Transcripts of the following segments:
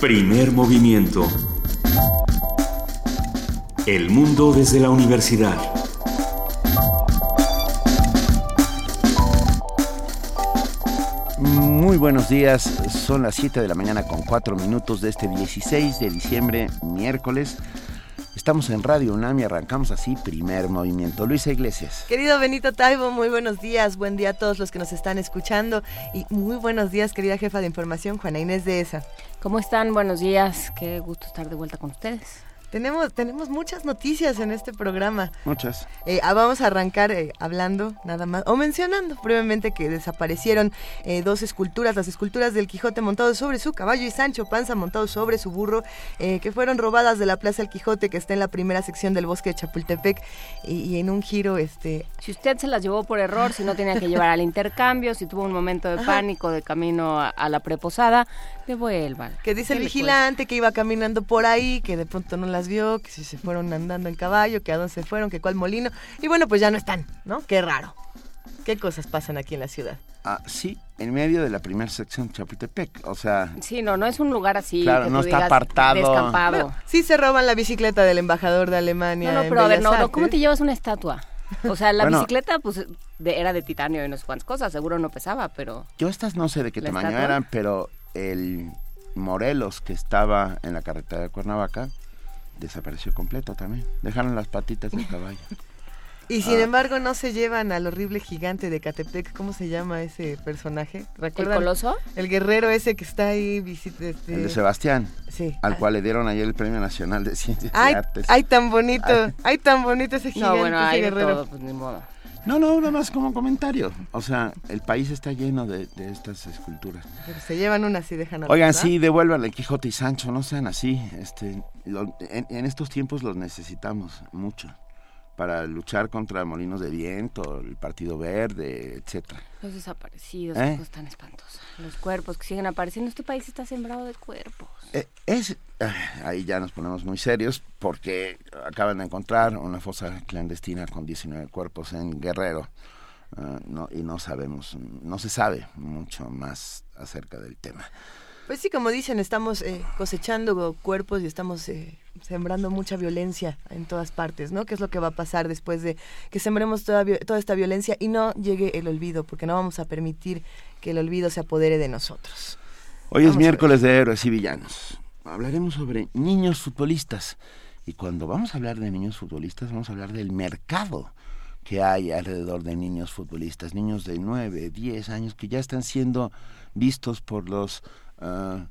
Primer movimiento. El mundo desde la universidad. Muy buenos días, son las 7 de la mañana con 4 minutos de este 16 de diciembre, miércoles. Estamos en Radio UNAM y arrancamos así primer movimiento. Luisa Iglesias. Querido Benito Taibo, muy buenos días. Buen día a todos los que nos están escuchando. Y muy buenos días, querida jefa de información, Juana Inés de ESA. ¿Cómo están? Buenos días. Qué gusto estar de vuelta con ustedes. Tenemos, tenemos muchas noticias en este programa. Muchas. Eh, ah, vamos a arrancar eh, hablando nada más, o mencionando brevemente que desaparecieron eh, dos esculturas, las esculturas del Quijote montado sobre su caballo y Sancho Panza montado sobre su burro, que fueron robadas de la Plaza del Quijote, que está en la primera sección del bosque de Chapultepec, y, en un giro, este... Si usted se las llevó por error, si no tenía que llevar al intercambio, si tuvo un momento de pánico de camino a, la preposada, devuelvan. Que dice el vigilante que iba caminando por ahí, que de pronto no la vio, que si se fueron andando en caballo, que a dónde se fueron, que cuál molino. Y bueno, pues ya no están, ¿no? Qué raro. ¿Qué cosas pasan aquí en la ciudad? Ah, sí, en medio de la primera sección de Chapultepec, o sea... Sí, no, no es un lugar así. Claro, no está apartado. Descampado. sí se roban la bicicleta del embajador de Alemania. No, no, pero a ver, no, ¿cómo te llevas una estatua? O sea, la bicicleta pues era de titanio y no sé cuántas cosas, seguro no pesaba, pero... Yo estas no sé de qué tamaño eran, pero el Morelos que estaba en la carretera de Cuernavaca desapareció completo también. Dejaron las patitas del caballo. Y sin ah. embargo no se llevan al horrible gigante de Catepec, ¿cómo se llama ese personaje? ¿El coloso? El guerrero ese que está ahí. Este... El de Sebastián. Sí. Al cual le dieron ayer el Premio Nacional de Ciencias y Artes. Ay, tan bonito, ay. tan bonito ese gigante, no, bueno, ese guerrero. pues ni modo. No, no, nada más como comentario. O sea, el país está lleno de, estas esculturas. Pero se llevan unas y dejan a Oigan, sí, devuelvan el Quijote y Sancho, no sean así. Este, en, estos tiempos los necesitamos mucho para luchar contra molinos de viento, el Partido Verde, etcétera. Los desaparecidos, ¿Eh? cosas tan espantosas. Los cuerpos que siguen apareciendo. Este país está sembrado de cuerpos. Eh, es, ah, ahí ya nos ponemos muy serios porque acaban de encontrar una fosa clandestina con 19 cuerpos en Guerrero. Ah, no, y no sabemos, no se sabe mucho más acerca del tema. Pues sí, como dicen, estamos eh, cosechando cuerpos y estamos sembrando mucha violencia en todas partes, ¿no? ¿Qué es lo que va a pasar después de que sembremos toda, toda esta violencia y no llegue el olvido? Porque no vamos a permitir que el olvido se apodere de nosotros. Hoy es miércoles de héroes y villanos. Hablaremos sobre niños futbolistas. Y cuando vamos a hablar de niños futbolistas, vamos a hablar del mercado que hay alrededor de niños futbolistas, niños de 9, 10 años que ya están siendo vistos por los ah,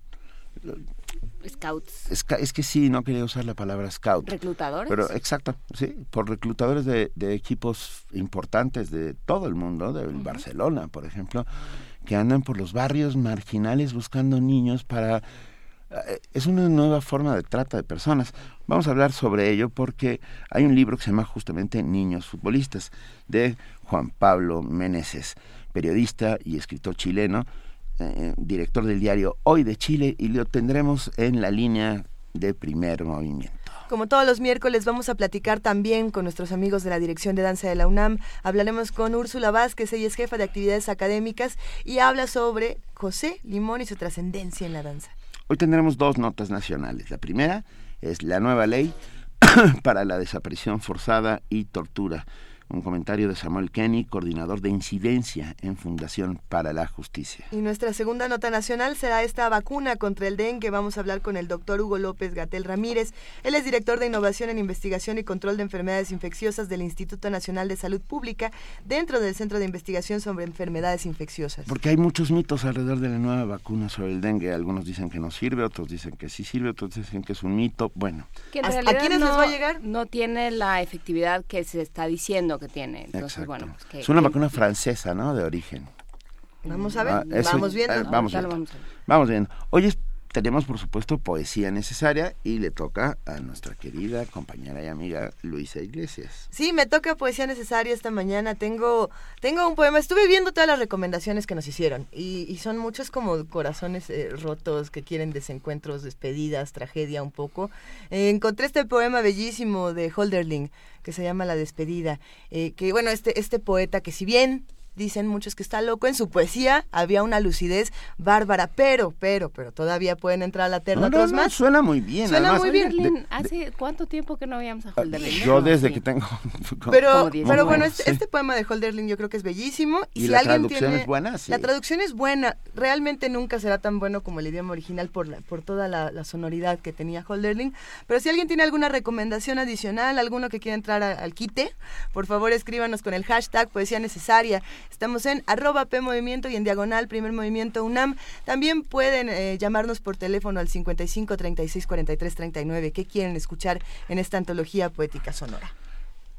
Scouts. Es, que sí, no quería usar la palabra scout. ¿Reclutadores? Pero exacto, sí, por reclutadores de, equipos importantes de todo el mundo, de Barcelona, por ejemplo, que andan por los barrios marginales buscando niños para... Eh, es una nueva forma de trata de personas. Vamos a hablar sobre ello porque hay un libro que se llama justamente Niños Futbolistas, de Juan Pablo Meneses, periodista y escritor chileno, eh, director del diario Hoy de Chile, y lo tendremos en la línea de primer movimiento. Como todos los miércoles vamos a platicar también con nuestros amigos de la Dirección de Danza de la UNAM. Hablaremos con Úrsula Vázquez, ella es jefa de actividades académicas y habla sobre José Limón y su trascendencia en la danza. Hoy tendremos dos notas nacionales. La primera es la nueva ley para la desaparición forzada y tortura un comentario de Samuel Kenny, coordinador de incidencia en Fundación para la Justicia. Y nuestra segunda nota nacional será esta vacuna contra el dengue. Vamos a hablar con el doctor Hugo López Gatel Ramírez. Él es director de Innovación en Investigación y Control de Enfermedades Infecciosas del Instituto Nacional de Salud Pública dentro del Centro de Investigación sobre Enfermedades Infecciosas. Porque hay muchos mitos alrededor de la nueva vacuna sobre el dengue. Algunos dicen que no sirve, otros dicen que sí sirve, otros dicen que es un mito. Bueno. ¿A quiénes les va a llegar? No tiene la efectividad que se está diciendo que tiene. Entonces, bueno, pues es una vacuna francesa, ¿no? De origen. Vamos a ver, ah, vamos viendo. Eh, vamos, viendo. vamos, viendo. Hoy tenemos, por supuesto, poesía necesaria y le toca a nuestra querida compañera y amiga Luisa Iglesias. Sí, me toca poesía necesaria esta mañana. Tengo, tengo un poema. Estuve viendo todas las recomendaciones que nos hicieron y, son muchos como corazones eh, rotos que quieren desencuentros, despedidas, tragedia un poco. Eh, encontré este poema bellísimo de Holderling que se llama La despedida. Eh, que bueno, este, este poeta que si bien dicen muchos que está loco. En su poesía había una lucidez bárbara, pero, pero, pero todavía pueden entrar a la terna No, no, otros no, más. suena muy bien. Suena además, muy bien. de- Holderlin, ¿hace cuánto tiempo que no veíamos a Holderlin? Yo No, desde sí. que tengo... Pero, Como pero bueno, este, Sí. este poema de Holderlin yo creo que es bellísimo. Y, Y si la alguien traducción tiene- es buena, sí. La traducción es buena. Realmente nunca será tan bueno como el idioma original por, la- por toda la, la sonoridad que tenía Holderlin. Pero si alguien tiene alguna recomendación adicional, alguno que quiera entrar a- al quite, por favor escríbanos con el hashtag Poesía Necesaria. Estamos en arroba P Movimiento y en diagonal Primer Movimiento UNAM. También pueden eh, llamarnos por teléfono al 55 36 43 39. ¿Qué quieren escuchar en esta antología poética sonora?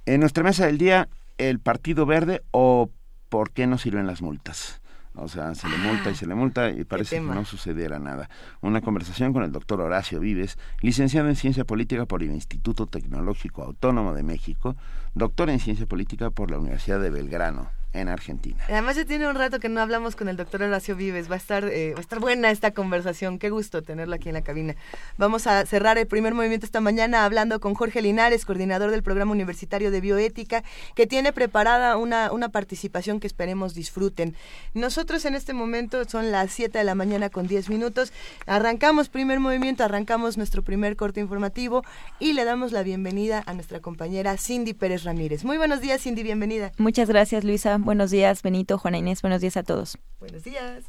En nuestra mesa del día, el Partido Verde o por qué no sirven las multas. O sea, se le multa y se le multa y parece que no sucediera nada. Una conversación con el doctor Horacio Vives, licenciado en Ciencia Política por el Instituto Tecnológico Autónomo de México, doctor en Ciencia Política por la Universidad de Belgrano, en Argentina. Además ya tiene un rato que no hablamos con el doctor Horacio Vives. Va a estar, eh, va a estar buena esta conversación. Qué gusto tenerlo aquí en la cabina. Vamos a cerrar el primer movimiento esta mañana hablando con Jorge Linares, coordinador del programa universitario de bioética, que tiene preparada una, una participación que esperemos disfruten. Nosotros en este momento son las 7 de la mañana con 10 minutos. Arrancamos primer movimiento, arrancamos nuestro primer corte informativo y le damos la bienvenida a nuestra compañera Cindy Pérez Ramírez. Muy buenos días, Cindy, bienvenida. Muchas gracias, Luisa. Buenos días, Benito, Juana Inés. Buenos días a todos. Buenos días.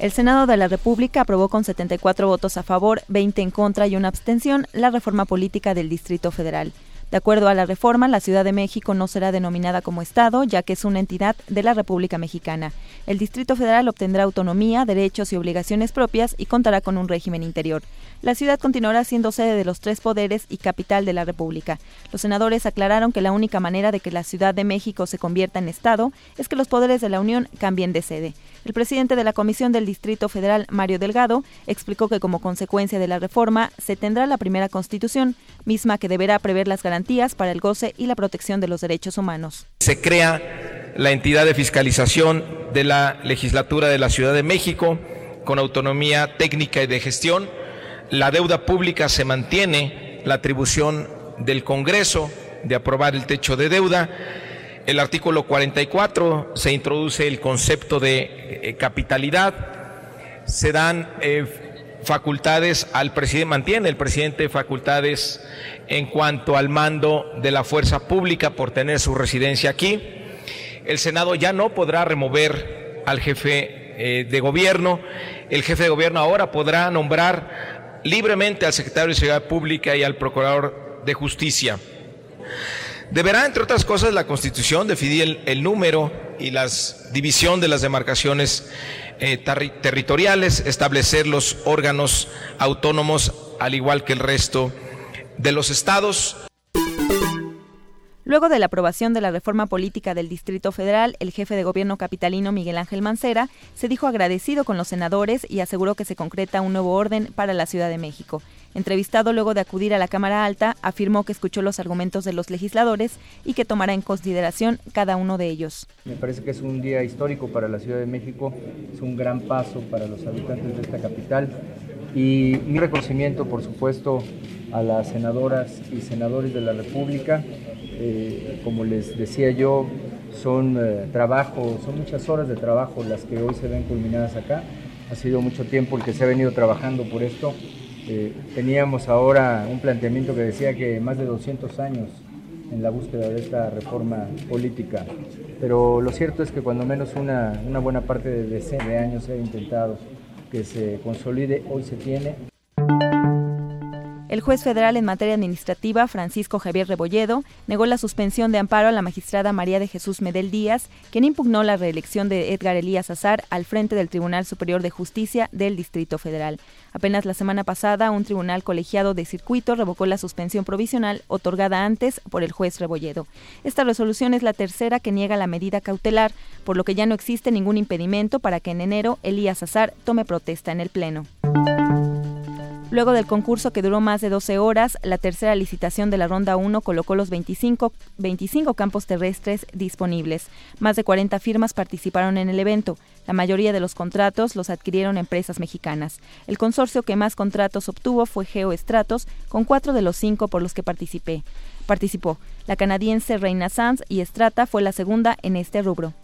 El Senado de la República aprobó con 74 votos a favor, 20 en contra y una abstención la reforma política del Distrito Federal. De acuerdo a la reforma, la Ciudad de México no será denominada como Estado, ya que es una entidad de la República Mexicana. El Distrito Federal obtendrá autonomía, derechos y obligaciones propias y contará con un régimen interior. La ciudad continuará siendo sede de los tres poderes y capital de la República. Los senadores aclararon que la única manera de que la Ciudad de México se convierta en Estado es que los poderes de la Unión cambien de sede. El presidente de la Comisión del Distrito Federal, Mario Delgado, explicó que como consecuencia de la reforma se tendrá la primera constitución, misma que deberá prever las garantías para el goce y la protección de los derechos humanos. Se crea la entidad de fiscalización de la legislatura de la Ciudad de México con autonomía técnica y de gestión. La deuda pública se mantiene, la atribución del Congreso de aprobar el techo de deuda. El artículo 44 se introduce el concepto de eh, capitalidad. Se dan eh, facultades al presidente, mantiene el presidente facultades en cuanto al mando de la fuerza pública por tener su residencia aquí. El Senado ya no podrá remover al jefe eh, de gobierno. El jefe de gobierno ahora podrá nombrar libremente al secretario de Seguridad Pública y al procurador de Justicia. Deberá, entre otras cosas, la Constitución definir el, número y la división de las demarcaciones eh, terri territoriales, establecer los órganos autónomos al igual que el resto de los estados. Luego de la aprobación de la reforma política del Distrito Federal, el jefe de gobierno capitalino Miguel Ángel Mancera se dijo agradecido con los senadores y aseguró que se concreta un nuevo orden para la Ciudad de México. Entrevistado luego de acudir a la Cámara Alta, afirmó que escuchó los argumentos de los legisladores y que tomará en consideración cada uno de ellos. Me parece que es un día histórico para la Ciudad de México, es un gran paso para los habitantes de esta capital y mi reconocimiento, por supuesto, a las senadoras y senadores de la República. Eh, como les decía yo, son eh, trabajo, son muchas horas de trabajo las que hoy se ven culminadas acá. Ha sido mucho tiempo el que se ha venido trabajando por esto. Eh, teníamos ahora un planteamiento que decía que más de 200 años en la búsqueda de esta reforma política, pero lo cierto es que cuando menos una, buena parte de de años se ha intentado que se consolide, hoy se tiene. El juez federal en materia administrativa, Francisco Javier Rebolledo, negó la suspensión de amparo a la magistrada María de Jesús Medel Díaz, quien impugnó la reelección de Edgar Elías Azar al frente del Tribunal Superior de Justicia del Distrito Federal. Apenas la semana pasada, un tribunal colegiado de circuito revocó la suspensión provisional otorgada antes por el juez Rebolledo. Esta resolución es la tercera que niega la medida cautelar, por lo que ya no existe ningún impedimento para que en enero Elías Azar tome protesta en el Pleno. Luego del concurso que duró más de 12 horas, la tercera licitación de la ronda 1 colocó los 25, 25 campos terrestres disponibles. Más de 40 firmas participaron en el evento. La mayoría de los contratos los adquirieron empresas mexicanas. El consorcio que más contratos obtuvo fue GeoEstratos, con cuatro de los cinco por los que participé. Participó. La canadiense Reina Sanz y Estrata fue la segunda en este rubro.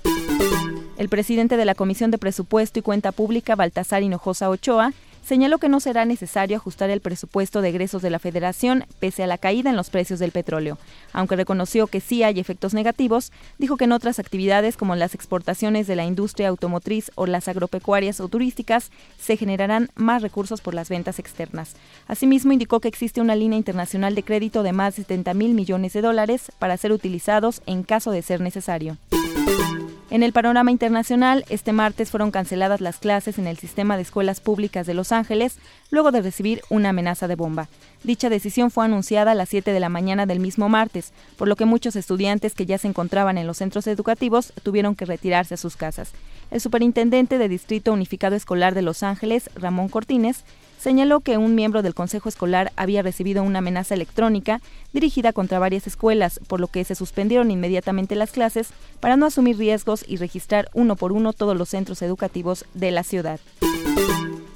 El presidente de la Comisión de Presupuesto y Cuenta Pública, Baltasar Hinojosa Ochoa, señaló que no será necesario ajustar el presupuesto de egresos de la Federación pese a la caída en los precios del petróleo. Aunque reconoció que sí hay efectos negativos, dijo que en otras actividades como las exportaciones de la industria automotriz o las agropecuarias o turísticas se generarán más recursos por las ventas externas. Asimismo, indicó que existe una línea internacional de crédito de más de 70 mil millones de dólares para ser utilizados en caso de ser necesario. En el panorama internacional, este martes fueron canceladas las clases en el sistema de escuelas públicas de Los Ángeles luego de recibir una amenaza de bomba. Dicha decisión fue anunciada a las 7 de la mañana del mismo martes, por lo que muchos estudiantes que ya se encontraban en los centros educativos tuvieron que retirarse a sus casas. El superintendente de Distrito Unificado Escolar de Los Ángeles, Ramón Cortines, señaló que un miembro del Consejo Escolar había recibido una amenaza electrónica dirigida contra varias escuelas, por lo que se suspendieron inmediatamente las clases para no asumir riesgos y registrar uno por uno todos los centros educativos de la ciudad.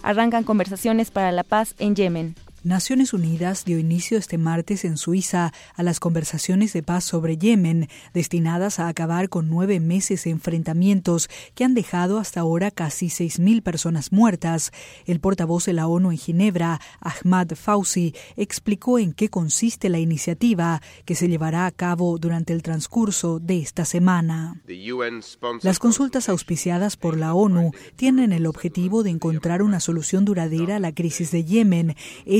Arrancan conversaciones para la paz en Yemen. Naciones Unidas dio inicio este martes en Suiza a las conversaciones de paz sobre Yemen, destinadas a acabar con nueve meses de enfrentamientos que han dejado hasta ahora casi 6.000 personas muertas. El portavoz de la ONU en Ginebra, Ahmad Fauci, explicó en qué consiste la iniciativa que se llevará a cabo durante el transcurso de esta semana. Las consultas auspiciadas por la ONU tienen el objetivo de encontrar una solución duradera a la crisis de Yemen.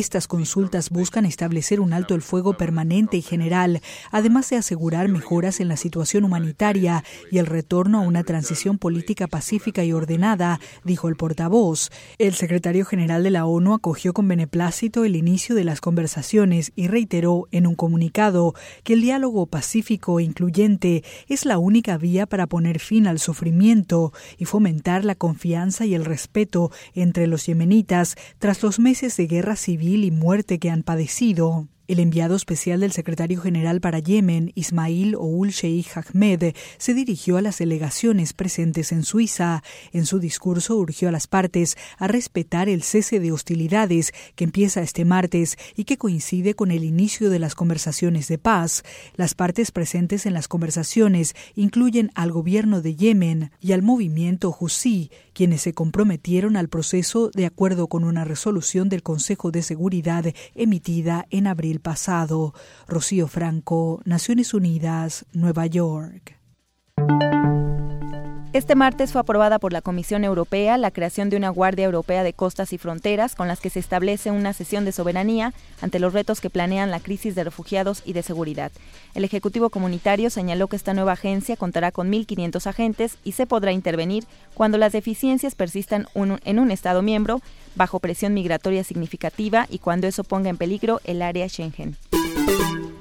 Estas consultas buscan establecer un alto el fuego permanente y general, además de asegurar mejoras en la situación humanitaria y el retorno a una transición política pacífica y ordenada, dijo el portavoz. El secretario general de la ONU acogió con beneplácito el inicio de las conversaciones y reiteró en un comunicado que el diálogo pacífico e incluyente es la única vía para poner fin al sufrimiento y fomentar la confianza y el respeto entre los yemenitas tras los meses de guerra civil y muerte que han padecido. El enviado especial del secretario general para Yemen, Ismail Oul Sheikh Ahmed, se dirigió a las delegaciones presentes en Suiza. En su discurso urgió a las partes a respetar el cese de hostilidades que empieza este martes y que coincide con el inicio de las conversaciones de paz. Las partes presentes en las conversaciones incluyen al gobierno de Yemen y al movimiento Husi, quienes se comprometieron al proceso de acuerdo con una resolución del Consejo de Seguridad emitida en abril pasado. Rocío Franco, Naciones Unidas, Nueva York. Este martes fue aprobada por la Comisión Europea la creación de una Guardia Europea de Costas y Fronteras con las que se establece una sesión de soberanía ante los retos que planean la crisis de refugiados y de seguridad. El Ejecutivo Comunitario señaló que esta nueva agencia contará con 1.500 agentes y se podrá intervenir cuando las deficiencias persistan en un Estado miembro bajo presión migratoria significativa y cuando eso ponga en peligro el área Schengen.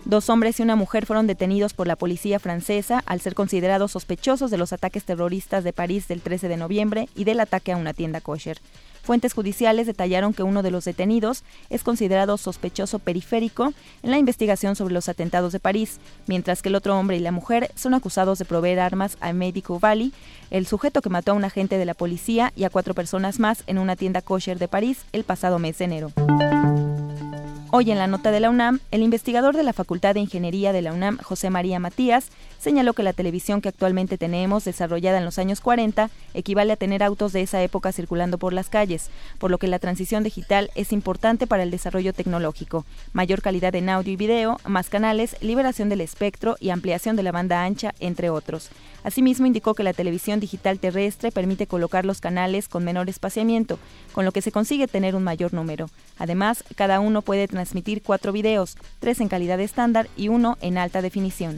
Dos hombres y una mujer fueron detenidos por la policía francesa al ser considerados sospechosos de los ataques terroristas de París del 13 de noviembre y del ataque a una tienda kosher. Fuentes judiciales detallaron que uno de los detenidos es considerado sospechoso periférico en la investigación sobre los atentados de París, mientras que el otro hombre y la mujer son acusados de proveer armas a Medico Valley, el sujeto que mató a un agente de la policía y a cuatro personas más en una tienda kosher de París el pasado mes de enero. Hoy en la nota de la UNAM, el investigador de la Facultad de Ingeniería de la UNAM, José María Matías, señaló que la televisión que actualmente tenemos, desarrollada en los años 40, equivale a tener autos de esa época circulando por las calles, por lo que la transición digital es importante para el desarrollo tecnológico. Mayor calidad en audio y video, más canales, liberación del espectro y ampliación de la banda ancha, entre otros. Asimismo, indicó que la televisión digital terrestre permite colocar los canales con menor espaciamiento, con lo que se consigue tener un mayor número. Además, cada uno puede transmitir cuatro videos, tres en calidad estándar y uno en alta definición.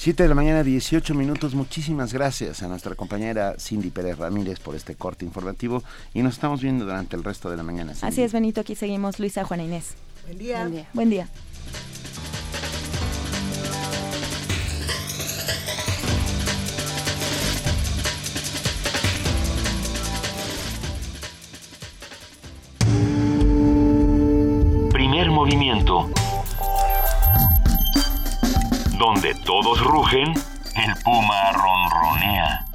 7 de la mañana, 18 minutos. Muchísimas gracias a nuestra compañera Cindy Pérez Ramírez por este corte informativo y nos estamos viendo durante el resto de la mañana. Así es, Benito. Aquí seguimos Luisa, Juana Inés. Buen día. Buen día. Primer movimiento. Donde todos rugen, el puma ronronea.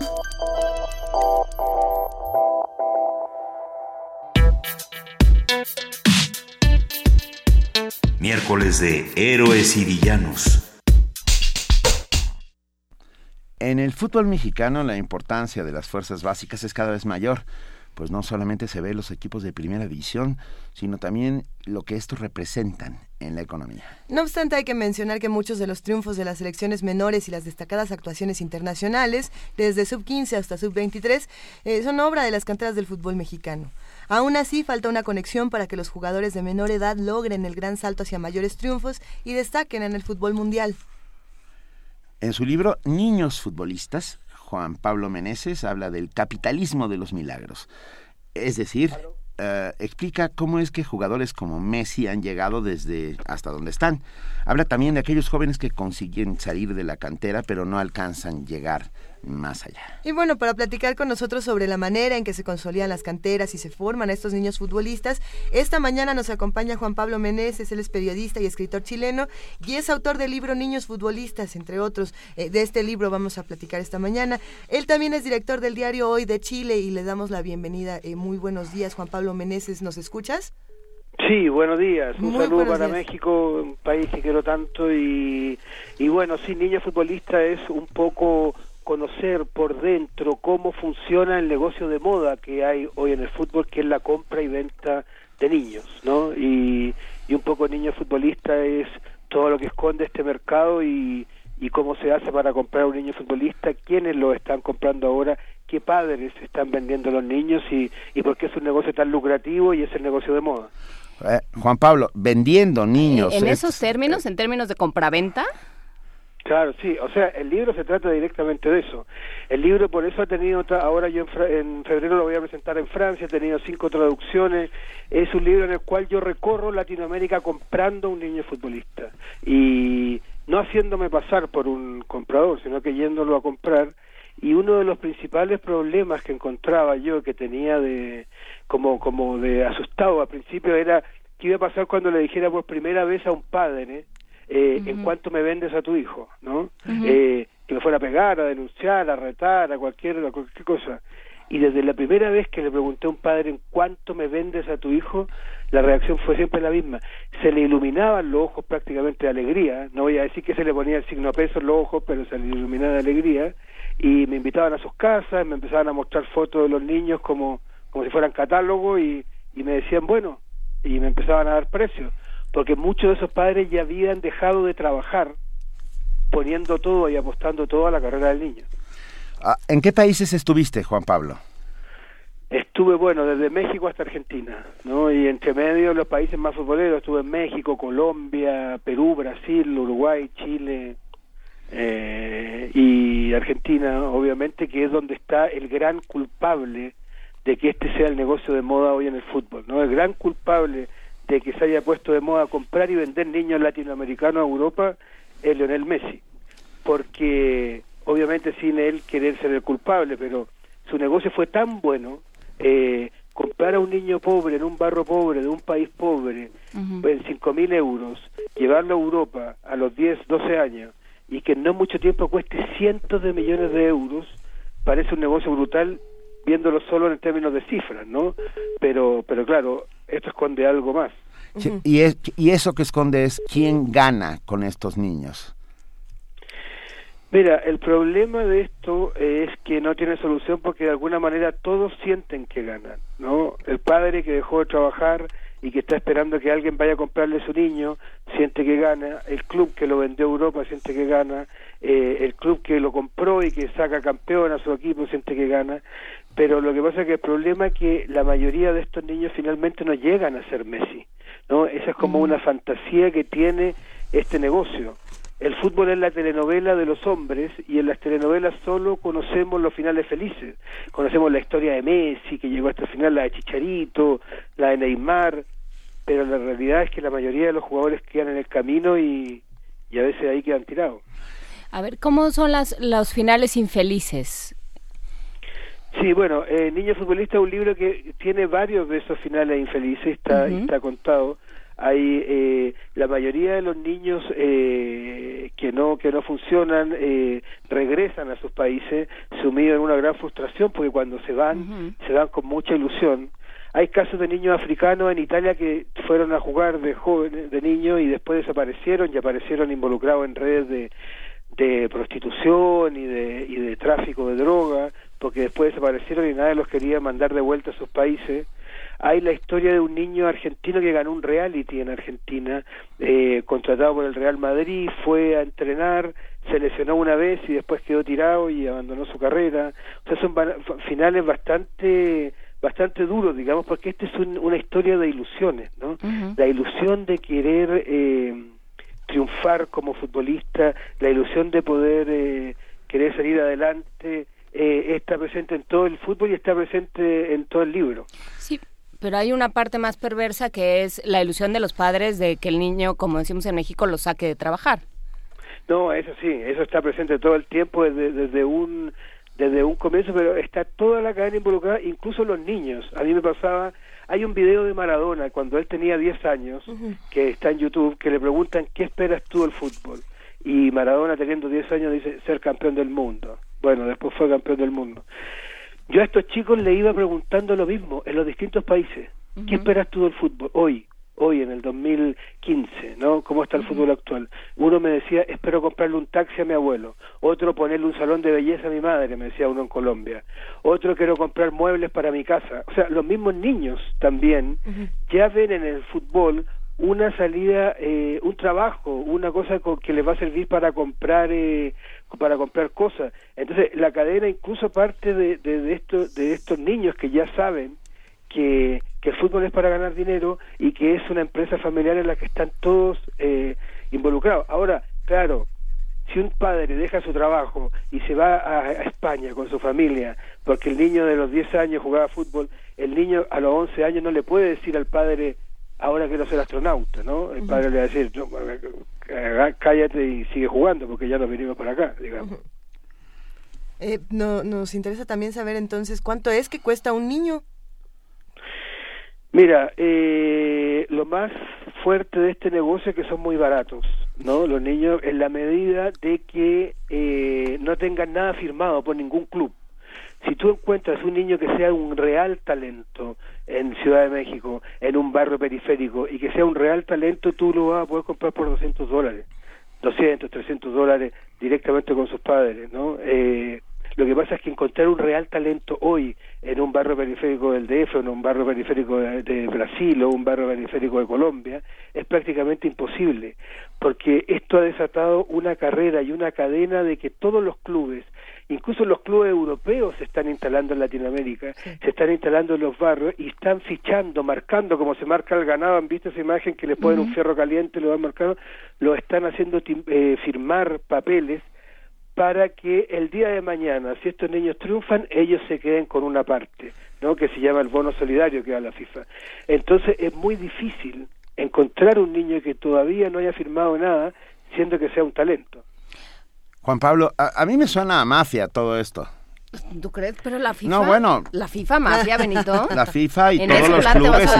Miércoles de Héroes y Villanos. En el fútbol mexicano la importancia de las fuerzas básicas es cada vez mayor pues no solamente se ve los equipos de primera división, sino también lo que estos representan en la economía. No obstante, hay que mencionar que muchos de los triunfos de las selecciones menores y las destacadas actuaciones internacionales, desde sub-15 hasta sub-23, eh, son obra de las canteras del fútbol mexicano. Aún así, falta una conexión para que los jugadores de menor edad logren el gran salto hacia mayores triunfos y destaquen en el fútbol mundial. En su libro Niños Futbolistas, Juan Pablo Meneses habla del capitalismo de los milagros. Es decir, eh, explica cómo es que jugadores como Messi han llegado desde hasta donde están. Habla también de aquellos jóvenes que consiguen salir de la cantera pero no alcanzan llegar más allá. Y bueno, para platicar con nosotros sobre la manera en que se consolidan las canteras y se forman estos niños futbolistas, esta mañana nos acompaña Juan Pablo Meneses, él es periodista y escritor chileno y es autor del libro Niños Futbolistas, entre otros. Eh, de este libro vamos a platicar esta mañana. Él también es director del diario Hoy de Chile y le damos la bienvenida. Eh, muy buenos días, Juan Pablo Meneses, ¿nos escuchas? Sí, buenos días. Un saludo para México, un país que quiero tanto. Y, y bueno, sí, Niños Futbolistas es un poco conocer por dentro cómo funciona el negocio de moda que hay hoy en el fútbol, que es la compra y venta de niños, ¿no? Y, y un poco niño futbolista es todo lo que esconde este mercado y, y cómo se hace para comprar un niño futbolista, quiénes lo están comprando ahora, qué padres están vendiendo los niños y, y por qué es un negocio tan lucrativo y es el negocio de moda. Eh, Juan Pablo, vendiendo niños. ¿En esos términos, en términos de compraventa? Claro, sí, o sea, el libro se trata directamente de eso. El libro por eso ha tenido, ahora yo en, febrero lo voy a presentar en Francia, ha tenido cinco traducciones, es un libro en el cual yo recorro Latinoamérica comprando un niño futbolista y no haciéndome pasar por un comprador, sino que yéndolo a comprar y uno de los principales problemas que encontraba yo que tenía de como como de asustado al principio era qué iba a pasar cuando le dijera por primera vez a un padre eh, en cuanto me vendes a tu hijo, ¿no? eh, que me fuera a pegar, a denunciar, a retar, a cualquier, a cualquier cosa. Y desde la primera vez que le pregunté a un padre en cuánto me vendes a tu hijo, la reacción fue siempre la misma. Se le iluminaban los ojos prácticamente de alegría, no voy a decir que se le ponía el signo peso en los ojos, pero se le iluminaba de alegría, y me invitaban a sus casas, me empezaban a mostrar fotos de los niños como, como si fueran catálogos, y, y me decían, bueno, y me empezaban a dar precios porque muchos de esos padres ya habían dejado de trabajar poniendo todo y apostando todo a la carrera del niño. Ah, ¿En qué países estuviste, Juan Pablo? Estuve, bueno, desde México hasta Argentina, ¿no? Y entre medio los países más futboleros, estuve en México, Colombia, Perú, Brasil, Uruguay, Chile eh, y Argentina, obviamente, que es donde está el gran culpable de que este sea el negocio de moda hoy en el fútbol, ¿no? El gran culpable de que se haya puesto de moda comprar y vender niños latinoamericanos a Europa es Lionel Messi, porque obviamente sin él querer ser el culpable, pero su negocio fue tan bueno, eh, comprar a un niño pobre en un barrio pobre de un país pobre en cinco mil euros, llevarlo a Europa a los 10, 12 años y que en no mucho tiempo cueste cientos de millones de euros, parece un negocio brutal viéndolo solo en términos de cifras, ¿no? Pero, pero claro, esto esconde algo más. y, es, y eso que esconde es quién gana con estos niños. Mira, el problema de esto es que no tiene solución porque de alguna manera todos sienten que ganan, ¿no? El padre que dejó de trabajar y que está esperando que alguien vaya a comprarle su niño, siente que gana, el club que lo vendió a Europa siente que gana, eh, el club que lo compró y que saca campeón a su equipo siente que gana, pero lo que pasa es que el problema es que la mayoría de estos niños finalmente no llegan a ser Messi, ¿no? Esa es como una fantasía que tiene este negocio. El fútbol es la telenovela de los hombres y en las telenovelas solo conocemos los finales felices. Conocemos la historia de Messi, que llegó hasta el final, la de Chicharito, la de Neymar, pero la realidad es que la mayoría de los jugadores quedan en el camino y, y a veces ahí quedan tirados. A ver, ¿cómo son las, los finales infelices? Sí, bueno, eh, Niño Futbolista es un libro que tiene varios de esos finales infelices, está, está contado. hay eh, la mayoría de los niños eh, que no que no funcionan eh, regresan a sus países sumidos en una gran frustración porque cuando se van se van con mucha ilusión. Hay casos de niños africanos en Italia que fueron a jugar de jóvenes de niños y después desaparecieron y aparecieron involucrados en redes de de prostitución y de, y de tráfico de droga, porque después desaparecieron y nadie los quería mandar de vuelta a sus países. Hay la historia de un niño argentino que ganó un reality en Argentina, eh, contratado por el Real Madrid, fue a entrenar, se lesionó una vez y después quedó tirado y abandonó su carrera. O sea, son finales bastante bastante duros, digamos, porque esta es una historia de ilusiones, ¿no? La ilusión de querer eh, triunfar como futbolista, la ilusión de poder eh, querer salir adelante, eh, está presente en todo el fútbol y está presente en todo el libro. Sí, pero hay una parte más perversa que es la ilusión de los padres de que el niño, como decimos en México, lo saque de trabajar. No, eso sí, eso está presente todo el tiempo desde, desde un desde un comienzo, pero está toda la cadena involucrada, incluso los niños. A mí me pasaba, hay un video de Maradona cuando él tenía 10 años, que está en YouTube, que le preguntan, ¿qué esperas tú del fútbol? Y Maradona teniendo 10 años dice, ser campeón del mundo. Bueno, después fue campeón del mundo. Yo a estos chicos le iba preguntando lo mismo en los distintos países. ¿Qué esperas tú del fútbol hoy? Hoy, en el 2015, ¿no? ¿Cómo está el fútbol actual? Uno me decía, espero comprarle un taxi a mi abuelo. Otro, ponerle un salón de belleza a mi madre, me decía uno en Colombia. Otro, quiero comprar muebles para mi casa. O sea, los mismos niños también ya ven en el fútbol una salida, eh, un trabajo, una cosa que les va a servir para comprar eh, para comprar cosas. Entonces, la cadena incluso parte de, de, de, de estos niños que ya saben que, que, el fútbol es para ganar dinero y que es una empresa familiar en la que están todos eh, involucrados. Ahora, claro, si un padre deja su trabajo y se va a, España con su familia porque el niño de los 10 años jugaba fútbol, el niño a los 11 años no le puede decir al padre, ahora quiero ser astronauta, ¿no? El padre le va a decir, cállate y sigue jugando porque ya nos venimos para acá, digamos. Eh, no, nos interesa también saber entonces cuánto es que cuesta un niño. Mira, eh, lo más fuerte de este negocio es que son muy baratos, ¿no? Los niños, en la medida de que eh, no tengan nada firmado por ningún club. Si tú encuentras un niño que sea un real talento en Ciudad de México, en un barrio periférico, y que sea un real talento, tú lo vas a poder comprar por 200 dólares, 200, 300 dólares directamente con sus padres, ¿no? Eh, lo que pasa es que encontrar un real talento hoy en un barrio periférico del DF, o en un barrio periférico de, Brasil o un barrio periférico de Colombia es prácticamente imposible, porque esto ha desatado una carrera y una cadena de que todos los clubes incluso los clubes europeos se están instalando en Latinoamérica, se están instalando en los barrios y están fichando, marcando como se marca el ganado, han visto esa imagen que le ponen un fierro caliente, lo van marcando, lo están haciendo eh, firmar papeles para que el día de mañana, si estos niños triunfan, ellos se queden con una parte, ¿no? que se llama el bono solidario que da la FIFA. Entonces es muy difícil encontrar un niño que todavía no haya firmado nada, siendo que sea un talento. Juan Pablo, a, mí me suena a mafia todo esto. ¿Tú crees? Pero la FIFA. No, bueno. La FIFA mafia, Benito. La FIFA y todos los clubes.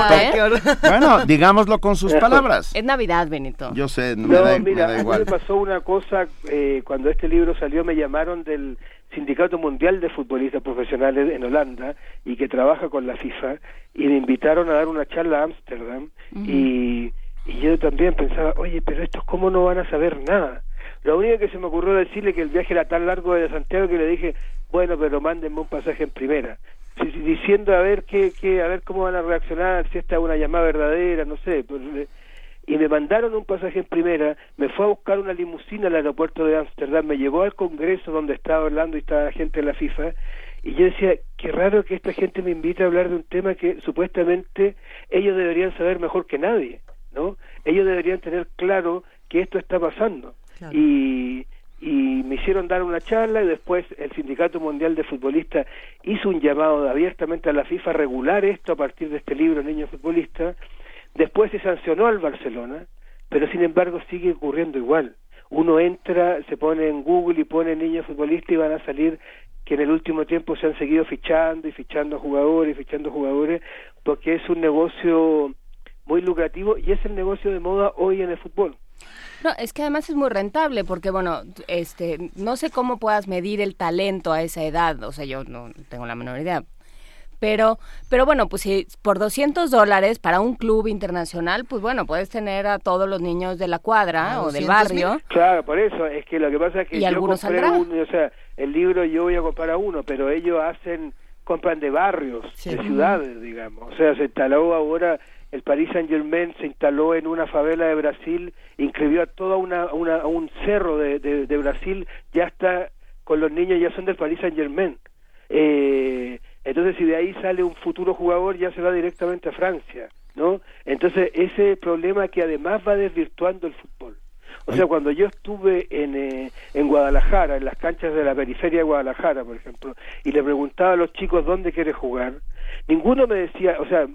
Bueno, digámoslo con sus palabras. Es Navidad, Benito. Yo sé, no, me, da, mira, me igual. me pasó una cosa eh, cuando este libro salió, me llamaron del Sindicato Mundial de Futbolistas Profesionales en Holanda y que trabaja con la FIFA y me invitaron a dar una charla a Ámsterdam y, y yo también pensaba, oye, pero estos cómo no van a saber nada. Lo único que se me ocurrió decirle que el viaje era tan largo de Santiago que le dije, bueno, pero mándenme un pasaje en primera. Diciendo a ver qué, a ver cómo van a reaccionar, si esta es una llamada verdadera, no sé. Pues, y me mandaron un pasaje en primera, me fue a buscar una limusina al aeropuerto de Ámsterdam, me llevó al Congreso donde estaba hablando y estaba gente de la FIFA, y yo decía, qué raro que esta gente me invite a hablar de un tema que supuestamente ellos deberían saber mejor que nadie, ¿no? Ellos deberían tener claro que esto está pasando. Y, y me hicieron dar una charla y después el Sindicato Mundial de Futbolistas hizo un llamado abiertamente a la FIFA a regular esto a partir de este libro Niños Futbolistas. Después se sancionó al Barcelona, pero sin embargo sigue ocurriendo igual. Uno entra, se pone en Google y pone niños futbolistas y van a salir que en el último tiempo se han seguido fichando y fichando jugadores y fichando jugadores porque es un negocio muy lucrativo y es el negocio de moda hoy en el fútbol. No, es que además es muy rentable porque, bueno, este, no sé cómo puedas medir el talento a esa edad, o sea, yo no tengo la menor idea. Pero, pero bueno, pues si por 200 dólares para un club internacional, pues bueno, puedes tener a todos los niños de la cuadra Ah, o del 200.000. barrio. Claro, por eso, es que lo que pasa es que ¿Y yo algunos compré uno, o sea, el libro yo voy a comprar a uno, pero ellos hacen, compran de barrios, Sí. de ciudades, digamos. O sea, se instaló ahora, el Paris Saint Germain se instaló en una favela de Brasil, inscribió a toda una, una a un cerro de, de, de Brasil, ya está, con los niños ya son del Paris Saint Germain. Eh, entonces, si de ahí sale un futuro jugador, ya se va directamente a Francia, ¿no? Entonces, ese problema que además va desvirtuando el fútbol. O sea, cuando yo estuve en, eh, en Guadalajara, en las canchas de la periferia de Guadalajara, por ejemplo, y le preguntaba a los chicos dónde quiere jugar, ninguno me decía, o sea,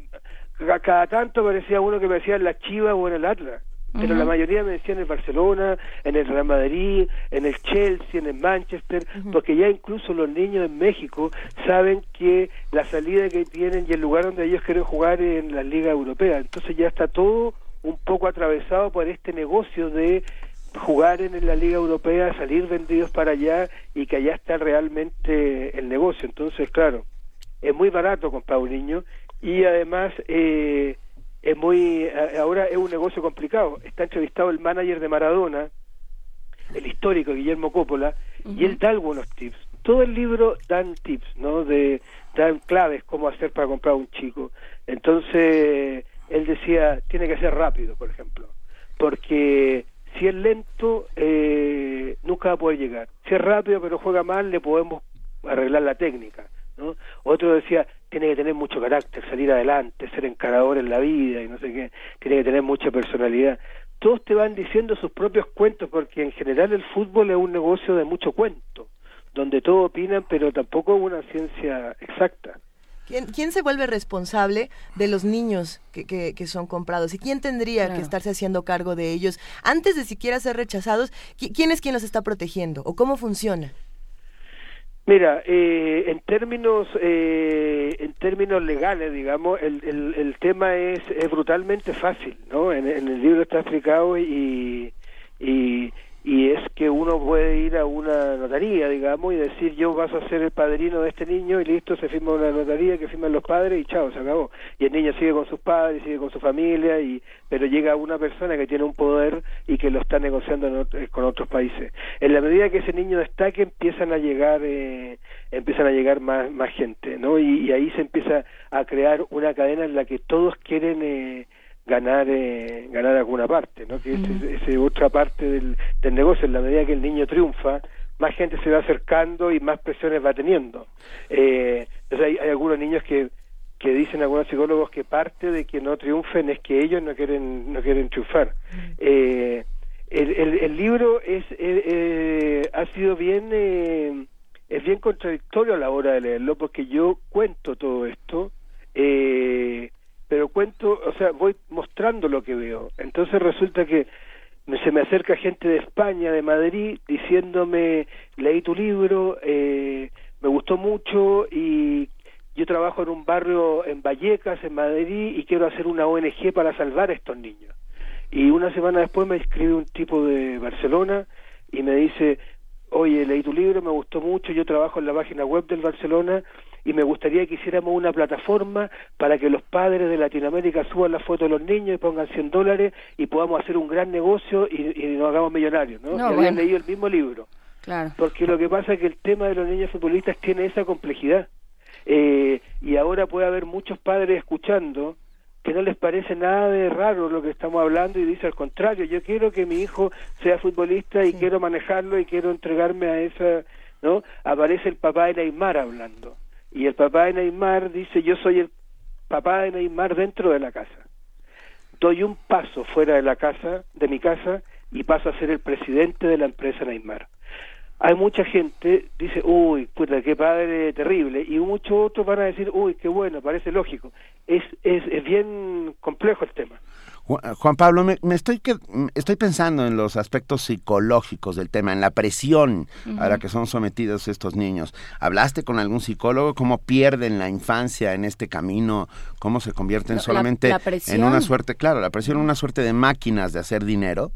cada tanto me decía uno que me decía en la Chiva o en el Atlas, pero la mayoría me decían en el Barcelona, en el Real Madrid, en el Chelsea, en el Manchester, porque ya incluso los niños en México saben que la salida que tienen y el lugar donde ellos quieren jugar es en la Liga Europea. Entonces ya está todo un poco atravesado por este negocio de jugar en la Liga Europea, salir vendidos para allá y que allá está realmente el negocio. Entonces, claro, es muy barato comprar un niño y además eh, es muy a- ahora es un negocio complicado. Está entrevistado el manager de Maradona, el histórico Guillermo Coppola, y él da algunos tips. Todo el libro dan tips, ¿no? De dan claves cómo hacer para comprar un chico. Entonces él decía tiene que ser rápido, por ejemplo, porque si es lento eh, nunca va a poder llegar. Si es rápido pero juega mal le podemos arreglar la técnica. ¿No? Otro decía, tiene que tener mucho carácter, salir adelante, ser encarador en la vida y no sé qué, tiene que tener mucha personalidad. Todos te van diciendo sus propios cuentos porque en general el fútbol es un negocio de mucho cuento, donde todos opinan pero tampoco es una ciencia exacta. ¿Quién, quién se vuelve responsable de los niños que, que, que son comprados? ¿Y quién tendría Claro. que estarse haciendo cargo de ellos antes de siquiera ser rechazados? ¿Qui- ¿Quién es quien los está protegiendo? ¿O cómo funciona? Mira, eh, en términos eh, en términos legales, digamos, el, el, el tema es, es brutalmente fácil, ¿no? En, en el libro está explicado y, y y es que uno puede ir a una notaría, digamos, y decir yo vas a ser el padrino de este niño y listo, se firma una notaría que firman los padres y chao, se acabó. Y el niño sigue con sus padres, sigue con su familia, y pero llega una persona que tiene un poder y que lo está negociando en con otros países. En la medida que ese niño destaque, empiezan a llegar eh, empiezan a llegar más, más gente, ¿no? Y, y ahí se empieza a crear una cadena en la que todos quieren eh, ganar eh, ganar alguna parte, ¿no? Que es, es otra parte del, del negocio. En la medida que el niño triunfa, más gente se va acercando y más presiones va teniendo. Eh, entonces hay, hay algunos niños que que dicen algunos psicólogos que parte de que no triunfen es que ellos no quieren no quieren triunfar. Eh, el, el, el libro es eh, eh, ha sido bien eh, es bien contradictorio a la hora de leerlo porque yo cuento todo esto eh, pero cuento o sea voy mostrando lo que veo. Entonces resulta que se me acerca gente de España de Madrid diciéndome leí tu libro eh, me gustó mucho y yo trabajo en un barrio en Vallecas en Madrid y quiero hacer una ONG para salvar a estos niños y una semana después me escribe un tipo de Barcelona y me dice, oye, leí tu libro, me gustó mucho, yo trabajo en la página web del Barcelona y me gustaría que hiciéramos una plataforma para que los padres de Latinoamérica suban la foto de los niños y pongan 100 dólares y podamos hacer un gran negocio y, y nos hagamos millonarios, ¿no? No, y habían bueno. leído el mismo libro. Claro. Porque lo que pasa es que el tema de los niños futbolistas tiene esa complejidad. Eh, y ahora puede haber muchos padres escuchando que no les parece nada de raro lo que estamos hablando y dice al contrario, yo quiero que mi hijo sea futbolista y quiero manejarlo y quiero entregarme a esa, ¿no? Aparece el papá de Neymar hablando y el papá de Neymar dice yo soy el papá de Neymar dentro de la casa. Doy un paso fuera de la casa, de mi casa y paso a ser el presidente de la empresa Neymar hay mucha gente dice, uy, puta, qué padre terrible, y muchos otros van a decir, uy, qué bueno, parece lógico. Es, es, es bien complejo el tema. Juan Pablo, me, estoy, que, estoy pensando en los aspectos psicológicos del tema, en la presión a la que son sometidos estos niños. ¿Hablaste con algún psicólogo? ¿Cómo pierden la infancia en este camino? ¿Cómo se convierten solamente en una suerte, claro, la presión, una suerte de máquinas de hacer dinero?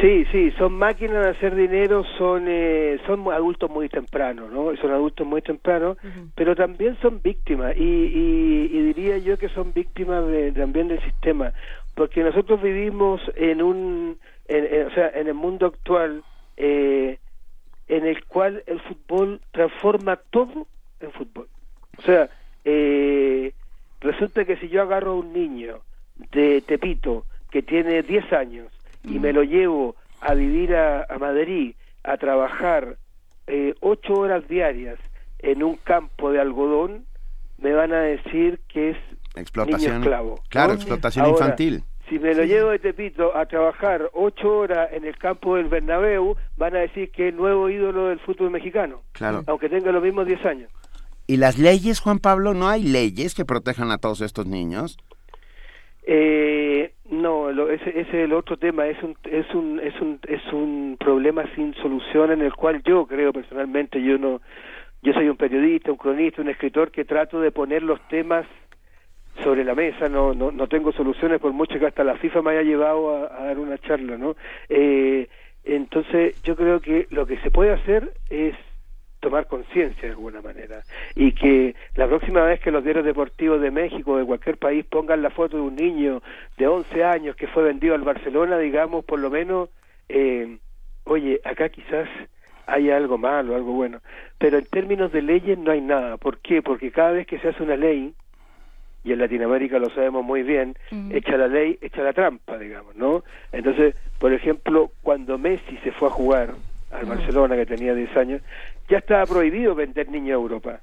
Sí, sí, son máquinas de hacer dinero, son eh, son adultos muy tempranos, ¿no? Son adultos muy tempranos, pero también son víctimas y, y, diría yo que son víctimas también del sistema, porque nosotros vivimos en un, o sea, en el mundo actual eh, en el cual el fútbol transforma todo en fútbol. O sea, eh, resulta que si yo agarro a un niño de Tepito que tiene 10 años y me lo llevo a vivir a, Madrid, a trabajar eh, ocho horas diarias en un campo de algodón, me van a decir que es explotación, niño esclavo. Claro, explotación infantil. Si me lo llevo de Tepito a trabajar ocho horas en el campo del Bernabéu, van a decir que es el nuevo ídolo del fútbol mexicano. Claro. Aunque tenga los mismos diez años. ¿Y las leyes, Juan Pablo? ¿No hay leyes que protejan a todos estos niños? Eh, no, ese, es el otro tema, es un, es un, es un, es un problema sin solución en el cual yo creo personalmente, yo no, yo soy un periodista, un cronista, un escritor que trato de poner los temas sobre la mesa, no, no, no tengo soluciones por mucho que hasta la FIFA me haya llevado a, a dar una charla, ¿no? Eh, entonces yo creo que lo que se puede hacer es tomar conciencia de alguna manera y que la próxima vez que los diarios deportivos de México o de cualquier país pongan la foto de un niño de 11 años que fue vendido al Barcelona, digamos, por lo menos, eh, oye, acá quizás hay algo malo, algo bueno, pero en términos de leyes no hay nada. ¿Por qué? Porque cada vez que se hace una ley, y en Latinoamérica lo sabemos muy bien, echa la ley, echa la trampa, digamos, ¿no? Entonces, por ejemplo, cuando Messi se fue a jugar, al Barcelona, que tenía 10 años, ya estaba prohibido vender niños a Europa.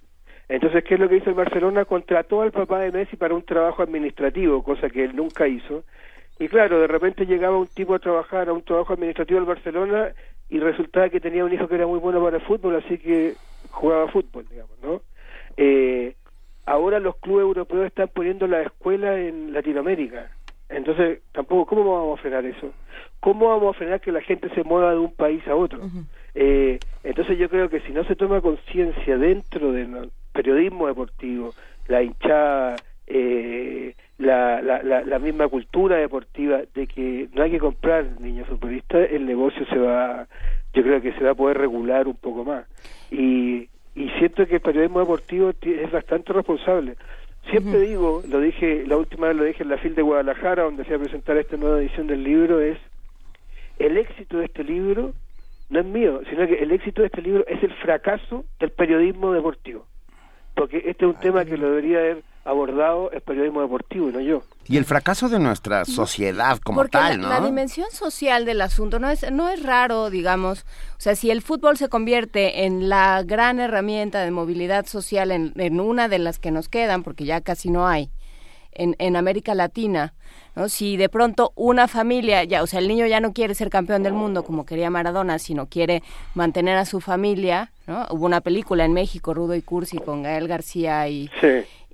Entonces, ¿qué es lo que hizo el Barcelona? Contrató al papá de Messi para un trabajo administrativo, cosa que él nunca hizo. Y claro, de repente llegaba un tipo a trabajar a un trabajo administrativo al Barcelona y resultaba que tenía un hijo que era muy bueno para el fútbol, así que jugaba fútbol, digamos, ¿no? Eh, ahora los clubes europeos están poniendo la escuela en Latinoamérica. Entonces, tampoco, ¿cómo vamos a frenar eso? ¿Cómo vamos a frenar que la gente se mueva de un país a otro? Eh, entonces yo creo que si no se toma conciencia dentro del periodismo deportivo, la hinchada, eh, la, la, la, misma cultura deportiva de que no hay que comprar niños futbolistas, el negocio se va, yo creo que se va a poder regular un poco más. Y, y siento que el periodismo deportivo es bastante responsable. Siempre digo, lo dije, la última vez lo dije en la FIL de Guadalajara, donde se va a presentar esta nueva edición del libro, es el éxito de este libro no es mío, sino que el éxito de este libro es el fracaso del periodismo deportivo. Porque este es un tema que lo debería haber abordado el periodismo deportivo y no yo. Y el fracaso de nuestra sociedad como tal, ¿no? La, la dimensión social del asunto no es, no es raro, digamos. O sea, si el fútbol se convierte en la gran herramienta de movilidad social en, en una de las que nos quedan, porque ya casi no hay, en, en América Latina, ¿no? Si de pronto una familia, ya, o sea, el niño ya no quiere ser campeón del mundo como quería Maradona, sino quiere mantener a su familia, ¿no? Hubo una película en México, Rudo y Cursi, con Gael García y,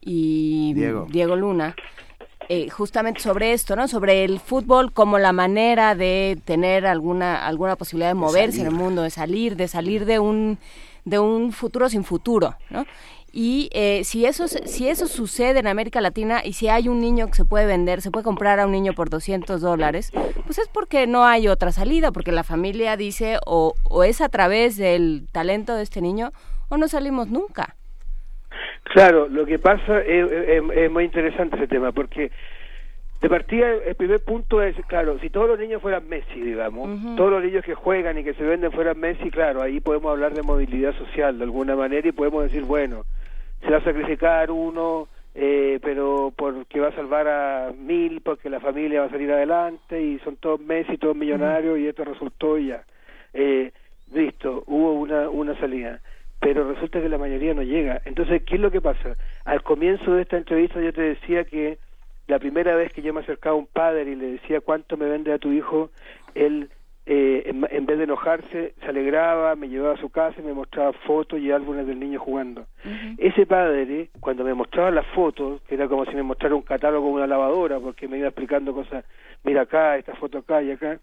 y Diego. Luna. Eh, justamente sobre esto, ¿no? Sobre el fútbol como la manera de tener alguna alguna posibilidad de moverse en el mundo, de salir, de salir de un de un futuro sin futuro, ¿no? Y eh, si, eso, si eso sucede en América Latina y si hay un niño que se puede vender, se puede comprar a un niño por 200 dólares, pues es porque no hay otra salida, porque la familia dice o, o es a través del talento de este niño o no salimos nunca. Claro, lo que pasa es, muy interesante ese tema, porque de partida el primer punto es, claro, si todos los niños fueran Messi, digamos, todos los niños que juegan y que se venden fueran Messi, claro, ahí podemos hablar de movilidad social de alguna manera y podemos decir, bueno, se va a sacrificar uno, eh, pero porque va a salvar a mil, porque la familia va a salir adelante y son todos Messi, todos millonarios y esto resultó ya. Eh, listo, hubo una, una salida. Pero resulta que la mayoría no llega. Entonces, ¿qué es lo que pasa? Al comienzo de esta entrevista yo te decía que la primera vez que yo me acercaba a un padre y le decía cuánto me vende a tu hijo, él eh, en, en, vez de enojarse, se alegraba, me llevaba a su casa y me mostraba fotos y álbumes del niño jugando. Ese padre, cuando me mostraba las fotos, que era como si me mostrara un catálogo de una lavadora, porque me iba explicando cosas, mira acá, esta foto acá y acá,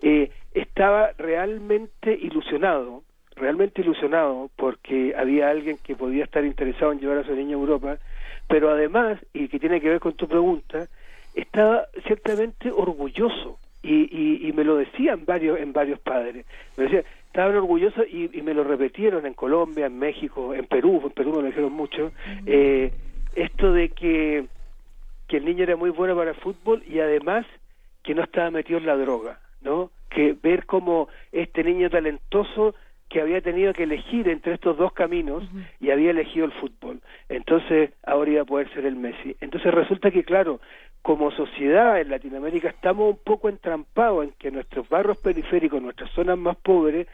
eh, estaba realmente ilusionado, realmente ilusionado, porque había alguien que podía estar interesado en llevar a su niño a Europa, pero además, y que tiene que ver con tu pregunta, estaba ciertamente orgulloso y, y, me lo decían varios en varios padres me decían estaban orgullosos y, me lo repitieron en Colombia en México en Perú en Perú me lo dijeron mucho eh, esto de que que el niño era muy bueno para el fútbol y además que no estaba metido en la droga no que ver cómo este niño talentoso que había tenido que elegir entre estos dos caminos y había elegido el fútbol. Entonces ahora iba a poder ser el Messi. Entonces resulta que, claro, como sociedad en Latinoamérica estamos un poco entrampados en que nuestros barrios periféricos, nuestras zonas más pobres,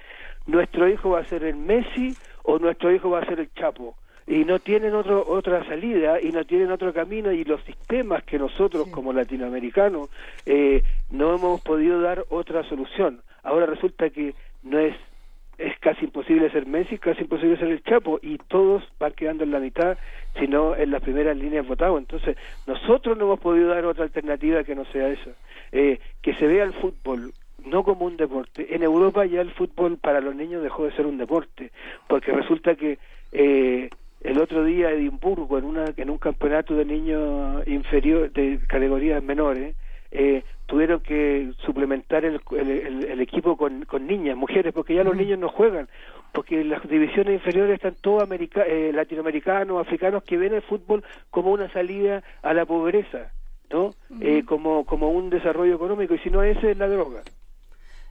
nuestro hijo va a ser el Messi o nuestro hijo va a ser el Chapo y no tienen otro, otra salida y no tienen otro camino y los sistemas que nosotros como latinoamericanos eh, no hemos podido dar otra solución. Ahora resulta que no es es casi imposible ser Messi, casi imposible ser el Chapo, y todos van quedando en la mitad, sino en las primeras líneas votados. Entonces, nosotros no hemos podido dar otra alternativa que no sea esa. Eh, que se vea el fútbol no como un deporte. En Europa ya el fútbol para los niños dejó de ser un deporte, porque resulta que eh, el otro día Edimburgo, en, una, en un campeonato de niños inferior, de categorías menores, eh, tuvieron que suplementar el, el, equipo con, con, niñas, mujeres, porque ya los niños no juegan, porque las divisiones inferiores están todos eh, latinoamericanos, africanos, que ven el fútbol como una salida a la pobreza, ¿no? eh, como, como un desarrollo económico, y si no, ese es la droga.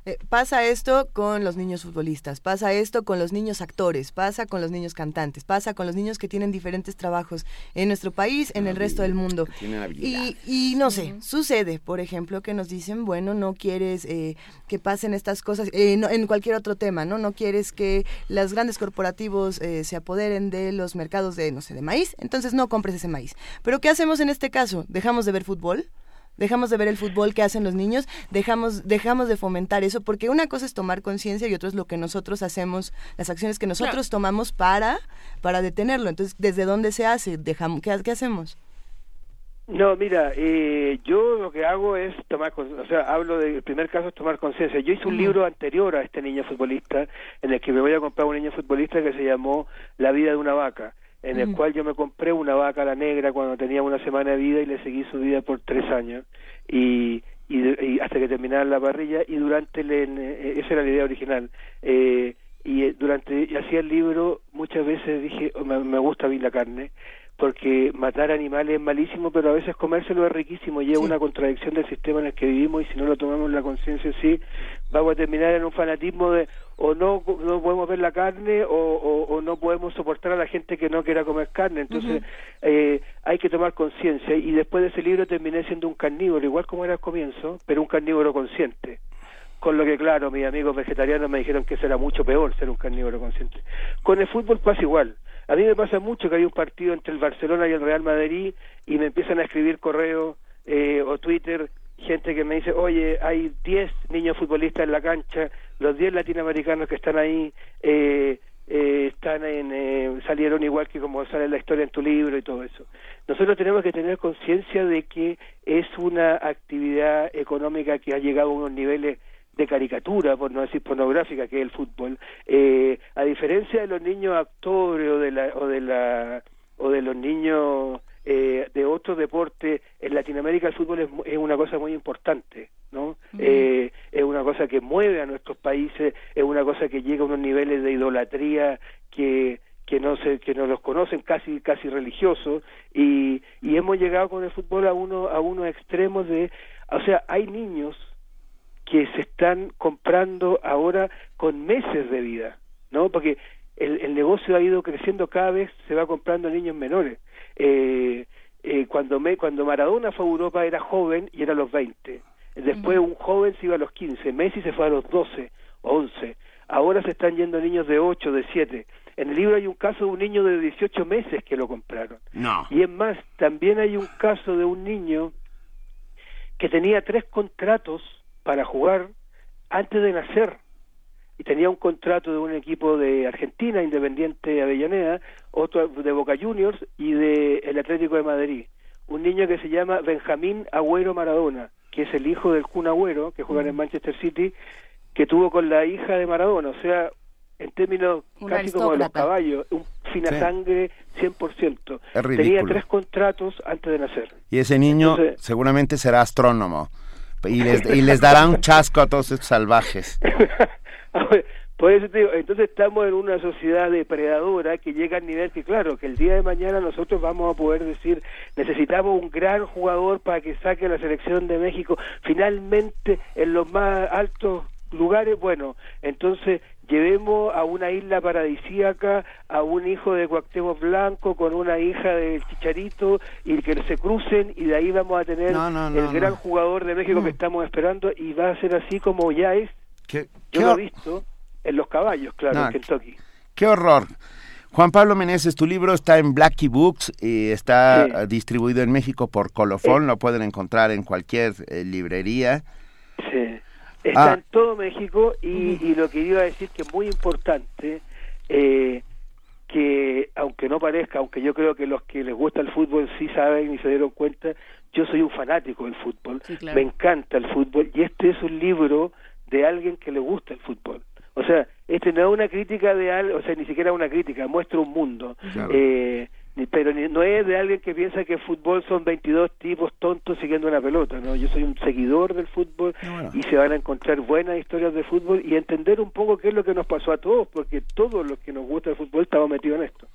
Eh, pasa esto con los niños futbolistas, pasa esto con los niños actores, pasa con los niños cantantes, pasa con los niños que tienen diferentes trabajos en nuestro país, en el resto del mundo. Y, y, no sé, sucede, por ejemplo, que nos dicen, bueno, no quieres eh, que pasen estas cosas eh, en cualquier otro tema, ¿no? No quieres que los grandes corporativos se apoderen de los mercados de, no sé, de maíz, entonces no compres ese maíz. Pero ¿qué hacemos en este caso? ¿Dejamos de ver fútbol? Dejamos de ver el fútbol que hacen los niños, dejamos, dejamos de fomentar eso, porque una cosa es tomar conciencia y otra es lo que nosotros hacemos, las acciones que nosotros tomamos para, para detenerlo. Entonces, ¿desde dónde se hace? Dejamos, ¿qué, qué hacemos? No, mira, eh, yo lo que hago es tomar, o sea, hablo del primer caso es tomar conciencia. Yo hice un libro anterior a este niño futbolista, en el que me voy a comprar un niño futbolista que se llamó La vida de una vaca en el cual yo me compré una vaca a la negra cuando tenía una semana de vida y le seguí su vida por tres años. Y, y, hasta que terminara la parrilla y durante el, eh, esa era la idea original. Eh, y eh, durante y hacía el libro muchas veces dije oh, me, me gusta bien la carne porque matar animales es malísimo, pero a veces comérselo es riquísimo, lleva una contradicción del sistema en el que vivimos y si no lo tomamos la conciencia sí, vamos a terminar en un fanatismo de o no, no podemos ver la carne o, o, no podemos soportar a la gente que no quiera comer carne, entonces eh, hay que tomar conciencia y después de ese libro terminé siendo un carnívoro, igual como era al comienzo, pero un carnívoro consciente con lo que claro, mis amigos vegetarianos me dijeron que será mucho peor ser un carnívoro consciente. Con el fútbol pasa igual. A mí me pasa mucho que hay un partido entre el Barcelona y el Real Madrid y me empiezan a escribir correo eh, o Twitter gente que me dice, oye, hay 10 niños futbolistas en la cancha, los 10 latinoamericanos que están ahí eh, eh, están en, salieron igual que como sale la historia en tu libro y todo eso. Nosotros tenemos que tener conciencia de que es una actividad económica que ha llegado a unos niveles de caricatura, por no decir pornográfica, que es el fútbol, eh, a diferencia de los niños actores o de la o de la o de los niños otros deportes en Latinoamérica el fútbol es, una cosa muy importante no eh, es una cosa que mueve a nuestros países es una cosa que llega a unos niveles de idolatría que que no se que no los conocen casi casi religiosos y, y hemos llegado con el fútbol a uno a unos extremos de o sea hay niños que se están comprando ahora con meses de vida, ¿no? Porque el, el negocio ha ido creciendo cada vez, se va comprando a niños menores. Eh, eh, cuando, me, cuando Maradona fue a Europa era joven y era a los 20. Después un joven se iba a los 15, Messi se fue a los 12, 11. Ahora se están yendo niños de 8, de 7. En el libro hay un caso de un niño de 18 meses que lo compraron. No. Y es más, también hay un caso de un niño que tenía tres contratos para jugar antes de nacer y tenía un contrato de un equipo de Argentina, Independiente Avellaneda, otro de Boca Juniors y de el Atlético de Madrid. Un niño que se llama Benjamín Agüero Maradona, que es el hijo del Kun Agüero, que juega en Manchester City, que tuvo con la hija de Maradona, o sea, en términos Un casi como de los caballos, un fina Sí. sangre 100%. Es Tenía tres contratos antes de nacer. Y ese niño Entonces- seguramente será astrónomo. Y les, y les dará un chasco a todos estos salvajes. Por eso te digo, entonces estamos en una sociedad depredadora que llega al nivel que, claro, que el día de mañana nosotros vamos a poder decir, necesitamos un gran jugador para que saque la selección de México finalmente en los más altos lugares. Bueno, entonces llevemos a una isla paradisíaca a un hijo de Cuauhtémoc Blanco con una hija del Chicharito y que se crucen y de ahí vamos a tener No, no, el gran jugador de México que estamos esperando y va a ser así como ya es ¿Qué, yo qué lo hor- he visto en los caballos, claro, No, en Kentucky. qué horror! Juan Pablo Meneses, tu libro está en Blackie Books y está Sí. eh, distribuido en México por Colofón, lo pueden encontrar en cualquier eh, librería. Sí. Está Ah. en todo México y, y lo que iba a decir que es muy importante, eh, que aunque no parezca, aunque yo creo que los que les gusta el fútbol sí saben y se dieron cuenta, yo soy un fanático del fútbol, Sí, claro. me encanta el fútbol y este es un libro de alguien que le gusta el fútbol. O sea, este no es una crítica de algo, o sea, ni siquiera una crítica, muestra un mundo. Claro. Eh, pero no es de alguien que piensa que el fútbol son 22 tipos tontos siguiendo una pelota, ¿no? Yo soy un seguidor del fútbol bueno. y se van a encontrar buenas historias de fútbol y entender un poco qué es lo que nos pasó a todos, porque todos los que nos gusta el fútbol estamos metidos en esto.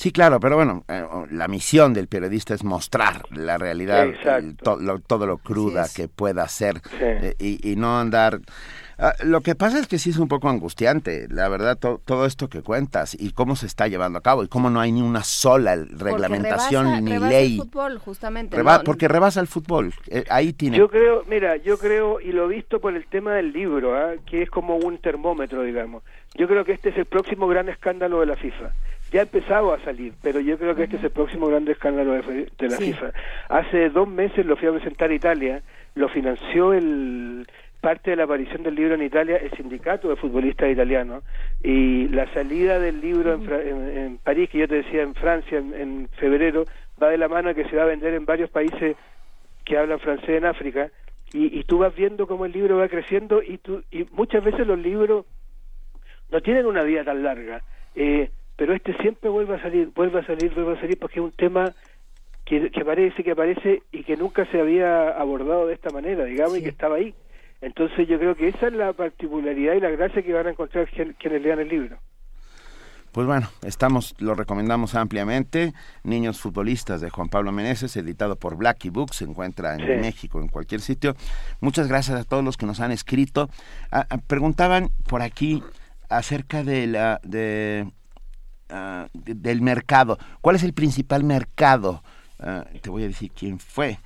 Sí, claro, pero bueno, eh, la misión del periodista es mostrar la realidad, el- to- lo- todo lo cruda es. que pueda ser Sí. eh, y, y no andar... Ah, lo que pasa es que sí es un poco angustiante, la verdad, to- todo esto que cuentas y cómo se está llevando a cabo y cómo no hay ni una sola reglamentación rebasa- ni rebasa ley. el fútbol, justamente. Reba- ¿no? porque rebasa el fútbol. Eh, ahí tiene... Yo creo, mira, yo creo, y lo he visto por el tema del libro, ¿ah? que es como un termómetro, digamos. Yo creo que este es el próximo gran escándalo de la FIFA. Ya ha empezado a salir, pero yo creo que este es el próximo gran escándalo de, de la Sí. FIFA. Hace dos meses lo fui a presentar a Italia, lo financió el parte de la aparición del libro en Italia el sindicato de futbolistas italianos y la salida del libro en, Fra- en- en París que yo te decía en Francia en, en febrero va de la mano que se va a vender en varios países que hablan francés en África y, y tú vas viendo cómo el libro va creciendo y tú y muchas veces los libros no tienen una vida tan larga eh, pero este siempre vuelve a salir vuelve a salir vuelve a salir porque es un tema que, que parece que aparece y que nunca se había abordado de esta manera digamos y que estaba ahí entonces yo creo que esa es la particularidad y la gracia que van a encontrar quien- quienes lean el libro Pues bueno, estamos, lo recomendamos ampliamente. Niños futbolistas de Juan Pablo Meneses, editado por Blackie Books, se encuentra en Sí. México, en cualquier sitio. Muchas gracias a todos los que nos han escrito. Ah, ah, preguntaban por aquí acerca de la de, ah, de- del mercado. ¿Cuál es el principal mercado? Ah, te voy a decir quién fue.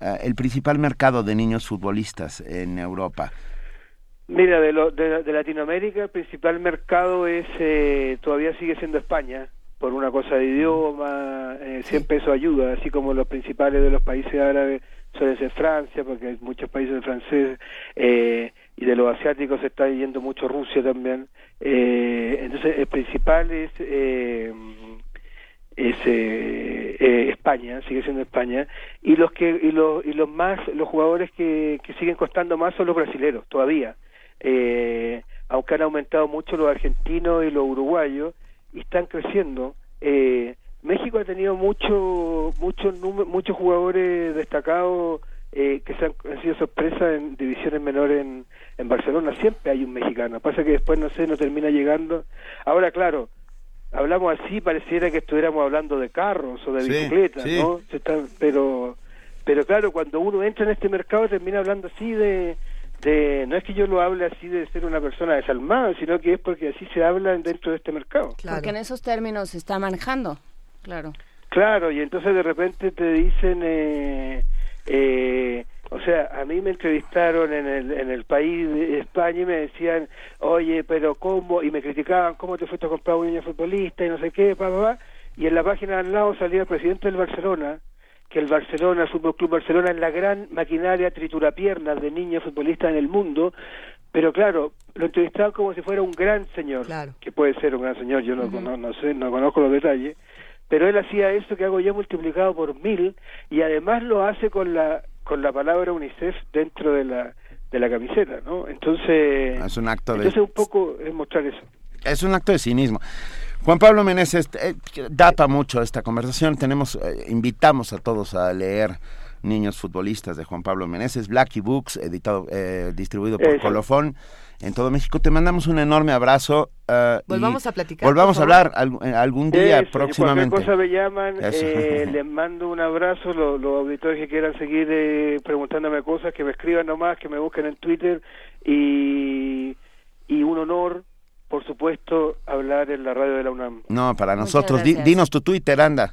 Ah, el principal mercado de niños futbolistas en Europa. Mira, de, lo, de, de Latinoamérica el principal mercado es eh, todavía sigue siendo España por una cosa de idioma, eh, siempre eso ayuda, así como los principales de los países árabes suelen ser Francia, porque hay muchos países francés, eh, y de los asiáticos se está yendo mucho Rusia también. Eh, entonces, el principal es, eh, eh, eh, España, sigue siendo España, y los que y los, y los más los jugadores que, que siguen costando más son los brasileros todavía. Eh, aunque han aumentado mucho los argentinos y los uruguayos y están creciendo. México ha tenido mucho, mucho muchos jugadores destacados eh, que se han, han sido sorpresa en divisiones menores en, en Barcelona. Siempre hay un mexicano. Pasa que después, no sé, no termina llegando. Ahora, claro, hablamos así, pareciera que estuviéramos hablando de carros o de Sí, bicicletas, sí. ¿no? Se están- pero, pero claro, cuando uno entra en este mercado termina hablando así de, de, no es que yo lo hable así de ser una persona desalmada, sino que es porque así se habla dentro de este mercado. Claro. Porque en esos términos se está manejando. Claro. Claro, y entonces de repente te dicen, eh, eh, o sea, a mí me entrevistaron en el, en el país de España y me decían, oye, pero ¿cómo? Y me criticaban, ¿cómo te fuiste a comprar un niño futbolista y no sé qué, pa, pa, pa? Y en la página al lado salía el presidente del Barcelona, que el Barcelona, el Fútbol Club Barcelona, es la gran maquinaria triturapiernas de niños futbolistas en el mundo, pero claro, lo entrevistaban como si fuera un gran señor, Claro. que puede ser un gran señor, yo no, no, no sé, no conozco los detalles, pero él hacía esto que hago yo multiplicado por mil y además lo hace con la con la palabra UNICEF dentro de la de la camiseta, ¿no? Entonces, Es un acto de- entonces un poco es mostrar eso. Es un acto de cinismo. Juan Pablo Meneses, eh, data mucho esta conversación. Tenemos, eh, invitamos a todos a leer Niños Futbolistas de Juan Pablo Meneses, Blacky Books, editado, eh, distribuido por. Colofón en todo México. Te mandamos un enorme abrazo. eh, Volvamos a platicar, Volvamos a hablar algún, eh, algún día Eso, próximamente. Cualquier cosa me llaman, eh, les mando un abrazo, los, los auditores que quieran seguir eh, preguntándome cosas, que me escriban nomás, que me busquen en Twitter y, y un honor, por supuesto, hablar en la radio de la UNAM. No, para Muchas nosotros. Di- dinos tu Twitter, anda.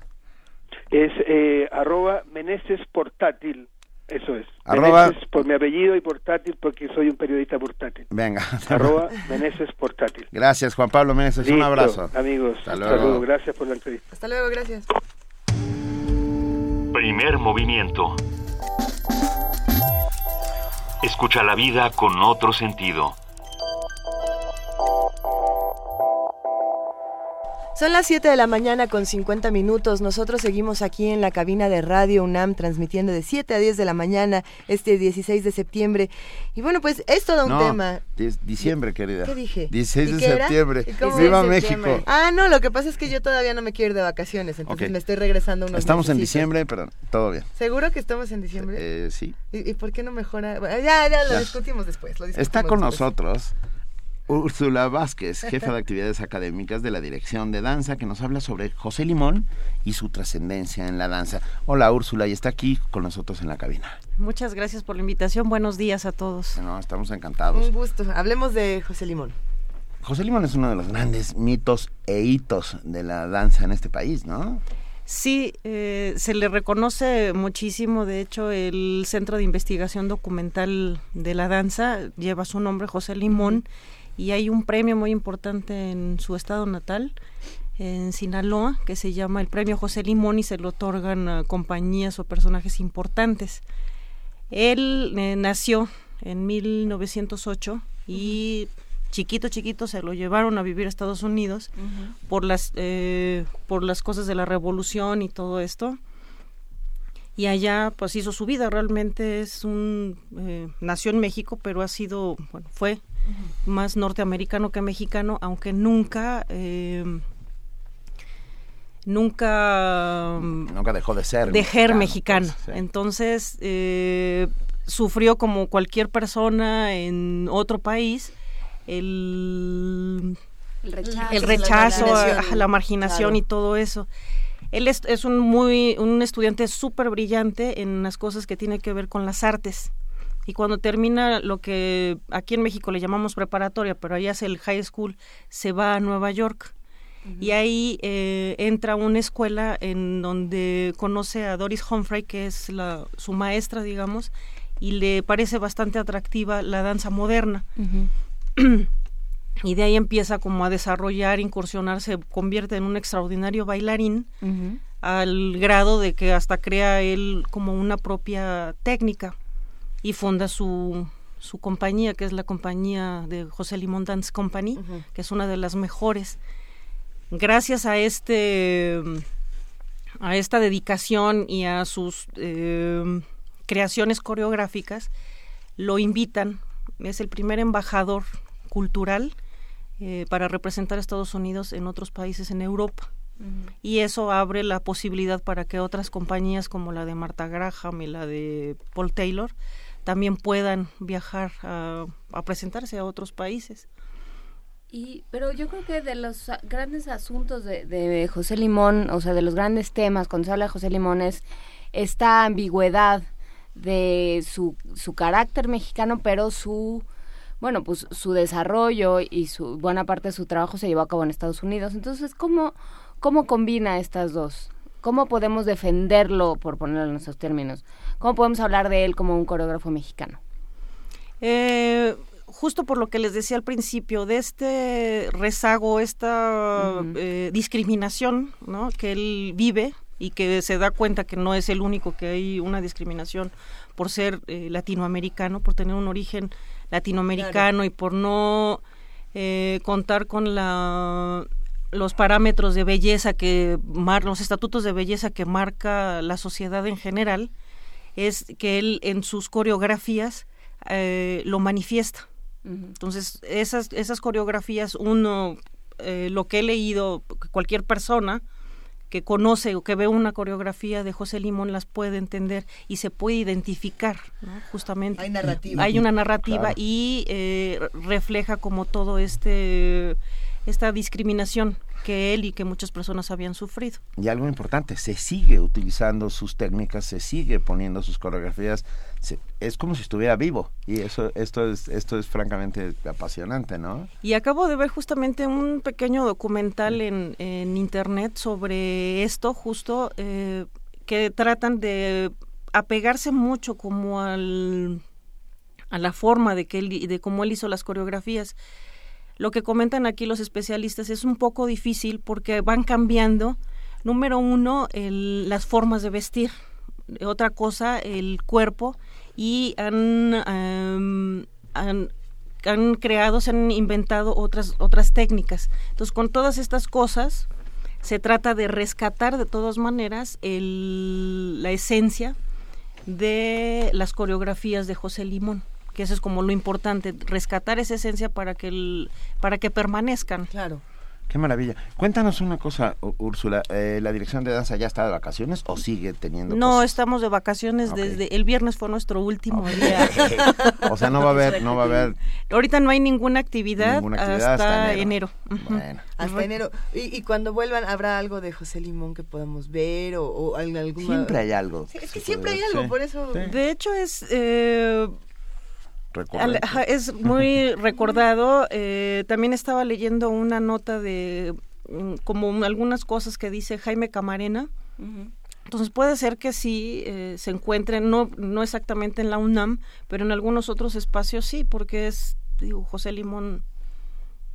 Es eh, arroba Meneses Portátil, eso es. Arroba- Meneses por mi apellido y portátil porque soy un periodista portátil. Venga. arroba Meneses Portátil. Gracias, Juan Pablo Meneses. Un abrazo. amigos. Hasta luego. saludo, gracias por la entrevista. Hasta luego, gracias. Primer movimiento. Escucha la vida con otro sentido. Son las 7 de la mañana con 50 minutos. Nosotros seguimos aquí en la cabina de Radio UNAM transmitiendo de 7 a 10 de la mañana este 16 de septiembre. Y bueno, pues es todo un No, tema. diciembre, querida. ¿Qué dije? 16 ¿Y de septiembre. ¡Viva 16 de México! septiembre. Ah, no, lo que pasa es que yo todavía no me quiero ir de vacaciones, entonces me estoy regresando unos Estamos en diciembre, pero todo bien. ¿Seguro que estamos en diciembre? Eh, sí. ¿Y, y por qué no mejora? Bueno, ya, ya, lo Ya. discutimos después. lo Está discutimos con después. nosotros Úrsula Vázquez, jefa de actividades académicas de la Dirección de Danza, que nos habla sobre José Limón y su trascendencia en la danza. Hola Úrsula, y está aquí con nosotros en la cabina. Muchas gracias por la invitación. Buenos días a todos. No, estamos encantados. Un gusto. Hablemos de José Limón. José Limón es uno de los grandes mitos e hitos de la danza en este país, ¿no? Sí, eh, se le reconoce muchísimo. De hecho, el Centro de Investigación Documental de la Danza lleva su nombre, José Limón, y hay un premio muy importante en su estado natal, en Sinaloa, que se llama el Premio José Limón y se lo otorgan a compañías o personajes importantes. Él eh, nació en 1908 y chiquito, chiquito se lo llevaron a vivir a Estados Unidos por las eh, por las cosas de la revolución y todo esto. Y allá pues hizo su vida. Realmente es un eh, nació en México pero ha sido bueno fue más norteamericano que mexicano aunque nunca eh, nunca Nunca dejó de ser. de ser mexicano. pues, sí. Entonces, eh, sufrió como cualquier persona en otro país el, El rechazo. el la marginación. ajá, la marginación Claro. y todo eso. Él es, es un muy un estudiante súper brillante en las cosas que tiene que ver con las artes. Y cuando termina lo que aquí en México le llamamos preparatoria, pero allá es el high school, se va a Nueva York. Y ahí eh, entra a una escuela en donde conoce a Doris Humphrey, que es la, su maestra, digamos, y le parece bastante atractiva la danza moderna. y de ahí empieza como a desarrollar, incursionar, se convierte en un extraordinario bailarín al grado de que hasta crea él como una propia técnica y funda su, su compañía, que es la compañía de José Limón Dance Company, que es una de las mejores. Gracias a este a esta dedicación y a sus eh, creaciones coreográficas, lo invitan, es el primer embajador cultural eh, para representar a Estados Unidos en otros países en Europa. Y eso abre la posibilidad para que otras compañías como la de Marta Graham y la de Paul Taylor también puedan viajar a, a presentarse a otros países. Y, pero yo creo que de los grandes asuntos de, de José Limón, o sea, de los grandes temas cuando se habla de José Limón es esta ambigüedad de su, su carácter mexicano, pero su, bueno, pues su desarrollo y su buena parte de su trabajo se llevó a cabo en Estados Unidos. Entonces, ¿cómo, cómo combina estas dos? ¿Cómo podemos defenderlo, por ponerlo en nuestros términos? ¿Cómo podemos hablar de él como un coreógrafo mexicano? Eh, justo por lo que les decía al principio, de este rezago, esta eh, discriminación ¿no? que él vive y que se da cuenta que no es el único, que hay una discriminación por ser eh, latinoamericano, por tener un origen latinoamericano y por no eh, contar con la los parámetros de belleza que mar, los estatutos de belleza que marca la sociedad en general es que él en sus coreografías eh, lo manifiesta entonces esas esas coreografías uno eh, lo que he leído cualquier persona que conoce o que ve una coreografía de José Limón las puede entender y se puede identificar, justamente. Hay narrativa. Hay una narrativa y eh, refleja como todo este esta discriminación que él y que muchas personas habían sufrido. Y algo importante, se sigue utilizando sus técnicas, se sigue poniendo sus coreografías, es como si estuviera vivo y eso esto es esto es francamente apasionante, ¿no? Y acabo de ver justamente un pequeño documental en, en internet sobre esto, justo eh, que tratan de apegarse mucho como al a la forma de que él, de cómo él hizo las coreografías lo que comentan aquí los especialistas es un poco difícil porque van cambiando, número uno, las formas de vestir, otra cosa, el cuerpo, y han, han, han, creado, se han inventado otras, otras técnicas. Entonces, con todas estas cosas, se trata de rescatar de todas maneras el, la esencia de las coreografías de José Limón que eso es como lo importante, rescatar esa esencia para que el, para que permanezcan. Claro. Qué maravilla. Cuéntanos una cosa, Úrsula. Eh, ¿La dirección de danza ya está de vacaciones o sigue teniendo? No, estamos de vacaciones desde el viernes fue nuestro último día. o sea, no va a haber, no va a haber. Ahorita no hay ninguna actividad, hasta, enero. Bueno. Hasta enero. Y, cuando vuelvan habrá algo de José Limón que podamos ver o, o alguna. Siempre hay algo. es que siempre hay algo, por eso. De hecho es. Eh, es muy recordado. Eh, también estaba leyendo una nota de mm, como algunas cosas que dice Jaime Camarena. Entonces puede ser que sí eh, se encuentren, no, no exactamente en la UNAM, pero en algunos otros espacios sí, porque es, digo, José Limón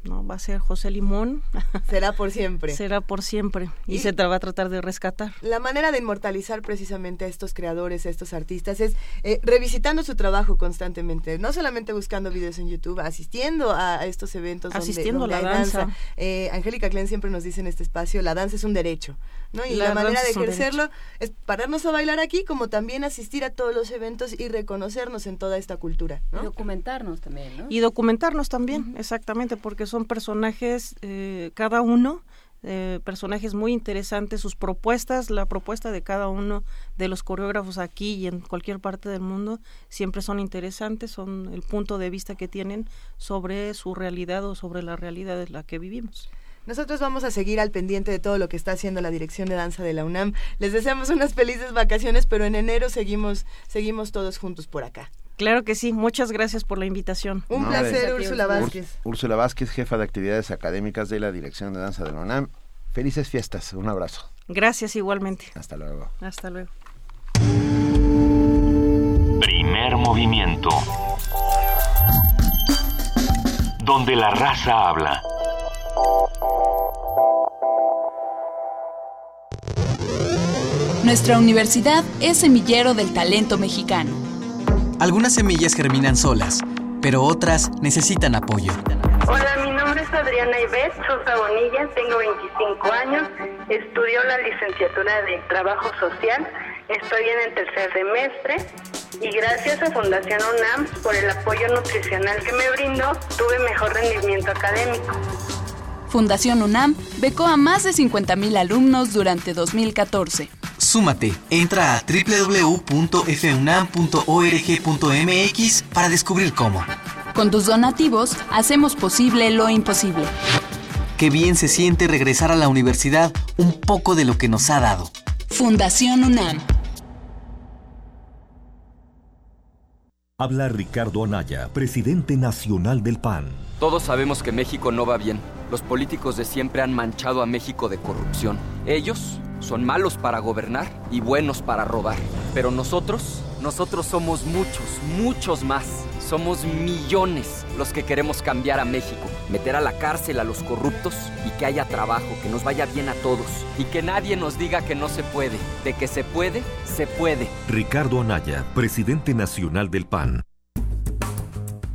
¿no? Va a ser José Limón. Será por siempre. Será por siempre. Y, se va a tratar de rescatar. La manera de inmortalizar precisamente a estos creadores, a estos artistas, es eh, revisitando su trabajo constantemente. No solamente buscando videos en YouTube, asistiendo a, estos eventos. Asistiendo a la danza. Eh, Angélica Klein siempre nos dice en este espacio, la danza es un derecho. ¿No? Y la, manera de ejercerlo es pararnos a bailar aquí, como también asistir a todos los eventos y reconocernos en toda esta cultura. Y documentarnos también, ¿no? Y documentarnos también, exactamente, porque son personajes, eh, cada uno, eh, personajes muy interesantes, sus propuestas, la propuesta de cada uno de los coreógrafos aquí y en cualquier parte del mundo siempre son interesantes, son el punto de vista que tienen sobre su realidad o sobre la realidad en la que vivimos. Nosotros vamos a seguir al pendiente de todo lo que está haciendo la Dirección de Danza de la UNAM. Les deseamos unas felices vacaciones, pero en enero seguimos, seguimos todos juntos por acá. Claro que sí, muchas gracias por la invitación. Un placer, Úrsula Vázquez. Úrsula Vázquez, jefa de actividades académicas de la Dirección de Danza de la UNAM. Felices fiestas, un abrazo. Gracias igualmente. Hasta luego. Hasta luego. Primer movimiento. Donde la raza habla. Nuestra universidad es semillero del talento mexicano. Algunas semillas germinan solas, pero otras necesitan apoyo. Hola, mi nombre es Adriana Ives Sosa Bonilla, tengo 25 años, estudio la licenciatura de Trabajo Social, estoy en el tercer semestre y gracias a Fundación UNAM por el apoyo nutricional que me brindó, tuve mejor rendimiento académico. Fundación UNAM becó a más de 50.000 alumnos durante 2014. Súmate, entra a www.funam.org.mx para descubrir cómo. Con tus donativos hacemos posible lo imposible. Qué bien se siente regresar a la universidad un poco de lo que nos ha dado. Fundación UNAM. Habla Ricardo Anaya, presidente nacional del PAN. Todos sabemos que México no va bien. Los políticos de siempre han manchado a México de corrupción. Ellos son malos para gobernar y buenos para robar. Pero nosotros, nosotros somos muchos, muchos más. Somos millones los que queremos cambiar a México, meter a la cárcel a los corruptos y que haya trabajo, que nos vaya bien a todos y que nadie nos diga que no se puede. De que se puede, se puede. Ricardo Anaya, presidente nacional del PAN.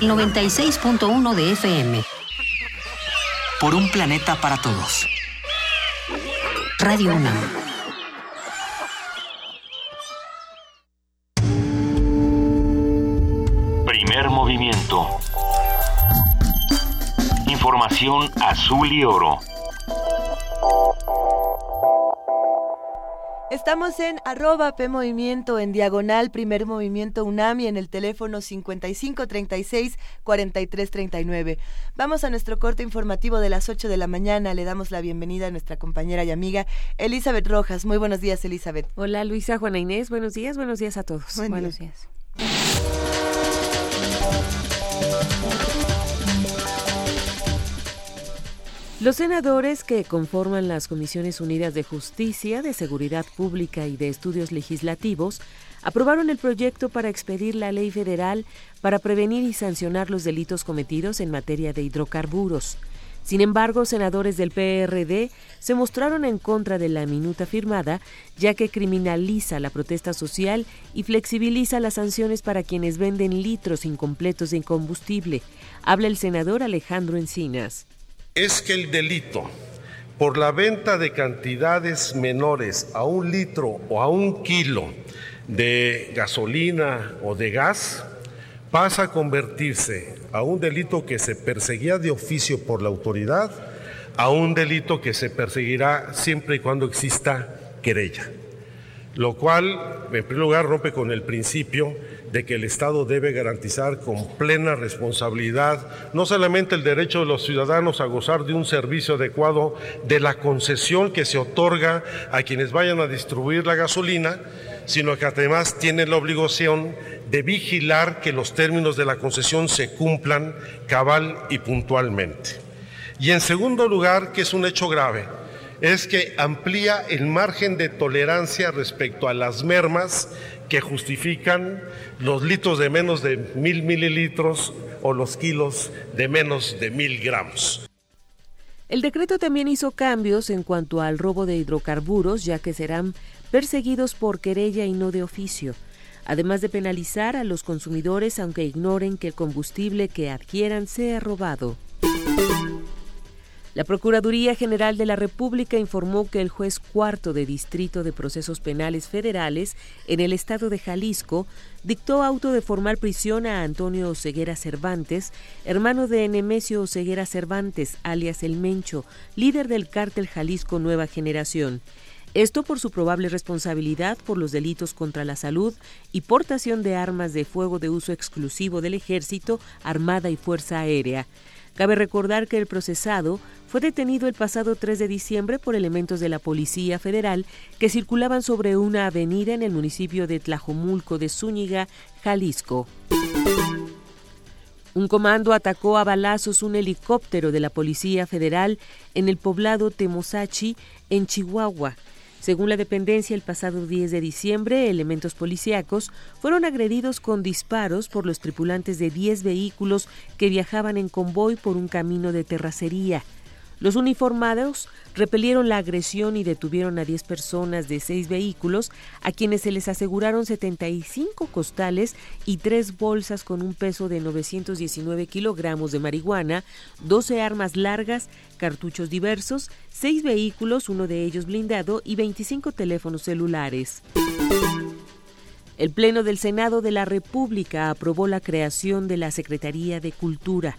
96.1 de FM. Por un planeta para todos. Radio UNAM. Primer movimiento. Información azul y oro. Estamos en arroba P Movimiento, en diagonal Primer Movimiento UNAMI, en el teléfono 5536-4339. Vamos a nuestro corte informativo de las 8 de la mañana. Le damos la bienvenida a nuestra compañera y amiga Elizabeth Rojas. Muy buenos días, Elizabeth. Hola, Luisa, Juana Inés. Buenos días, buenos días a todos. Buen buenos día. días. Los senadores que conforman las Comisiones Unidas de Justicia, de Seguridad Pública y de Estudios Legislativos aprobaron el proyecto para expedir la ley federal para prevenir y sancionar los delitos cometidos en materia de hidrocarburos. Sin embargo, senadores del PRD se mostraron en contra de la minuta firmada, ya que criminaliza la protesta social y flexibiliza las sanciones para quienes venden litros incompletos de combustible. Habla el senador Alejandro Encinas es que el delito por la venta de cantidades menores a un litro o a un kilo de gasolina o de gas pasa a convertirse a un delito que se perseguía de oficio por la autoridad a un delito que se perseguirá siempre y cuando exista querella. Lo cual, en primer lugar, rompe con el principio de que el Estado debe garantizar con plena responsabilidad no solamente el derecho de los ciudadanos a gozar de un servicio adecuado de la concesión que se otorga a quienes vayan a distribuir la gasolina, sino que además tienen la obligación de vigilar que los términos de la concesión se cumplan cabal y puntualmente. Y en segundo lugar, que es un hecho grave, es que amplía el margen de tolerancia respecto a las mermas que justifican los litros de menos de mil mililitros o los kilos de menos de mil gramos. El decreto también hizo cambios en cuanto al robo de hidrocarburos, ya que serán perseguidos por querella y no de oficio, además de penalizar a los consumidores aunque ignoren que el combustible que adquieran sea robado. La Procuraduría General de la República informó que el juez cuarto de Distrito de Procesos Penales Federales en el estado de Jalisco dictó auto de formal prisión a Antonio Oseguera Cervantes, hermano de Nemesio Oseguera Cervantes, alias El Mencho, líder del cártel Jalisco Nueva Generación. Esto por su probable responsabilidad por los delitos contra la salud y portación de armas de fuego de uso exclusivo del Ejército, Armada y Fuerza Aérea. Cabe recordar que el procesado fue detenido el pasado 3 de diciembre por elementos de la Policía Federal que circulaban sobre una avenida en el municipio de Tlajomulco de Zúñiga, Jalisco. Un comando atacó a balazos un helicóptero de la Policía Federal en el poblado Temosachi, en Chihuahua. Según la dependencia, el pasado 10 de diciembre, elementos policíacos fueron agredidos con disparos por los tripulantes de 10 vehículos que viajaban en convoy por un camino de terracería. Los uniformados repelieron la agresión y detuvieron a 10 personas de seis vehículos, a quienes se les aseguraron 75 costales y tres bolsas con un peso de 919 kilogramos de marihuana, 12 armas largas, cartuchos diversos, seis vehículos, uno de ellos blindado, y 25 teléfonos celulares. El Pleno del Senado de la República aprobó la creación de la Secretaría de Cultura.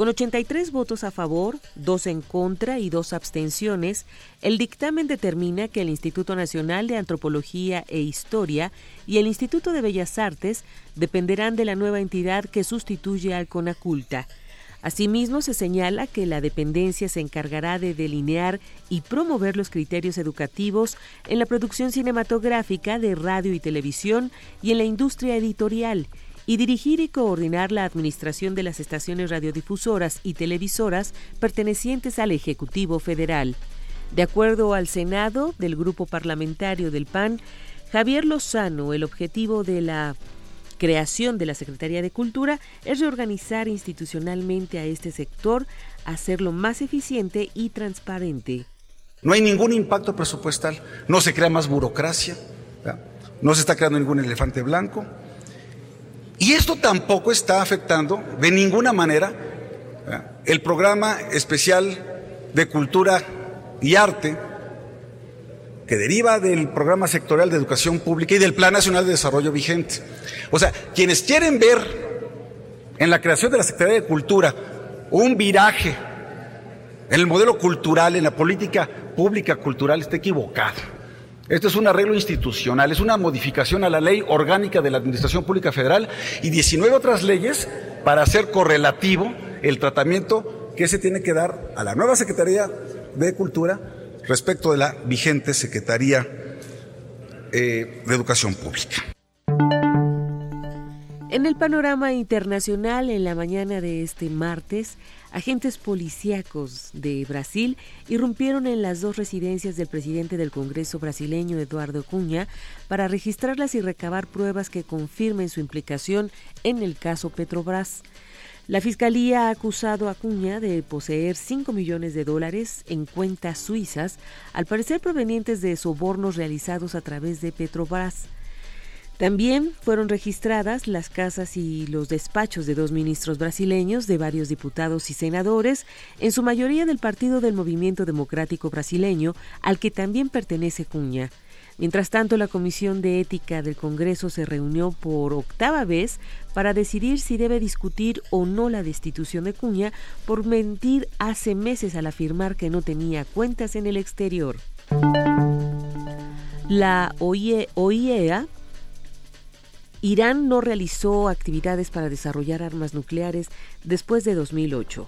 Con 83 votos a favor, dos en contra y dos abstenciones, el dictamen determina que el Instituto Nacional de Antropología e Historia y el Instituto de Bellas Artes dependerán de la nueva entidad que sustituye al CONACULTA. Asimismo, se señala que la dependencia se encargará de delinear y promover los criterios educativos en la producción cinematográfica de radio y televisión y en la industria editorial, y dirigir y coordinar la administración de las estaciones radiodifusoras y televisoras pertenecientes al Ejecutivo Federal. De acuerdo al Senado del Grupo Parlamentario del PAN, Javier Lozano, el objetivo de la creación de la Secretaría de Cultura es reorganizar institucionalmente a este sector, hacerlo más eficiente y transparente. No hay ningún impacto presupuestal, no se crea más burocracia, no se está creando ningún elefante blanco. Y esto tampoco está afectando de ninguna manera el programa especial de cultura y arte que deriva del programa sectorial de educación pública y del Plan Nacional de Desarrollo vigente. O sea, quienes quieren ver en la creación de la Secretaría de Cultura un viraje en el modelo cultural, en la política pública cultural, está equivocado. Esto es un arreglo institucional, es una modificación a la ley orgánica de la Administración Pública Federal y 19 otras leyes para hacer correlativo el tratamiento que se tiene que dar a la nueva Secretaría de Cultura respecto de la vigente Secretaría eh, de Educación Pública. En el panorama internacional, en la mañana de este martes, agentes policíacos de Brasil irrumpieron en las dos residencias del presidente del Congreso brasileño, Eduardo Cunha, para registrarlas y recabar pruebas que confirmen su implicación en el caso Petrobras. La Fiscalía ha acusado a Cuña de poseer 5 millones de dólares en cuentas suizas, al parecer provenientes de sobornos realizados a través de Petrobras. También fueron registradas las casas y los despachos de dos ministros brasileños, de varios diputados y senadores, en su mayoría del Partido del Movimiento Democrático Brasileño, al que también pertenece Cuña. Mientras tanto, la Comisión de Ética del Congreso se reunió por octava vez para decidir si debe discutir o no la destitución de Cuña por mentir hace meses al afirmar que no tenía cuentas en el exterior. La OIEA Irán no realizó actividades para desarrollar armas nucleares después de 2008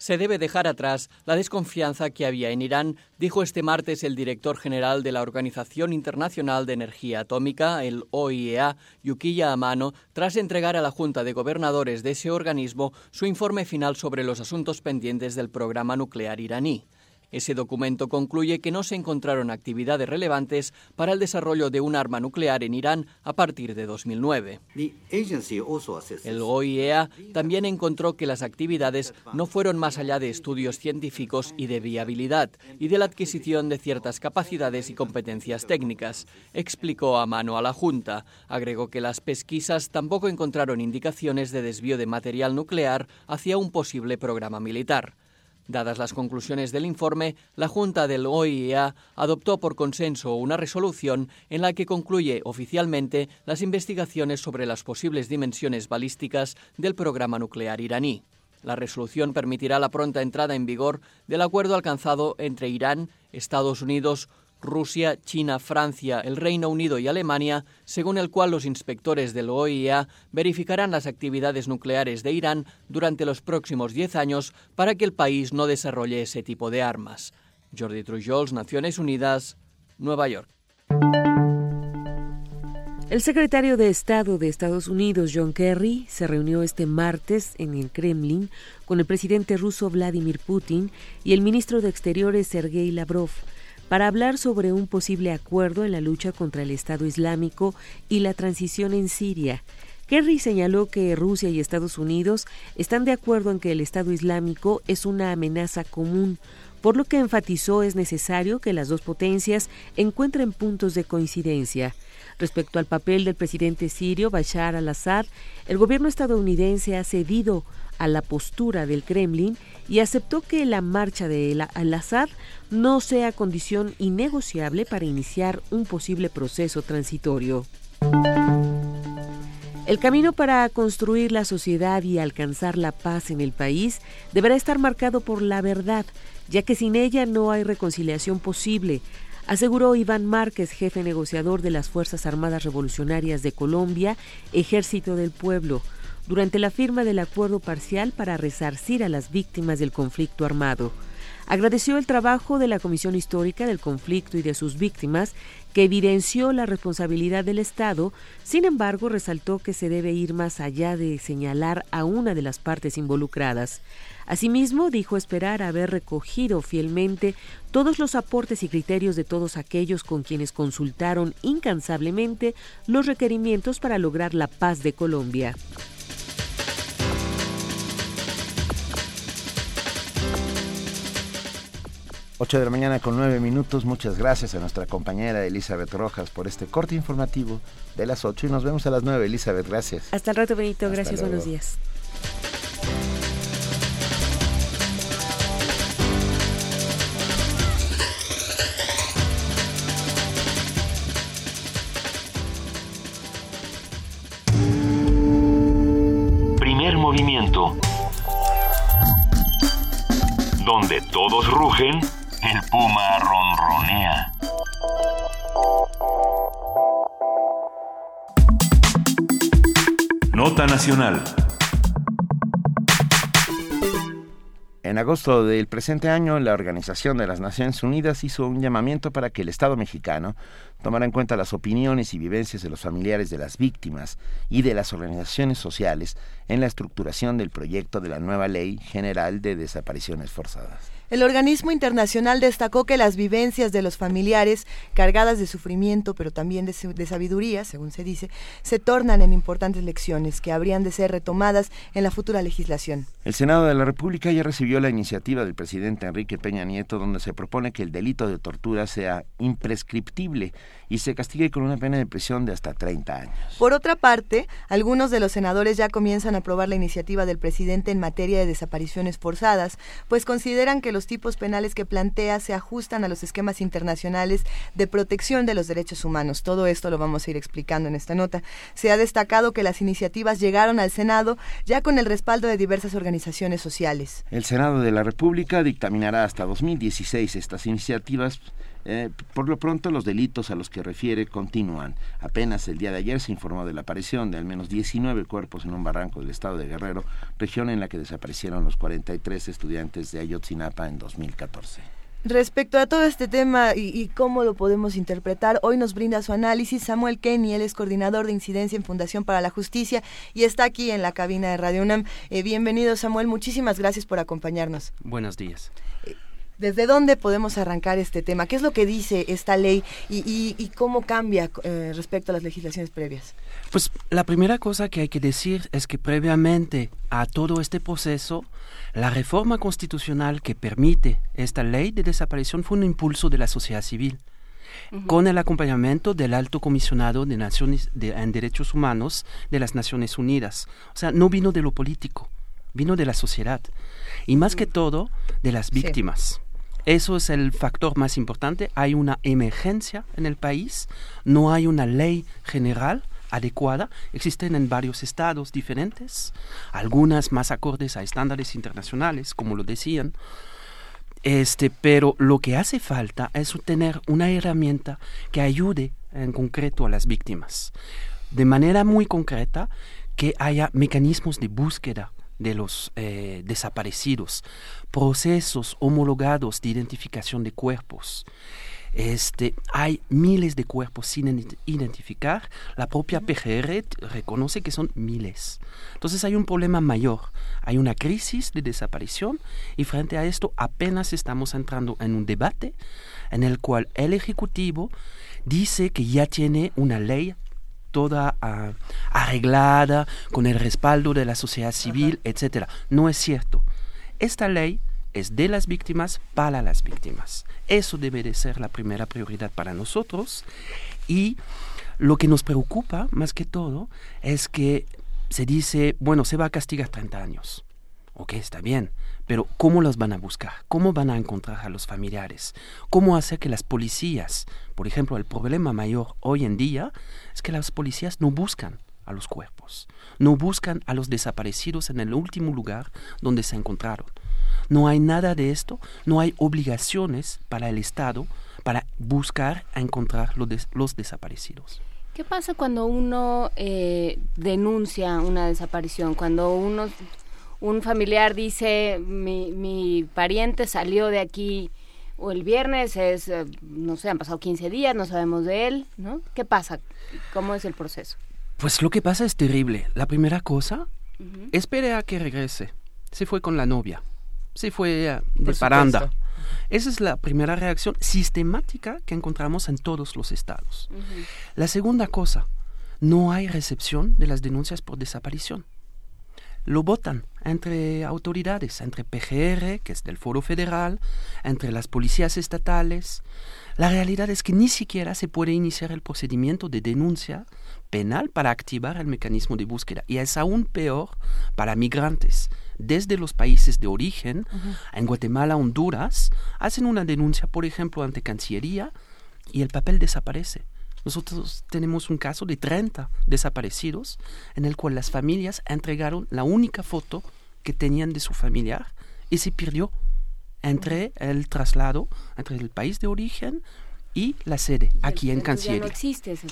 se debe dejar atrás la desconfianza que había en Irán, dijo este martes el director general de la Organización Internacional de Energía Atómica, el OIEA, Yukiya Amano, tras entregar a la Junta de Gobernadores de ese organismo su informe final sobre los asuntos pendientes del programa nuclear iraní. Ese documento concluye que no se encontraron actividades relevantes para el desarrollo de un arma nuclear en Irán a partir de 2009. El OIEA también encontró que las actividades no fueron más allá de estudios científicos y de viabilidad y de la adquisición de ciertas capacidades y competencias técnicas, explicó a mano a la Junta. Agregó que las pesquisas tampoco encontraron indicaciones de desvío de material nuclear hacia un posible programa militar. Dadas las conclusiones del informe, la Junta del OIEA adoptó por consenso una resolución en la que concluye oficialmente las investigaciones sobre las posibles dimensiones balísticas del programa nuclear iraní. La resolución permitirá la pronta entrada en vigor del acuerdo alcanzado entre Irán, Estados Unidos, Rusia, China, Francia, el Reino Unido y Alemania, según el cual los inspectores del OIEA verificarán las actividades nucleares de Irán durante los próximos 10 años para que el país no desarrolle ese tipo de armas. Jordi Trujols, Naciones Unidas, Nueva York. El secretario de Estado de Estados Unidos, John Kerry, se reunió este martes en el Kremlin con el presidente ruso Vladimir Putin y el ministro de Exteriores, Sergei Lavrov para hablar sobre un posible acuerdo en la lucha contra el Estado Islámico y la transición en Siria. Kerry señaló que Rusia y Estados Unidos están de acuerdo en que el Estado Islámico es una amenaza común, por lo que enfatizó es necesario que las dos potencias encuentren puntos de coincidencia. Respecto al papel del presidente sirio Bashar al-Assad, el gobierno estadounidense ha cedido a la postura del Kremlin y aceptó que la marcha de al-Assad no sea condición innegociable para iniciar un posible proceso transitorio. El camino para construir la sociedad y alcanzar la paz en el país deberá estar marcado por la verdad, ya que sin ella no hay reconciliación posible, aseguró Iván Márquez, jefe negociador de las Fuerzas Armadas Revolucionarias de Colombia, Ejército del Pueblo, durante la firma del acuerdo parcial para resarcir a las víctimas del conflicto armado. Agradeció el trabajo de la Comisión Histórica del Conflicto y de sus víctimas, que evidenció la responsabilidad del Estado, sin embargo resaltó que se debe ir más allá de señalar a una de las partes involucradas. Asimismo, dijo esperar haber recogido fielmente todos los aportes y criterios de todos aquellos con quienes consultaron incansablemente los requerimientos para lograr la paz de Colombia. 8 de la mañana con 9 minutos. Muchas gracias a nuestra compañera Elizabeth Rojas por este corte informativo de las 8 y nos vemos a las 9. Elizabeth, gracias. Hasta el rato, Benito. gracias, buenos días. Primer movimiento. Donde todos rugen el puma ronronea. Nota Nacional. En agosto del presente año, la Organización de las Naciones Unidas hizo un llamamiento para que el Estado mexicano tomara en cuenta las opiniones y vivencias de los familiares de las víctimas y de las organizaciones sociales en la estructuración del proyecto de la nueva Ley General de Desapariciones Forzadas. El organismo internacional destacó que las vivencias de los familiares, cargadas de sufrimiento, pero también de, sabiduría, según se dice, se tornan en importantes lecciones que habrían de ser retomadas en la futura legislación. El Senado de la República ya recibió la iniciativa del presidente Enrique Peña Nieto donde se propone que el delito de tortura sea imprescriptible y se castigue con una pena de prisión de hasta 30 años. Por otra parte, algunos de los senadores ya comienzan a aprobar la iniciativa del presidente en materia de desapariciones forzadas, pues consideran que los tipos penales que plantea se ajustan a los esquemas internacionales de protección de los derechos humanos. Todo esto lo vamos a ir explicando en esta nota. Se ha destacado que las iniciativas llegaron al Senado ya con el respaldo de diversas organizaciones sociales. El Senado de la República dictaminará hasta 2016 estas iniciativas eh, por lo pronto, los delitos a los que refiere continúan. Apenas el día de ayer se informó de la aparición de al menos 19 cuerpos en un barranco del estado de Guerrero, región en la que desaparecieron los 43 estudiantes de Ayotzinapa en 2014. Respecto a todo este tema y, cómo lo podemos interpretar, hoy nos brinda su análisis Samuel Kenny, él es coordinador de incidencia en Fundación para la Justicia y está aquí en la cabina de Radio UNAM. Eh, bienvenido Samuel, muchísimas gracias por acompañarnos. Buenos días. Eh, ¿Desde dónde podemos arrancar este tema? ¿Qué es lo que dice esta ley y, cómo cambia eh, respecto a las legislaciones previas? Pues la primera cosa que hay que decir es que previamente a todo este proceso, la reforma constitucional que permite esta ley de desaparición fue un impulso de la sociedad civil. con el acompañamiento del alto comisionado de Naciones en Derechos Humanos de las Naciones Unidas. O sea, no vino de lo político, vino de la sociedad y más que todo de las víctimas. Eso es el factor más importante. Hay una emergencia en el país, no hay una ley general adecuada. Existen en varios estados diferentes, algunas más acordes a estándares internacionales, como lo decían. Este, pero lo que hace falta es tener una herramienta que ayude en concreto a las víctimas. De manera muy concreta, que haya mecanismos de búsqueda de los eh, desaparecidos, procesos homologados de identificación de cuerpos. Este, hay miles de cuerpos sin identificar. La propia PGR reconoce que son miles. Entonces hay un problema mayor. Hay una crisis de desaparición y frente a esto apenas estamos entrando en un debate en el cual el Ejecutivo dice que ya tiene una ley toda ah, arreglada, con el respaldo de la sociedad civil, etcétera. No es cierto. Esta ley es de las víctimas para las víctimas. Eso debe de ser la primera prioridad para nosotros. Y lo que nos preocupa, más que todo, es que se dice, bueno, se va a castigar 30 años. Ok, está bien, Pero ¿cómo los van a buscar? ¿Cómo van a encontrar a los familiares? ¿Cómo hacer que las policías, por ejemplo, el problema mayor hoy en día es que las policías no buscan a los cuerpos, no buscan a los desaparecidos en el último lugar donde se encontraron. No hay nada de esto, no hay obligaciones para el Estado para buscar a encontrar los, desaparecidos. ¿Qué pasa cuando uno eh, denuncia una desaparición? Cuando uno un familiar dice, mi, mi pariente salió de aquí o el viernes es, eh, no sé, han pasado 15 días, no sabemos de él, ¿no? ¿Qué pasa? ¿Cómo es el proceso? Pues lo que pasa es terrible. La primera cosa, espere a que regrese. Se fue con la novia, se fue de paranda. Esa es la primera reacción sistemática que encontramos en todos los estados. La segunda cosa, no hay recepción de las denuncias por desaparición lo votan entre autoridades, entre PGR, que es del Foro Federal, entre las policías estatales. La realidad es que ni siquiera se puede iniciar el procedimiento de denuncia penal para activar el mecanismo de búsqueda. Y es aún peor para migrantes. Desde los países de origen, en Guatemala, Honduras, hacen una denuncia, por ejemplo, ante Cancillería y el papel desaparece. Nosotros tenemos un caso de 30 desaparecidos en el cual las familias entregaron la única foto que tenían de su familiar y se perdió entre el traslado, entre el país de origen y la sede aquí en Cancillería. no existe ese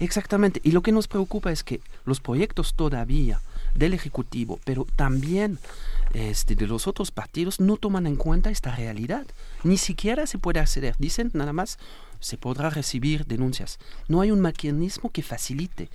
Exactamente. Y lo que nos preocupa es que los proyectos todavía del Ejecutivo, pero también este, de los otros partidos, no toman en cuenta esta realidad. Ni siquiera se puede acceder. Dicen nada más, se podrá recibir denuncias. No hay un mecanismo que facilite,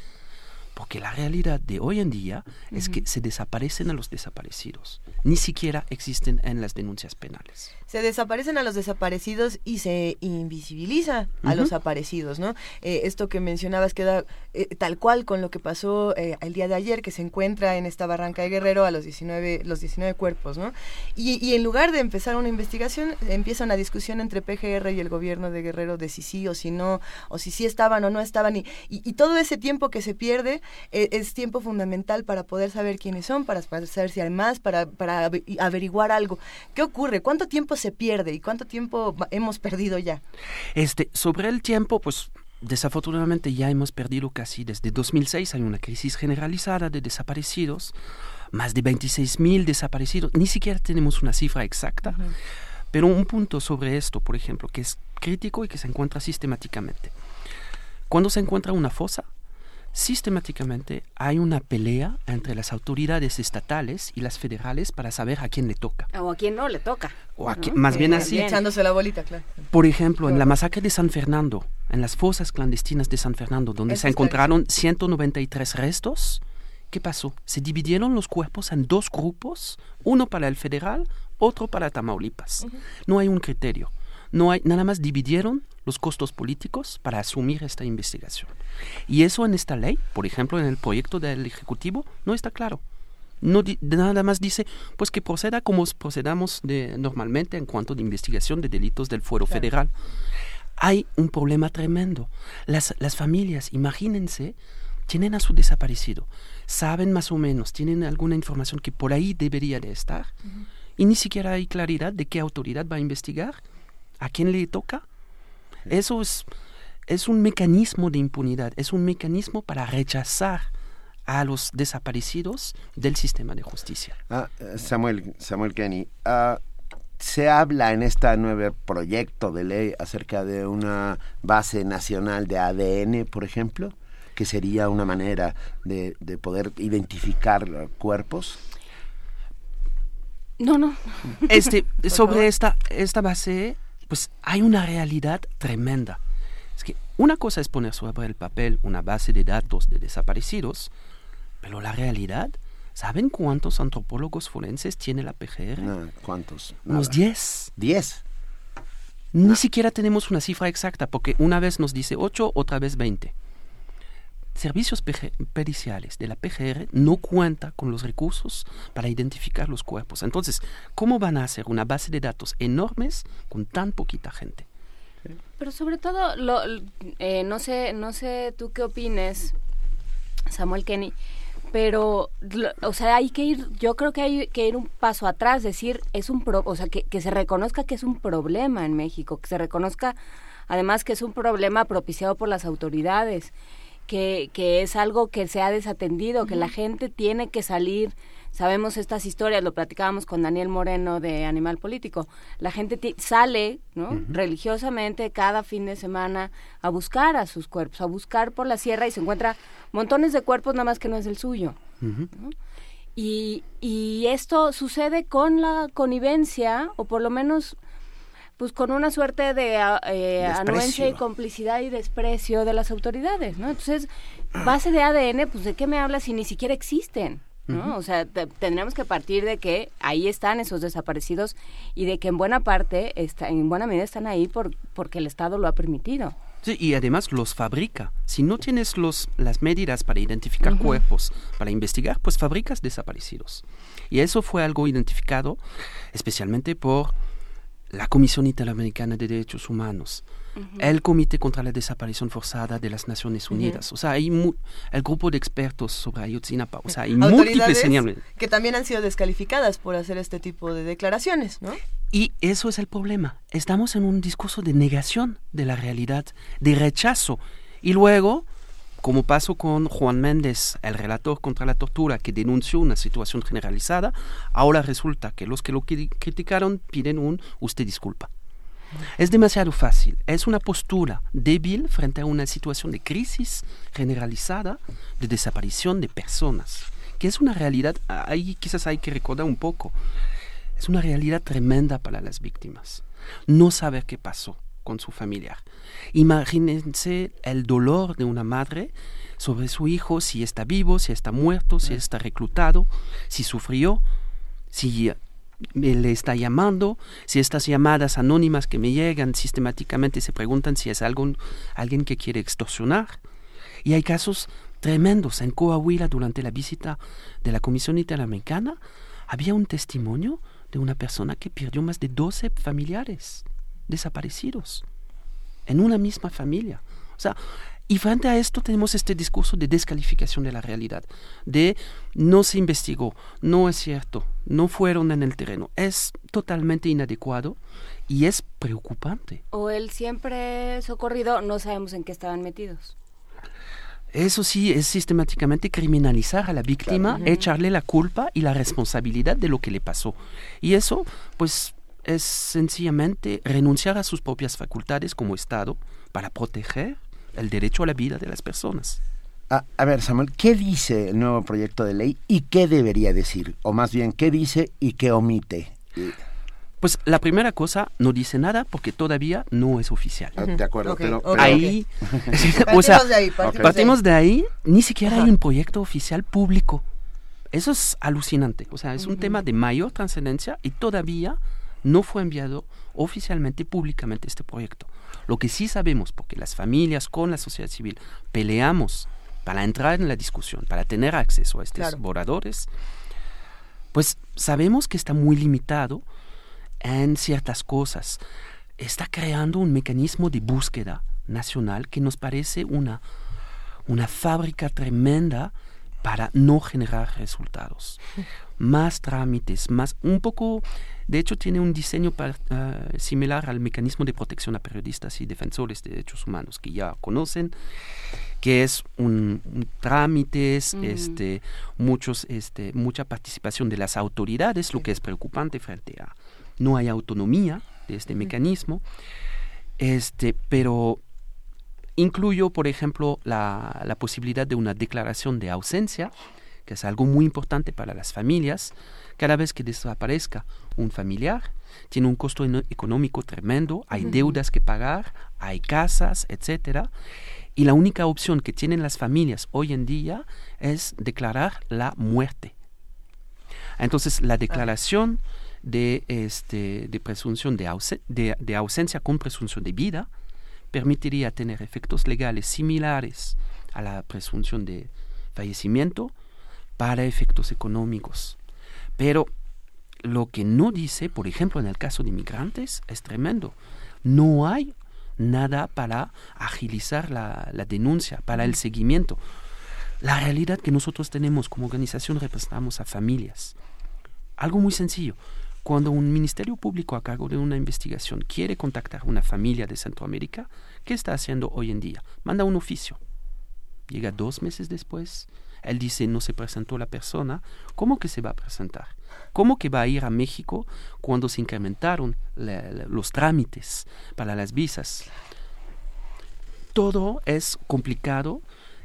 porque la realidad de hoy en día es que se desaparecen a los desaparecidos, ni siquiera existen en las denuncias penales se desaparecen a los desaparecidos y se invisibiliza a los aparecidos, ¿no? Eh, esto que mencionabas queda eh, tal cual con lo que pasó eh, el día de ayer, que se encuentra en esta barranca de Guerrero a los 19, los 19 cuerpos, ¿no? Y, y en lugar de empezar una investigación, empieza una discusión entre PGR y el gobierno de Guerrero de si sí o si no, o si sí estaban o no estaban, y, y, todo ese tiempo que se pierde es tiempo fundamental para poder saber quiénes son, para, para saber si hay más, para, para averiguar algo. ¿Qué ocurre? ¿Cuánto tiempo se pierde y cuánto tiempo hemos perdido ya? Este, sobre el tiempo, pues desafortunadamente ya hemos perdido casi desde 2006, hay una crisis generalizada de desaparecidos, más de 26 mil desaparecidos, ni siquiera tenemos una cifra exacta, pero un punto sobre esto, por ejemplo, que es crítico y que se encuentra sistemáticamente. Cuando se encuentra una fosa, sistemáticamente hay una pelea entre las autoridades estatales y las federales para saber a quién le toca. O a quién no le toca. O más bien así. Echándose la bolita, claro. Por ejemplo, en la masacre de San Fernando, en las fosas clandestinas de San Fernando, donde se encontraron 193 restos, ¿qué pasó? Se dividieron los cuerpos en dos grupos, uno para el federal, otro para Tamaulipas. No hay un criterio. No hay, nada más dividieron los costos políticos para asumir esta investigación. Y eso en esta ley, por ejemplo, en el proyecto del Ejecutivo, no está claro. No nada más dice pues que proceda como procedamos de, normalmente en cuanto a investigación de delitos del fuero federal. Hay un problema tremendo. Las, las familias, imagínense, tienen a su desaparecido, saben más o menos, tienen alguna información que por ahí debería de estar, y ni siquiera hay claridad de qué autoridad va a investigar, a quién le toca, eso es, es un mecanismo de impunidad, es un mecanismo para rechazar a los desaparecidos del sistema de justicia. Ah, Samuel, Samuel Kenny, ah, se habla en este nuevo proyecto de ley acerca de una base nacional de ADN, por ejemplo, que sería una manera de, de poder identificar cuerpos. No, no. Este, sobre esta, esta base pues hay una realidad tremenda. Es que una cosa es poner sobre el papel una base de datos de desaparecidos, pero la realidad, ¿saben cuántos antropólogos forenses tiene la PGR? ¿Cuántos? Unos 10. ¿10? Ni siquiera tenemos una cifra exacta, porque una vez nos dice 8, otra vez 20 servicios periciales de la PGR no cuenta con los recursos para identificar los cuerpos. Entonces, ¿cómo van a hacer una base de datos enormes con tan poquita gente? Pero sobre todo, lo, eh, no sé, no sé tú qué opines, Samuel Kenny, pero o sea hay que ir yo creo que hay que ir un paso atrás decir es un pro, o sea que, que se reconozca que es un problema en México que se reconozca además que es un problema propiciado por las autoridades que, que es algo que se ha desatendido que la gente tiene que salir sabemos estas historias, lo platicábamos con Daniel Moreno de Animal Político. La gente sale, ¿no? Religiosamente cada fin de semana a buscar a sus cuerpos, a buscar por la sierra y se encuentra montones de cuerpos nada más que no es el suyo. y, y esto sucede con la connivencia, o por lo menos pues con una suerte de eh, anuencia y complicidad y desprecio de las autoridades, ¿no? Entonces, base de ADN, pues de qué me hablas si ni siquiera existen? ¿no? O sea, tendríamos que partir de que ahí están esos desaparecidos y de que en buena parte, está, en buena medida están ahí por, porque el Estado lo ha permitido. Sí, y además los fabrica. Si no tienes los, las medidas para identificar cuerpos, para investigar, pues fabricas desaparecidos. Y eso fue algo identificado especialmente por la Comisión Interamericana de Derechos Humanos, el Comité contra la Desaparición Forzada de las Naciones Unidas. O sea, hay el grupo de expertos sobre Ayotzinapa. O sea, hay múltiples señales. Que también han sido descalificadas por hacer este tipo de declaraciones, ¿no? Y eso es el problema. Estamos en un discurso de negación de la realidad, de rechazo. Y luego como pasó con Juan Méndez, el relator contra la tortura, que denunció una situación generalizada, ahora resulta que los que lo criticaron piden un usted disculpa. Es demasiado fácil, es una postura débil frente a una situación de crisis generalizada, de desaparición de personas, que es una realidad, ahí quizás hay que recordar un poco, es una realidad tremenda para las víctimas. No saber qué pasó, con su familiar. Imagínense el dolor de una madre sobre su hijo, si está vivo, si está muerto, si está reclutado, si sufrió, si le está llamando, si estas llamadas anónimas que me llegan sistemáticamente se preguntan si es algo, alguien que quiere extorsionar. Y hay casos tremendos. En Coahuila, durante la visita de la Comisión Interamericana, había un testimonio de una persona que perdió más de 12 familiares desaparecidos en una misma familia. O sea, y frente a esto tenemos este discurso de descalificación de la realidad, de no se investigó, no es cierto, no fueron en el terreno. Es totalmente inadecuado y es preocupante. O el siempre socorrido, no sabemos en qué estaban metidos. Eso sí es sistemáticamente criminalizar a la víctima, echarle la culpa y la responsabilidad de lo que le pasó. Y eso, pues, es sencillamente renunciar a sus propias facultades como Estado para proteger el derecho a la vida de las personas. A, a, ver, Samuel, ¿qué dice el nuevo proyecto de ley y qué debería decir? O más bien, ¿qué dice y qué omite? Pues la primera cosa no dice nada porque todavía no es oficial. Ah, de acuerdo, pero, ahí, o sea, partimos, de ahí, partimos, de ahí, ni siquiera hay un proyecto oficial público. Eso es alucinante. O sea, es un tema de mayor trascendencia y todavía no fue enviado oficialmente, públicamente este proyecto. Lo que sí sabemos, porque las familias con la sociedad civil peleamos para entrar en la discusión, para tener acceso a estos borradores, pues sabemos que está muy limitado en ciertas cosas. Está creando un mecanismo de búsqueda nacional que nos parece una, una fábrica tremenda para no generar resultados. Más trámites, más un poco de hecho, tiene un diseño ah, similar al mecanismo de protección a periodistas y defensores de derechos humanos que ya conocen, que es un, trámites, este, muchos, este, mucha participación de las autoridades, lo que es preocupante frente a no hay autonomía de este mecanismo, este, pero incluyo, por ejemplo, la, la posibilidad de una declaración de ausencia, que es algo muy importante para las familias, cada vez que desaparezca un familiar, tiene un costo económico tremendo, hay deudas que pagar, hay casas, etcétera, y la única opción que tienen las familias hoy en día es declarar la muerte. Entonces, la ah. declaración de, este, de presunción de, de ausencia con presunción de vida permitiría tener efectos legales similares a la presunción de fallecimiento para efectos económicos. Pero lo que no dice, por ejemplo, en el caso de inmigrantes, es tremendo. No hay nada para agilizar la, denuncia, para el seguimiento. la realidad que nosotros tenemos como organización representamos a familias. Algo muy sencillo. Cuando un ministerio público a cargo de una investigación quiere contactar a una familia de Centroamérica, ¿qué está haciendo hoy en día? Manda un oficio. Llega dos meses después, él dice no se presentó la persona, ¿cómo que se va a presentar? ¿Cómo que va a ir a México cuando se incrementaron los trámites para las visas? Todo es complicado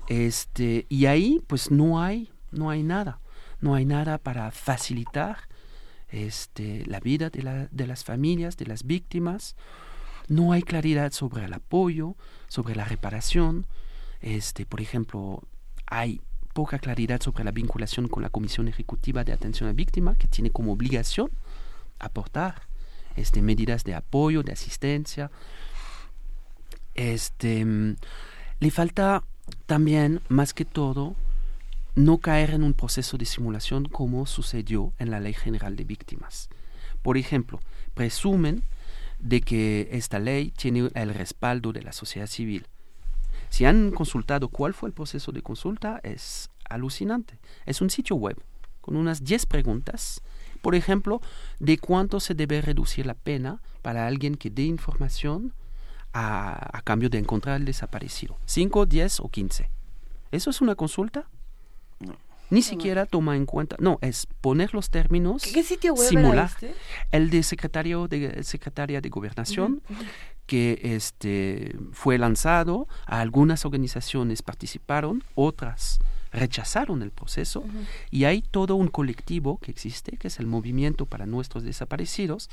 este, y ahí pues no hay, no hay nada, no hay nada para facilitar este, la vida de, la, de las familias, de las víctimas. No hay claridad sobre el apoyo, sobre la reparación. Este, por ejemplo, hay poca claridad sobre la vinculación con la Comisión Ejecutiva de Atención a Víctima, que tiene como obligación aportar este, medidas de apoyo, de asistencia. Este, le falta también, más que todo, no caer en un proceso de simulación como sucedió en la Ley General de Víctimas. Por ejemplo, presumen de que esta ley tiene el respaldo de la sociedad civil. Si han consultado cuál fue el proceso de consulta, es alucinante. Es un sitio web con unas 10 preguntas, por ejemplo, de cuánto se debe reducir la pena para alguien que dé información a, a cambio de encontrar al desaparecido. ¿5, 10 o 15? ¿Eso es una consulta? Ni siquiera toma en cuenta, no, es poner los términos, ¿Qué sitio web simular. era este? El de secretario de secretaria de gobernación, que este fue lanzado, algunas organizaciones participaron, otras rechazaron el proceso y hay todo un colectivo que existe, que es el Movimiento para Nuestros Desaparecidos,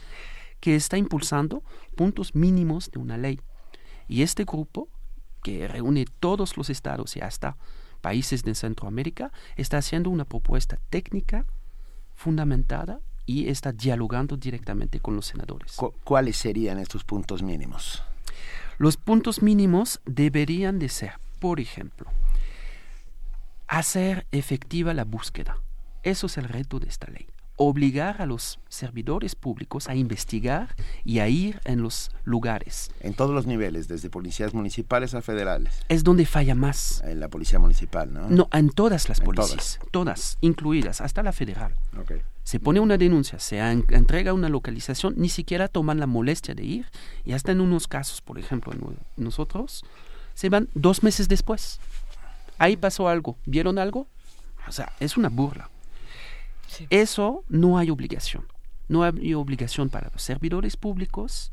que está impulsando puntos mínimos de una ley. Y este grupo, que reúne todos los estados y hasta países de Centroamérica, está haciendo una propuesta técnica fundamentada y está dialogando directamente con los senadores. Cu- ¿Cuáles serían estos puntos mínimos? Los puntos mínimos deberían de ser, por ejemplo, hacer efectiva la búsqueda. Eso es el reto de esta ley. Obligar a los servidores públicos a investigar y a ir en los lugares. En todos los niveles, desde policías municipales a federales. Es donde falla más. En la policía municipal, ¿no? No, en todas las En policías, todas, incluidas, hasta la federal. Se pone una denuncia, se en- entrega una localización, ni siquiera toman la molestia de ir y hasta en unos casos, por ejemplo, nosotros, se van dos meses después. Ahí pasó algo, ¿vieron algo? O sea, es una burla. Eso no hay obligación. No hay obligación para los servidores públicos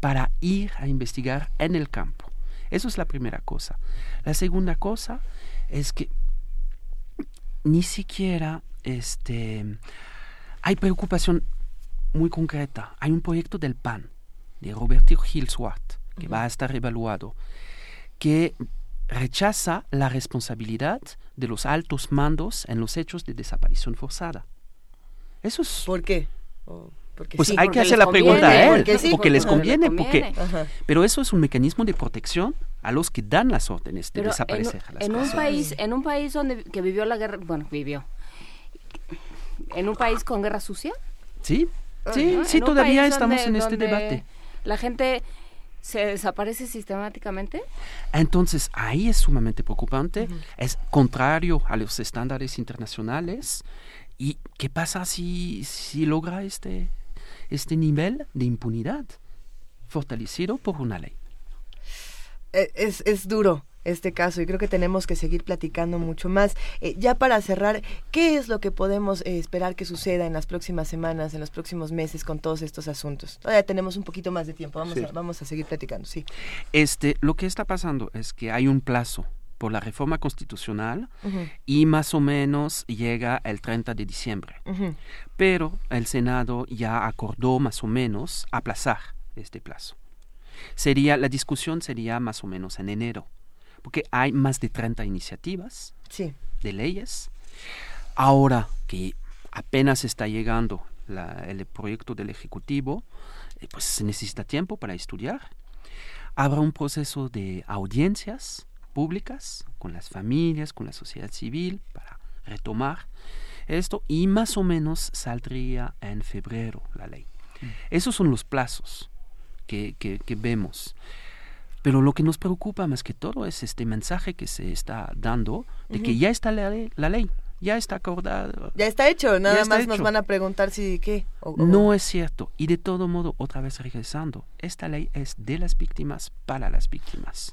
para ir a investigar en el campo. Eso es la primera cosa. La segunda cosa es que ni siquiera este, hay preocupación muy concreta. Hay un proyecto del PAN, de Roberto Gil Swart, que va a estar evaluado, que rechaza la responsabilidad de los altos mandos en los hechos de desaparición forzada. Eso es... ¿Por qué? porque pues sí, hay porque que hacer la pregunta a él, porque sí, porque les porque conviene, les porque... Ajá. Pero eso es un mecanismo de protección a los que dan las órdenes de Pero en, desaparecer a las en un personas. país, en un país donde que vivió la guerra, bueno, vivió. En un país con guerra sucia. Sí, sí, sí, todavía estamos donde- en este donde debate. La gente se desaparece sistemáticamente. Entonces, ahí es sumamente preocupante, es contrario a los estándares internacionales. ¿Y qué pasa si, si logra este, este nivel de impunidad fortalecido por una ley? Eh, Es, es duro este caso y creo que tenemos que seguir platicando mucho más. Eh, ya para cerrar, ¿qué es lo que podemos eh, esperar que suceda en las próximas semanas, en los próximos meses con todos estos asuntos? Todavía tenemos un poquito más de tiempo, vamos, Sí. a, vamos a seguir platicando, sí. Este, lo que está pasando es que hay un plazo por la reforma constitucional y más o menos llega el 30 de diciembre. Pero el Senado ya acordó más o menos aplazar este plazo. Sería, la discusión sería más o menos en enero, porque hay más de 30 iniciativas Sí. de leyes. Ahora que apenas está llegando la- el proyecto del Ejecutivo, eh, pues se necesita tiempo para estudiar. Habrá un proceso de audiencias públicas con las familias, con la sociedad civil, para retomar esto y más o menos saldría en febrero la ley. Esos son los plazos que, que- que vemos. Pero lo que nos preocupa más que todo es este mensaje que se está dando de que ya está la ley, la ley, ya está acordada. Ya está hecho, nada está más nos van a preguntar si qué. o- o- No es cierto. Y de todo modo, otra vez regresando, esta ley es de las víctimas para las víctimas.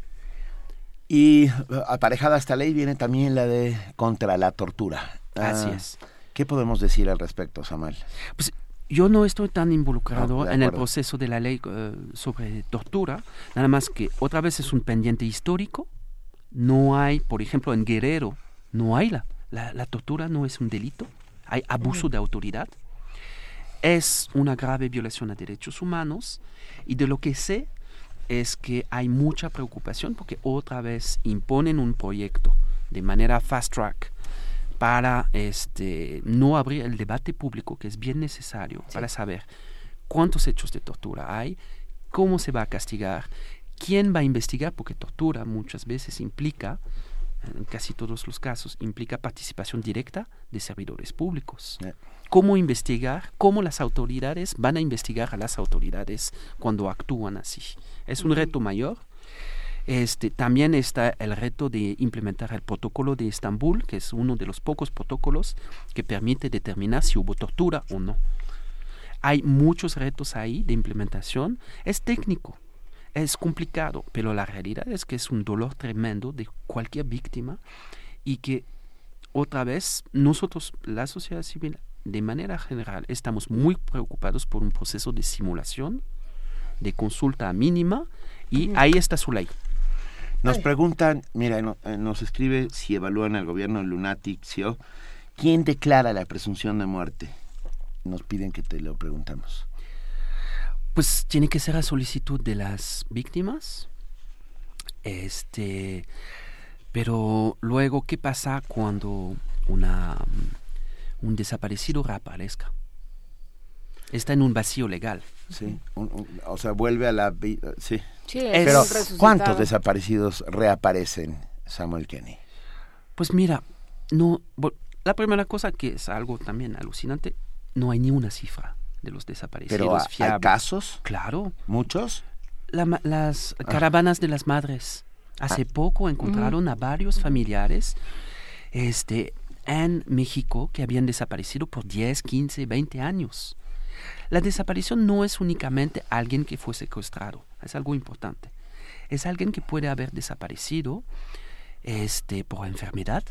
Y eh, aparejada a esta ley viene también la de contra la tortura. Así Ah, es. ¿Qué podemos decir al respecto, Samuel? Pues yo no estoy tan involucrado Ah, en el proceso de la ley eh, sobre tortura, nada más que otra vez es un pendiente histórico. No hay, por ejemplo, en Guerrero, no hay la, la, la tortura, no es un delito, hay abuso de autoridad. Es una grave violación a derechos humanos y de lo que sé es que hay mucha preocupación porque otra vez imponen un proyecto de manera fast track para este no abrir el debate público que es bien necesario para saber cuántos hechos de tortura hay, cómo se va a castigar, quién va a investigar, porque tortura muchas veces implica, en casi todos los casos, implica participación directa de servidores públicos. Cómo investigar, cómo las autoridades van a investigar a las autoridades cuando actúan así. Es un reto mayor. Este, también está el reto de implementar el protocolo de Estambul, que es uno de los pocos protocolos que permite determinar si hubo tortura o no. Hay muchos retos ahí de implementación. Es técnico, es complicado, pero la realidad es que es un dolor tremendo de cualquier víctima y que otra vez nosotros, la sociedad civil, de manera general, estamos muy preocupados por un proceso de simulación, de consulta mínima y ahí está su ley. Nos preguntan, mira, no- eh, nos escribe si evalúan al gobierno Lunaticio, ¿quién declara la presunción de muerte? Nos piden que te lo preguntamos. Pues tiene que ser a solicitud de las víctimas. Este, pero luego, ¿qué pasa cuando una, un desaparecido reaparezca? Está en un vacío legal. Sí, un- un- o sea, vuelve a la vida. Sí. Sí, es Pero. ¿cuántos desaparecidos reaparecen, Samuel Kenny? Pues mira, no, la primera cosa que es algo también alucinante, no hay ni una cifra de los desaparecidos Pero, ¿ha- ¿hay casos? Claro. ¿Muchos? La ma- las Ah. caravanas de las madres. Hace Ah. poco encontraron a varios familiares este, en México que habían desaparecido por 10, 15, 20 años. La desaparición no es únicamente alguien que fue secuestrado, es algo importante. Es alguien que puede haber desaparecido este, por enfermedad.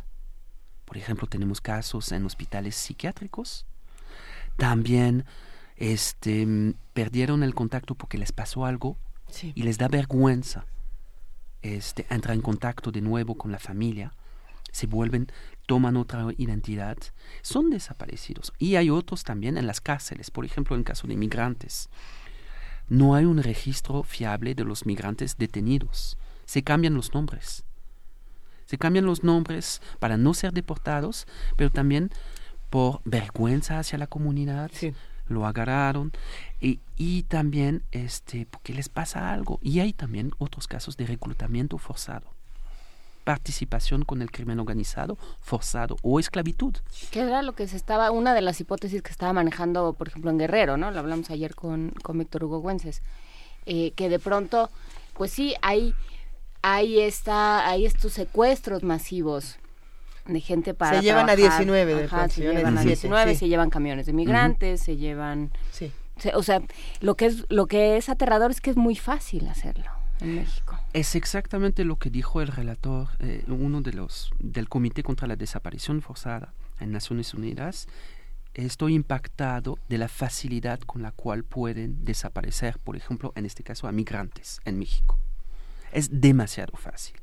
Por ejemplo, tenemos casos en hospitales psiquiátricos. También este, perdieron el contacto porque les pasó algo Sí. y les da vergüenza este, entrar en contacto de nuevo con la familia, se vuelven, toman otra identidad, son desaparecidos. Y hay otros también en las cárceles, por ejemplo, en caso de migrantes. No hay un registro fiable de los migrantes detenidos. Se cambian los nombres. Se cambian los nombres para no ser deportados, pero también por vergüenza hacia la comunidad. Lo agarraron y, y también este, porque les pasa algo. Y hay también otros casos de reclutamiento forzado, participación con el crimen organizado forzado o esclavitud. Que era lo que se estaba, una de las hipótesis que estaba manejando, por ejemplo, en Guerrero, ¿no? Lo hablamos ayer con, con Víctor Hugo Güences, eh, que de pronto, pues sí, hay, hay, esta, hay estos secuestros masivos de gente para Se llevan a trabajar. 19 de Ajá, se llevan a llevan a 17, 19, sí. se llevan camiones de migrantes, se llevan... Sí. se- o sea, lo que, es, lo que es aterrador es que es muy fácil hacerlo Es exactamente lo que dijo el relator, eh, uno de los del Comité contra la Desaparición Forzada en Naciones Unidas. Estoy impactado de la facilidad con la cual pueden desaparecer, por ejemplo, en este caso, a migrantes en México. Es demasiado fácil.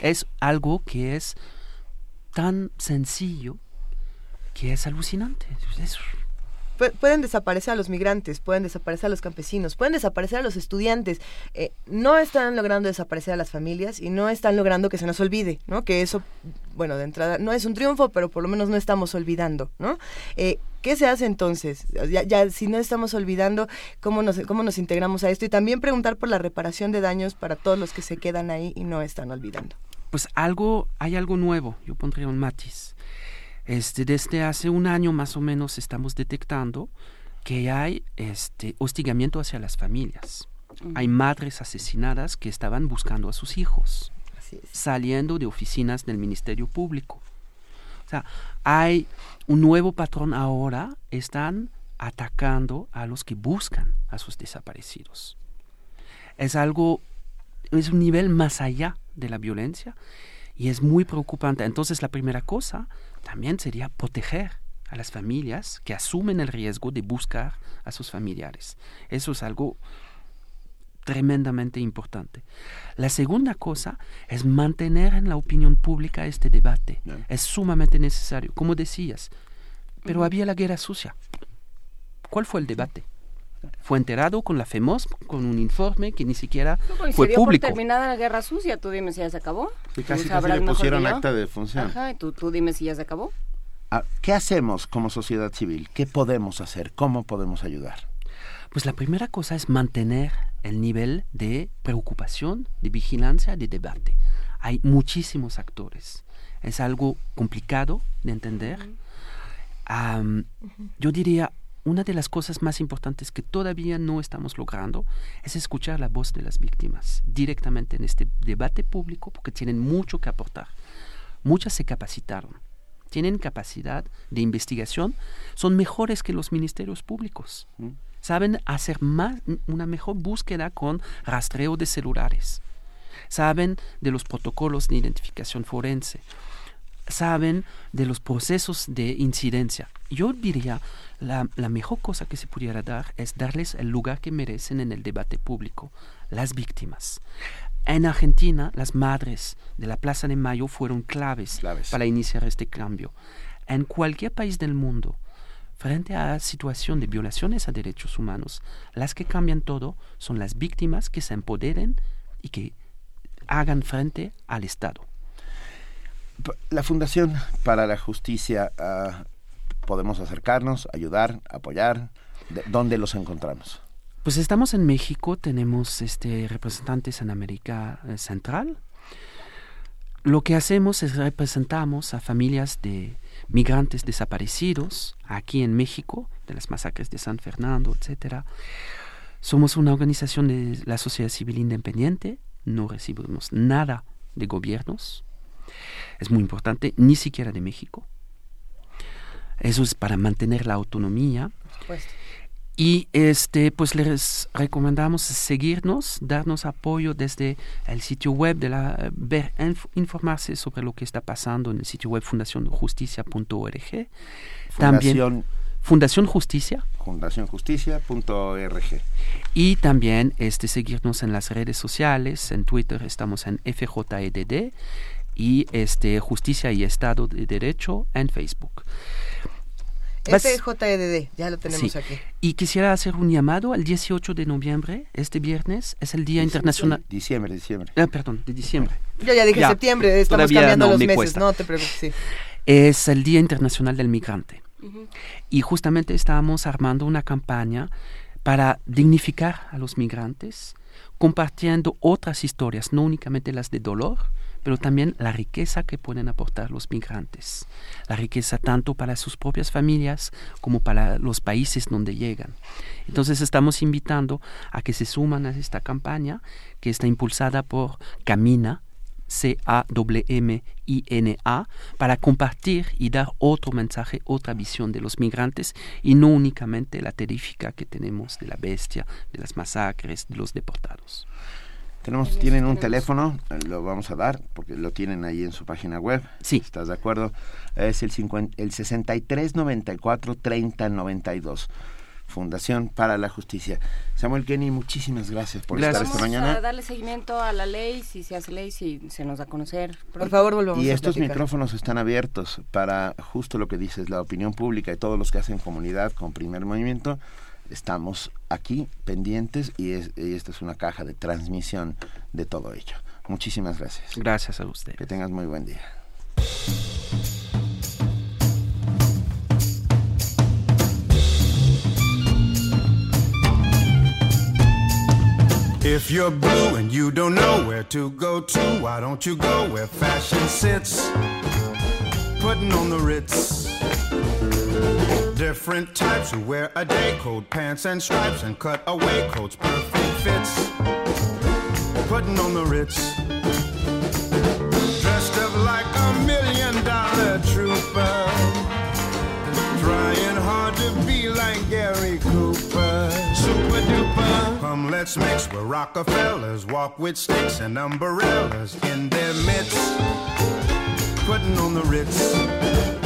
Es algo que es tan sencillo que es alucinante. Es- Pueden desaparecer a los migrantes, pueden desaparecer a los campesinos, pueden desaparecer a los estudiantes. Eh, no están logrando desaparecer a las familias y no están logrando que se nos olvide, ¿no? Que eso, bueno, de entrada no es un triunfo, pero por lo menos no estamos olvidando, ¿no? Eh, ¿Qué se hace entonces? Ya, si no estamos olvidando, ¿cómo nos, ¿cómo nos integramos a esto? Y también preguntar por la reparación de daños para todos los que se quedan ahí y no están olvidando. pues algo, hay algo nuevo, yo pondría un matiz. Este, desde hace un año más o menos estamos detectando que hay este, hostigamiento hacia las familias. Hay madres asesinadas que estaban buscando a sus hijos, saliendo de oficinas del Ministerio Público. O sea, hay un nuevo patrón ahora, están atacando a los que buscan a sus desaparecidos. Es algo, es un nivel más allá de la violencia y es muy preocupante. Entonces la primera cosa también sería proteger a las familias que asumen el riesgo de buscar a sus familiares. Eso es algo tremendamente importante. La segunda cosa es mantener en la opinión pública este debate. Es sumamente necesario, como decías. Pero había la guerra sucia. ¿Cuál fue el debate? Fue enterado con la FEMOS, con un informe que ni siquiera fue se público. Por terminada la guerra sucia, tú dime si ya se acabó. Sí, casi, casi le pusieron acta de función. Ajá, y tú, tú dime si ya se acabó. Ah, ¿Qué hacemos como sociedad civil? ¿Qué podemos hacer? ¿Cómo podemos ayudar? Pues la primera cosa es mantener el nivel de preocupación, de vigilancia, de debate. Hay muchísimos actores. Es algo complicado de entender. Am, Yo diría, una de las cosas más importantes que todavía no estamos logrando es escuchar la voz de las víctimas directamente en este debate público porque tienen mucho que aportar. Muchas se capacitaron, tienen capacidad de investigación, son mejores que los ministerios públicos. Saben hacer más, una mejor búsqueda con rastreo de celulares. Saben de los protocolos de identificación forense. Saben de los procesos de incidencia. Yo diría, la, la mejor cosa que se pudiera dar es darles el lugar que merecen en el debate público, las víctimas. En Argentina, las madres de la Plaza de Mayo fueron claves, para iniciar este cambio. En cualquier país del mundo, frente a la situación de violaciones a derechos humanos, las que cambian todo son las víctimas que se empoderen y que hagan frente al Estado. La Fundación para la Justicia, ah, podemos acercarnos, ayudar, apoyar. ¿De- ¿Dónde los encontramos? Pues estamos en México, tenemos este, representantes en América eh, Central. Lo que hacemos es representamos a familias de migrantes desaparecidos aquí en México, de las masacres de San Fernando, etcétera. Somos una organización de la sociedad civil independiente, no recibimos nada de gobiernos. Es muy importante, ni siquiera de México. Eso es para mantener la autonomía. Y este, pues les recomendamos seguirnos, darnos apoyo desde el sitio web de la ver, inf- informarse sobre lo que está pasando en el sitio web fundacionjusticia.org. También Fundación Justicia fundacionjusticia.org. y también este seguirnos en las redes sociales, en Twitter estamos en FJEDD y este Justicia y Estado de Derecho en Facebook. FJEDD, E ya lo tenemos Sí. aquí. Y quisiera hacer un llamado al 18 de noviembre, este viernes, es el Día Internacional... Diciembre, diciembre. Ah, perdón, de diciembre. Yo ya dije septiembre, estamos cambiando no los me meses, cuesta. no te preocupes, sí. Es el Día Internacional del Migrante. Y justamente estamos armando una campaña para dignificar a los migrantes, compartiendo otras historias, no únicamente las de dolor, pero también la riqueza que pueden aportar los migrantes. La riqueza tanto para sus propias familias como para los países donde llegan. Entonces estamos invitando a que se suman a esta campaña que está impulsada por Camina, C-A-M-M-I-N-A, para compartir y dar otro mensaje, otra visión de los migrantes y no únicamente la terrífica que tenemos de la bestia, de las masacres, de los deportados. Tenemos, tienen un teléfono, eh, lo vamos a dar porque lo tienen ahí en su página web. Sí. ¿Estás de acuerdo? Es el, 50, el 63 94 30 92. Fundación para la Justicia. Samuel Kenny, muchísimas gracias por estar esta Vamos mañana. a darle seguimiento a la ley, si se hace ley, si se nos da a conocer. Por favor, volvamos Y a estos platicar. micrófonos están abiertos para justo lo que dices, la opinión pública y todos los que hacen comunidad con primer movimiento. Estamos aquí pendientes y, es- y esta es una caja de transmisión de todo ello. Muchísimas gracias. Gracias a usted. Que tengas muy buen día. If you're blue and you don't know where to go to, why don't you go where fashion sits? Putting on the Ritz. Different types who wear a day coat, pants and stripes, and cut away coats, perfect fits. Putting on the Ritz. Dressed up like a million dollar trooper. Trying hard to be like Gary Cooper. Super duper. Come, let's mix where Rockefellers walk with sticks and umbrellas in their midst. Putting on the Ritz.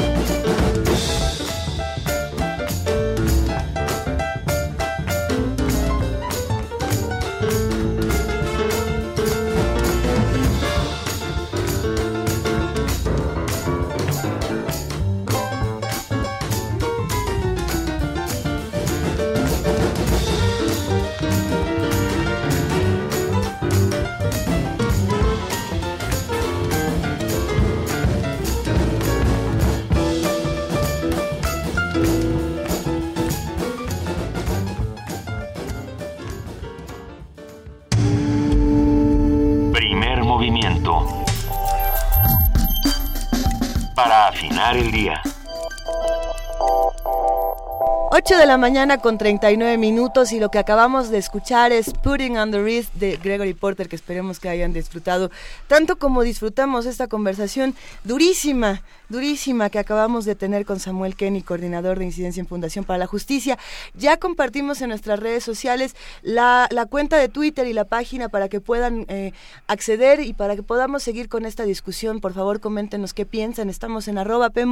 8 de la mañana con 39 minutos y lo que acabamos de escuchar es Putting on the Wrist de Gregory Porter, que esperemos que hayan disfrutado tanto como disfrutamos esta conversación durísima, durísima que acabamos de tener con Samuel Kenny, coordinador de incidencia en Fundación para la Justicia. Ya compartimos en nuestras redes sociales la, cuenta de Twitter y la página para que puedan eh, acceder y para que podamos seguir con esta discusión. Por favor, coméntenos qué piensan. Estamos en arroba P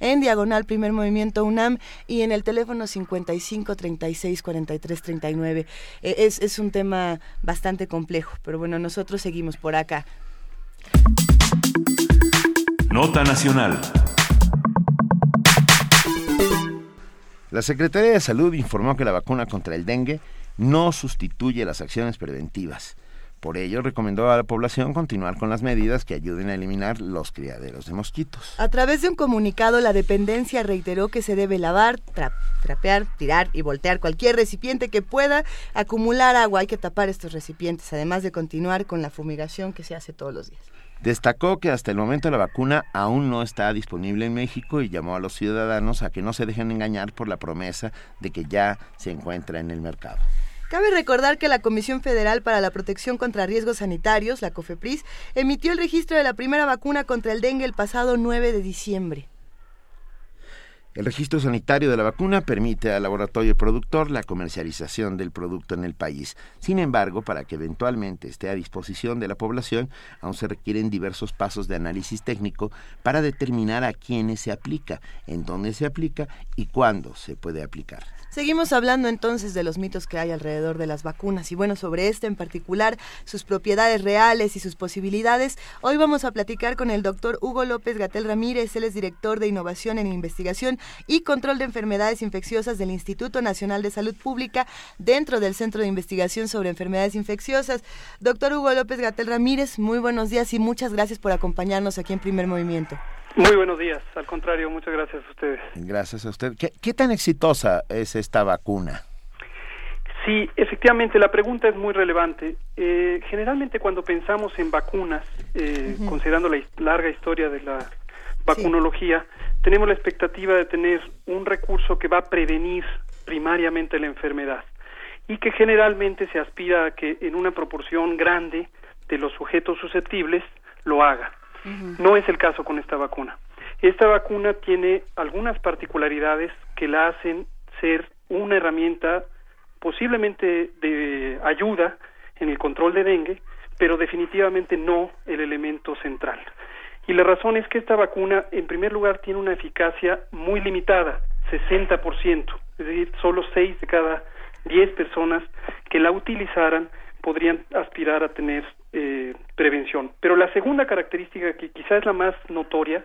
en diagonal Primer Movimiento UNAM y en el teléfono 55 36 43 39. es, es un tema bastante complejo, pero bueno, nosotros seguimos por acá. Nota Nacional. La Secretaría de Salud informó que la vacuna contra el dengue no sustituye las acciones preventivas. Por ello, recomendó a la población continuar con las medidas que ayuden a eliminar los criaderos de mosquitos. A través de un comunicado, la dependencia reiteró que se debe lavar, trapear, tirar y voltear cualquier recipiente que pueda acumular agua. Hay que tapar estos recipientes, además de continuar con la fumigación que se hace todos los días. Destacó que hasta el momento la vacuna aún no está disponible en México y llamó a los ciudadanos a que no se dejen engañar por la promesa de que ya se encuentra en el mercado. Cabe recordar que la Comisión Federal para la Protección contra Riesgos Sanitarios, la COFEPRIS, emitió el registro de la primera vacuna contra el dengue el pasado 9 de diciembre. El registro sanitario de la vacuna permite al laboratorio productor la comercialización del producto en el país. Sin embargo, para que eventualmente esté a disposición de la población, aún se requieren diversos pasos de análisis técnico para determinar a quiénes se aplica, en dónde se aplica y cuándo se puede aplicar. Seguimos hablando entonces de los mitos que hay alrededor de las vacunas y bueno, sobre este en particular, sus propiedades reales y sus posibilidades. Hoy vamos a platicar con el doctor Hugo López Gatel Ramírez, él es director de Innovación en Investigación y Control de Enfermedades Infecciosas del Instituto Nacional de Salud Pública dentro del Centro de Investigación sobre Enfermedades Infecciosas. Doctor Hugo López Gatel Ramírez, muy buenos días y muchas gracias por acompañarnos aquí en Primer Movimiento. Muy buenos días, al contrario, muchas gracias a ustedes. Gracias a usted. ¿Qué, tan exitosa es esta vacuna? Sí, efectivamente, la pregunta es muy relevante. Eh, generalmente cuando pensamos en vacunas, eh, considerando la larga historia de la vacunología, tenemos la expectativa de tener un recurso que va a prevenir primariamente la enfermedad y que generalmente se aspira a que en una proporción grande de los sujetos susceptibles lo haga. No es el caso con esta vacuna. Esta vacuna tiene algunas particularidades que la hacen ser una herramienta posiblemente de ayuda en el control de dengue, pero definitivamente no el elemento central. Y la razón es que esta vacuna, en primer lugar, tiene una eficacia muy limitada, 60%, es decir, solo 6 de cada 10 personas que la utilizaran podrían aspirar a tener eh, prevención. Pero la segunda característica, que quizás es la más notoria,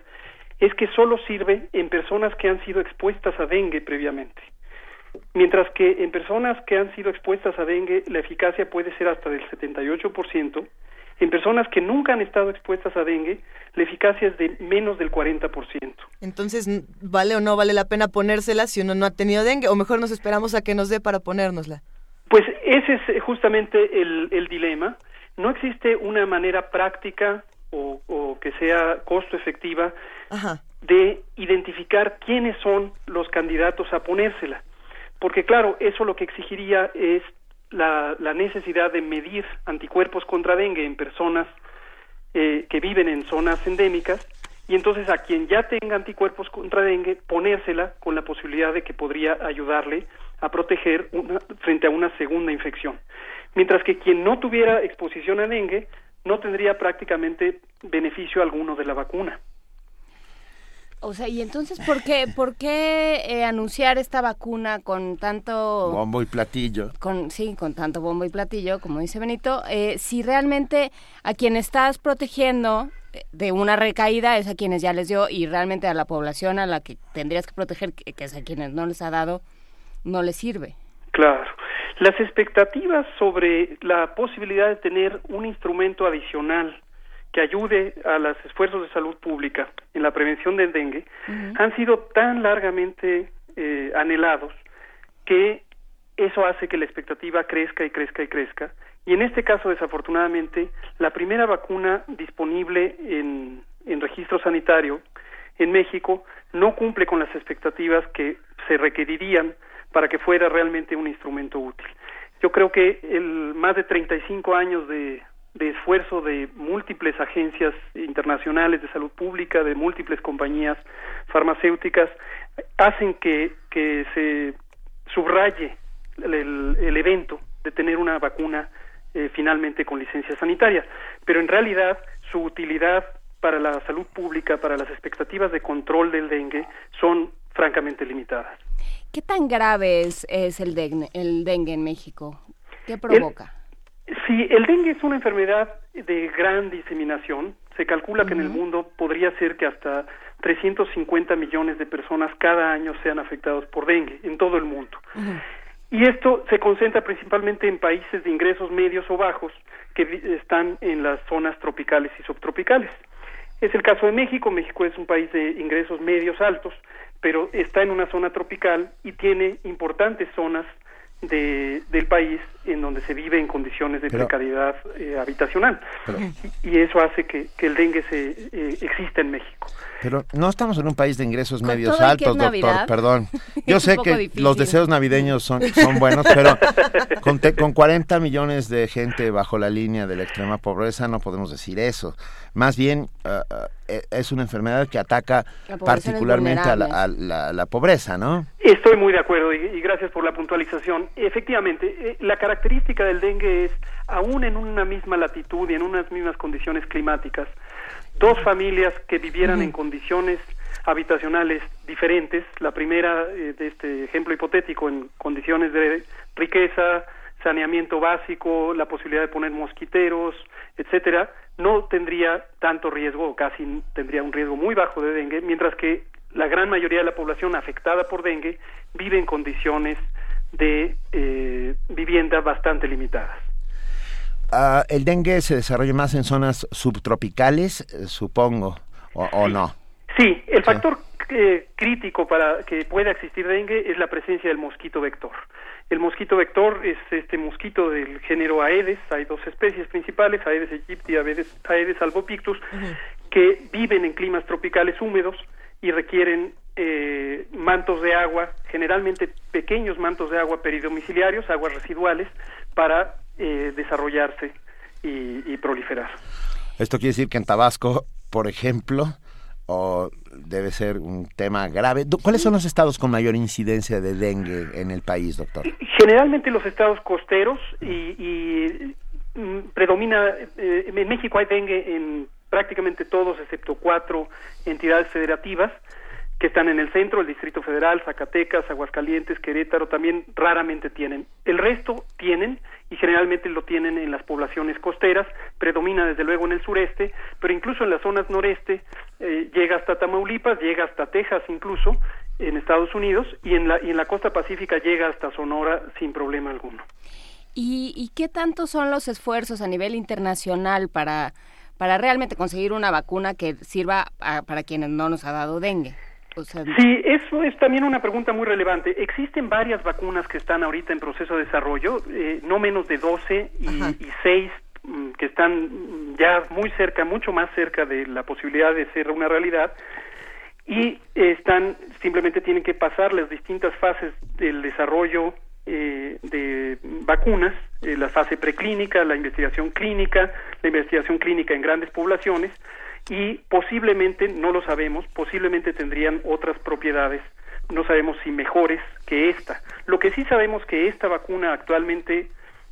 es que solo sirve en personas que han sido expuestas a dengue previamente. Mientras que en personas que han sido expuestas a dengue la eficacia puede ser hasta del 78%, en personas que nunca han estado expuestas a dengue, la eficacia es de menos del 40%. Entonces, ¿vale o no vale la pena ponérsela si uno no ha tenido dengue? O mejor nos esperamos a que nos dé para ponérnosla. Pues ese es eh, justamente el, el dilema. No existe una manera práctica o, o que sea costo efectiva de identificar quiénes son los candidatos a ponérsela. Porque claro, eso lo que exigiría es la, la necesidad de medir anticuerpos contra dengue en personas eh, que viven en zonas endémicas y entonces a quien ya tenga anticuerpos contra dengue ponérsela con la posibilidad de que podría ayudarle a proteger una, frente a una segunda infección. Mientras que quien no tuviera exposición a dengue no tendría prácticamente beneficio alguno de la vacuna. O sea, y entonces, ¿por qué, por qué eh, anunciar esta vacuna con tanto... Bombo y platillo. Con, sí, con tanto bombo y platillo, como dice Benito, eh, si realmente a quien estás protegiendo eh, de una recaída es a quienes ya les dio y realmente a la población a la que tendrías que proteger, que, que es a quienes no les ha dado, no les sirve. Claro. Las expectativas sobre la posibilidad de tener un instrumento adicional que ayude a los esfuerzos de salud pública en la prevención del dengue han sido tan largamente eh, anhelados que eso hace que la expectativa crezca y crezca y crezca. Y en este caso, desafortunadamente, la primera vacuna disponible en, en registro sanitario en México no cumple con las expectativas que se requerirían para que fuera realmente un instrumento útil. Yo creo que el más de 35 años de, esfuerzo de múltiples agencias internacionales de salud pública, de múltiples compañías farmacéuticas, hacen que, que se subraye el, el evento de tener una vacuna eh, finalmente con licencia sanitaria. Pero en realidad su utilidad para la salud pública, para las expectativas de control del dengue, son francamente limitadas. ¿Qué tan grave es, es el, dengue, el dengue en México? ¿Qué provoca? Sí, el dengue es una enfermedad de gran diseminación. Se calcula que en el mundo podría ser que hasta 350 millones de personas cada año sean afectados por dengue en todo el mundo. Y esto se concentra principalmente en países de ingresos medios o bajos que están en las zonas tropicales y subtropicales. Es el caso de México. México es un país de ingresos medios altos, pero está en una zona tropical y tiene importantes zonas de, del país en donde se vive en condiciones de Pero- precariedad eh, habitacional. Pero- y, y eso hace que, que el dengue se, eh, exista en México. Pero no estamos en un país de ingresos Con medios altos, doctor, Navidad, perdón. Yo sé que difícil. los deseos navideños son, son buenos, pero con, te- con 40 millones de gente bajo la línea de la extrema pobreza no podemos decir eso. Más bien, eh, es una enfermedad que ataca particularmente a la, a vulnerable. la- la pobreza, ¿no? Estoy muy de acuerdo y, y gracias por la puntualización. Efectivamente, eh, la característica del dengue es, aún en una misma latitud y en unas mismas condiciones climáticas, dos familias que vivieran en condiciones habitacionales diferentes, la primera eh, de este ejemplo hipotético en condiciones de riqueza, saneamiento básico, la posibilidad de poner mosquiteros, etcétera, no tendría tanto riesgo o casi tendría un riesgo muy bajo de dengue, mientras que la gran mayoría de la población afectada por dengue vive en condiciones de eh, vivienda bastante limitadas. Ah, el dengue se desarrolla más en zonas subtropicales, eh, supongo, o, o no. Sí, el factor eh, crítico para que pueda existir dengue es la presencia del mosquito vector. El mosquito vector es este mosquito del género Aedes, hay dos especies principales, Aedes aegypti y Aedes, Aedes albopictus, que viven en climas tropicales húmedos y requieren eh, mantos de agua, generalmente pequeños mantos de agua peridomiciliarios, aguas residuales, para eh, desarrollarse y, y proliferar. Esto quiere decir que en Tabasco, por ejemplo, o debe ser un tema grave. ¿Cuáles son los estados con mayor incidencia de dengue en el país, doctor? Generalmente los estados costeros y, y, mm, predomina, eh, en México hay dengue en prácticamente todos excepto cuatro entidades federativas que están en el centro, el Distrito Federal, Zacatecas, Aguascalientes, Querétaro, también raramente tienen. El resto tienen y generalmente lo tienen en las poblaciones costeras, predomina desde luego en el sureste, pero incluso en las zonas noreste eh, llega hasta Tamaulipas, llega hasta Texas incluso, en Estados Unidos, y en la, y en la costa pacífica llega hasta Sonora sin problema alguno. ¿Y, y qué tanto son los esfuerzos a nivel internacional para, para realmente conseguir una vacuna que sirva a- para quienes no nos ha dado dengue? O sea, Sí, eso es también una pregunta muy relevante. Existen varias vacunas que están ahorita en proceso de desarrollo, eh, no menos de 12 y, y 6 mm, que están ya muy cerca, mucho más cerca de la posibilidad de ser una realidad. y están simplemente tienen que pasar las distintas fases del desarrollo eh, de vacunas, eh, la fase preclínica, la investigación clínica, la investigación clínica en grandes poblaciones y posiblemente, no lo sabemos, posiblemente tendrían otras propiedades, no sabemos si mejores que esta. Lo que sí sabemos que esta vacuna actualmente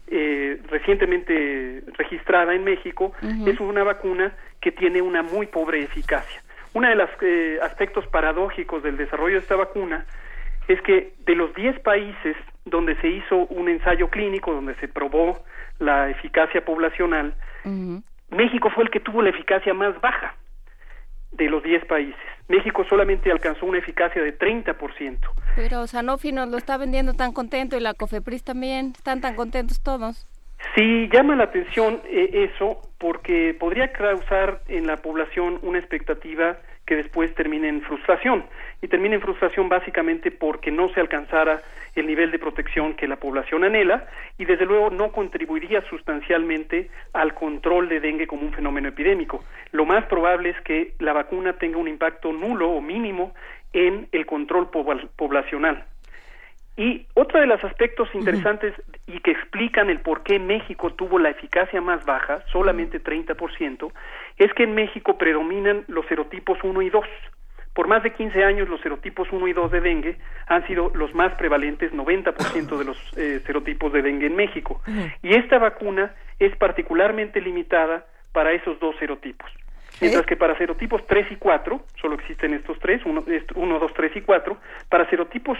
eh, recientemente registrada en México es una vacuna que tiene una muy pobre eficacia. Uno de los eh, aspectos paradójicos del desarrollo de esta vacuna es que de los 10 países donde se hizo un ensayo clínico, donde se probó la eficacia poblacional, México fue el que tuvo la eficacia más baja de los 10 países. México solamente alcanzó una eficacia de 30%. Pero Sanofi nos lo está vendiendo tan contento y la Cofepris también. Están tan contentos todos. Sí, llama la atención eh, eso porque podría causar en la población una expectativa que después termine en frustración. Y termina en frustración básicamente porque no se alcanzara el nivel de protección que la población anhela y desde luego no contribuiría sustancialmente al control de dengue como un fenómeno epidémico. Lo más probable es que la vacuna tenga un impacto nulo o mínimo en el control poblacional. Y otro de los aspectos interesantes y que explican el por qué México tuvo la eficacia más baja, solamente 30%, es que en México predominan los serotipos 1 y 2. Por más de 15 años los serotipos 1 y 2 de dengue han sido los más prevalentes, 90% de los eh, serotipos de dengue en México. Y esta vacuna es particularmente limitada para esos dos serotipos. Mientras que para serotipos 3 y 4, solo existen estos tres, 1, 2, 3 y 4, para serotipos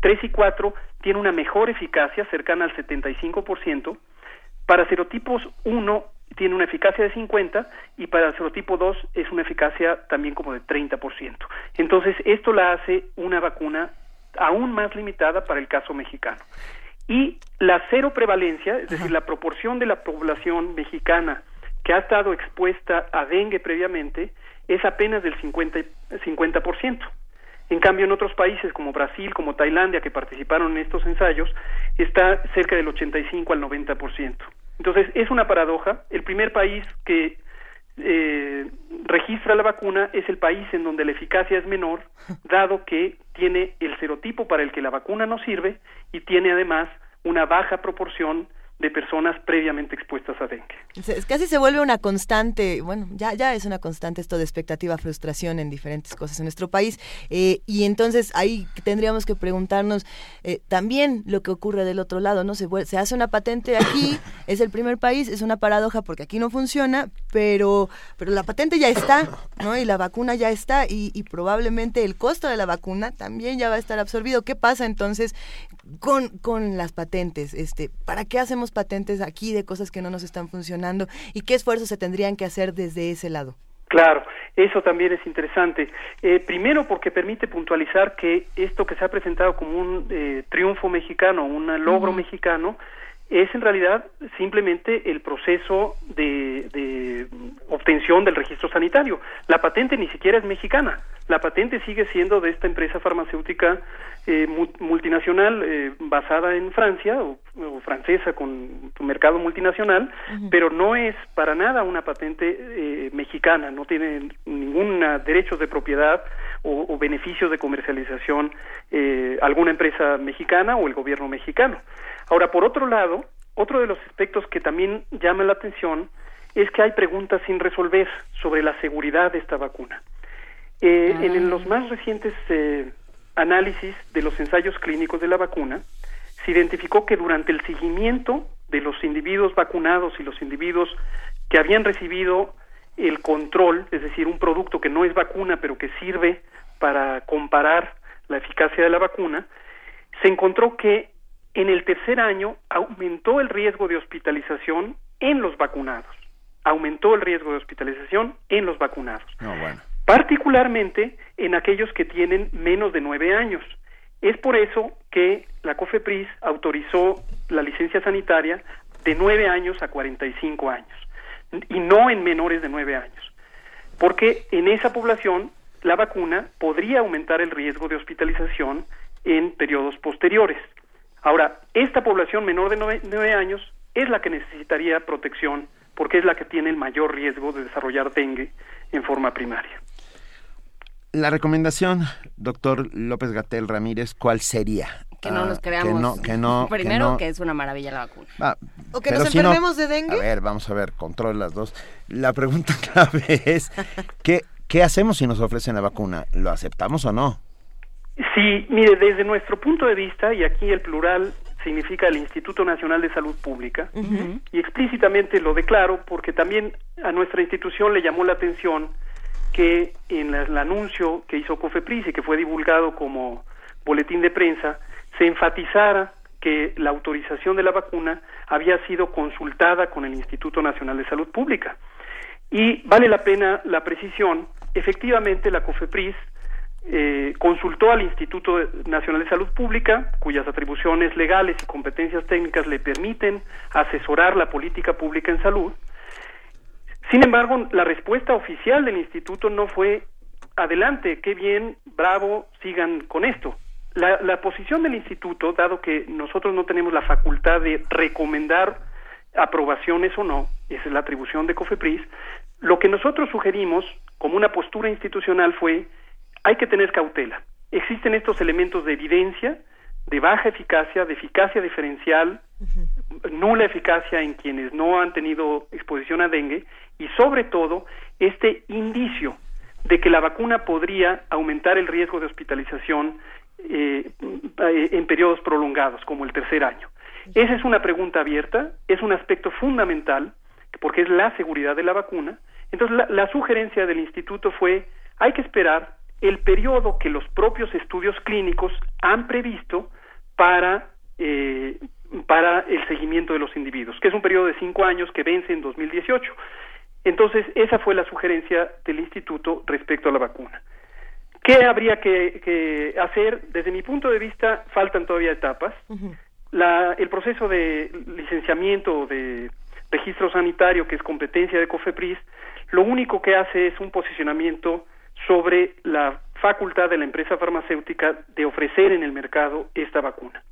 3 y 4 tiene una mejor eficacia, cercana al 75%, para serotipos 1 tiene una eficacia de 50 y para el serotipo 2 es una eficacia también como de 30%. Entonces, esto la hace una vacuna aún más limitada para el caso mexicano. Y la cero prevalencia, es decir, la proporción de la población mexicana que ha estado expuesta a dengue previamente es apenas del 50, 50%. En cambio, en otros países como Brasil, como Tailandia, que participaron en estos ensayos, está cerca del 85 al 90%. Entonces, es una paradoja. El primer país que eh, registra la vacuna es el país en donde la eficacia es menor, dado que tiene el serotipo para el que la vacuna no sirve y tiene además una baja proporción de personas previamente expuestas a dengue. Es casi se vuelve una constante, bueno, ya, ya es una constante esto de expectativa, frustración en diferentes cosas en nuestro país. Eh, y entonces ahí tendríamos que preguntarnos eh, también lo que ocurre del otro lado, ¿no? Se, se hace una patente aquí, es el primer país, es una paradoja porque aquí no funciona, pero, pero la patente ya está, ¿no? Y la vacuna ya está y, y probablemente el costo de la vacuna también ya va a estar absorbido. ¿Qué pasa entonces con, con las patentes? Este, ¿Para qué hacemos patentes aquí de cosas que no nos están funcionando y qué esfuerzos se tendrían que hacer desde ese lado. Claro, eso también es interesante. Eh, primero porque permite puntualizar que esto que se ha presentado como un eh, triunfo mexicano, un logro mexicano, es en realidad simplemente el proceso de, de, obtención del registro sanitario. La patente ni siquiera es mexicana. La patente sigue siendo de esta empresa farmacéutica eh, multinacional eh, basada en Francia o, francesa con tu mercado multinacional, pero no es para nada una patente eh, mexicana. No tiene ningún derecho de propiedad o, o beneficios de comercialización alguna empresa mexicana o el gobierno mexicano. Ahora, por otro lado, otro de los aspectos que también llama la atención es que hay preguntas sin resolver sobre la seguridad de esta vacuna. Eh, En los más recientes eh, análisis de los ensayos clínicos de la vacuna, se identificó que durante el seguimiento de los individuos vacunados y los individuos que habían recibido el control, es decir, un producto que no es vacuna, pero que sirve para comparar la eficacia de la vacuna, se encontró que en el tercer año aumentó el riesgo de hospitalización en los vacunados. Aumentó el riesgo de hospitalización en los vacunados. Particularmente en aquellos que tienen menos de nueve años. Es por eso que la COFEPRIS autorizó la licencia sanitaria de nueve años a 45 años y no en menores de nueve años. Porque en esa población la vacuna podría aumentar el riesgo de hospitalización en periodos posteriores. Ahora, esta población menor de nueve, años es la que necesitaría protección porque es la que tiene el mayor riesgo de desarrollar dengue en forma primaria. La recomendación, doctor López Gatel Ramírez, ¿cuál sería? Que no Ah, nos creamos. Que no, que no, que Primero, no- que es una maravilla la vacuna. Ah, O que nos si no- enfermemos de dengue. A ver, vamos a ver, control las dos. La pregunta clave es, ¿qué, ¿qué hacemos si nos ofrecen la vacuna? ¿Lo aceptamos o no? Sí, mire, desde nuestro punto de vista, y aquí el plural significa el Instituto Nacional de Salud Pública, y explícitamente lo declaro porque también a nuestra institución le llamó la atención que en el anuncio que hizo COFEPRIS y que fue divulgado como boletín de prensa, se enfatizara que la autorización de la vacuna había sido consultada con el Instituto Nacional de Salud Pública. Y vale la pena la precisión, efectivamente la COFEPRIS eh, consultó al Instituto Nacional de Salud Pública, cuyas atribuciones legales y competencias técnicas le permiten asesorar la política pública en salud. Sin embargo, la respuesta oficial del instituto no fue adelante, qué bien, bravo, sigan con esto. La, la posición del instituto, dado que nosotros no tenemos la facultad de recomendar aprobaciones o no, esa es la atribución de COFEPRIS, lo que nosotros sugerimos como una postura institucional fue hay que tener cautela. Existen estos elementos de evidencia, de baja eficacia, de eficacia diferencial, nula eficacia en quienes no han tenido exposición a dengue y sobre todo este indicio de que la vacuna podría aumentar el riesgo de hospitalización eh, eh, en periodos prolongados, como el tercer año. Esa es una pregunta abierta, es un aspecto fundamental, porque es la seguridad de la vacuna. Entonces, la, la sugerencia del instituto fue, hay que esperar el periodo que los propios estudios clínicos han previsto para, eh, para el seguimiento de los individuos, que es un periodo de cinco años que vence en 2018. Entonces, esa fue la sugerencia del instituto respecto a la vacuna. ¿Qué habría que, que hacer? Desde mi punto de vista, faltan todavía etapas. La- el proceso de licenciamiento de registro sanitario, que es competencia de COFEPRIS, lo único que hace es un posicionamiento sobre la facultad de la empresa farmacéutica de ofrecer en el mercado esta vacuna.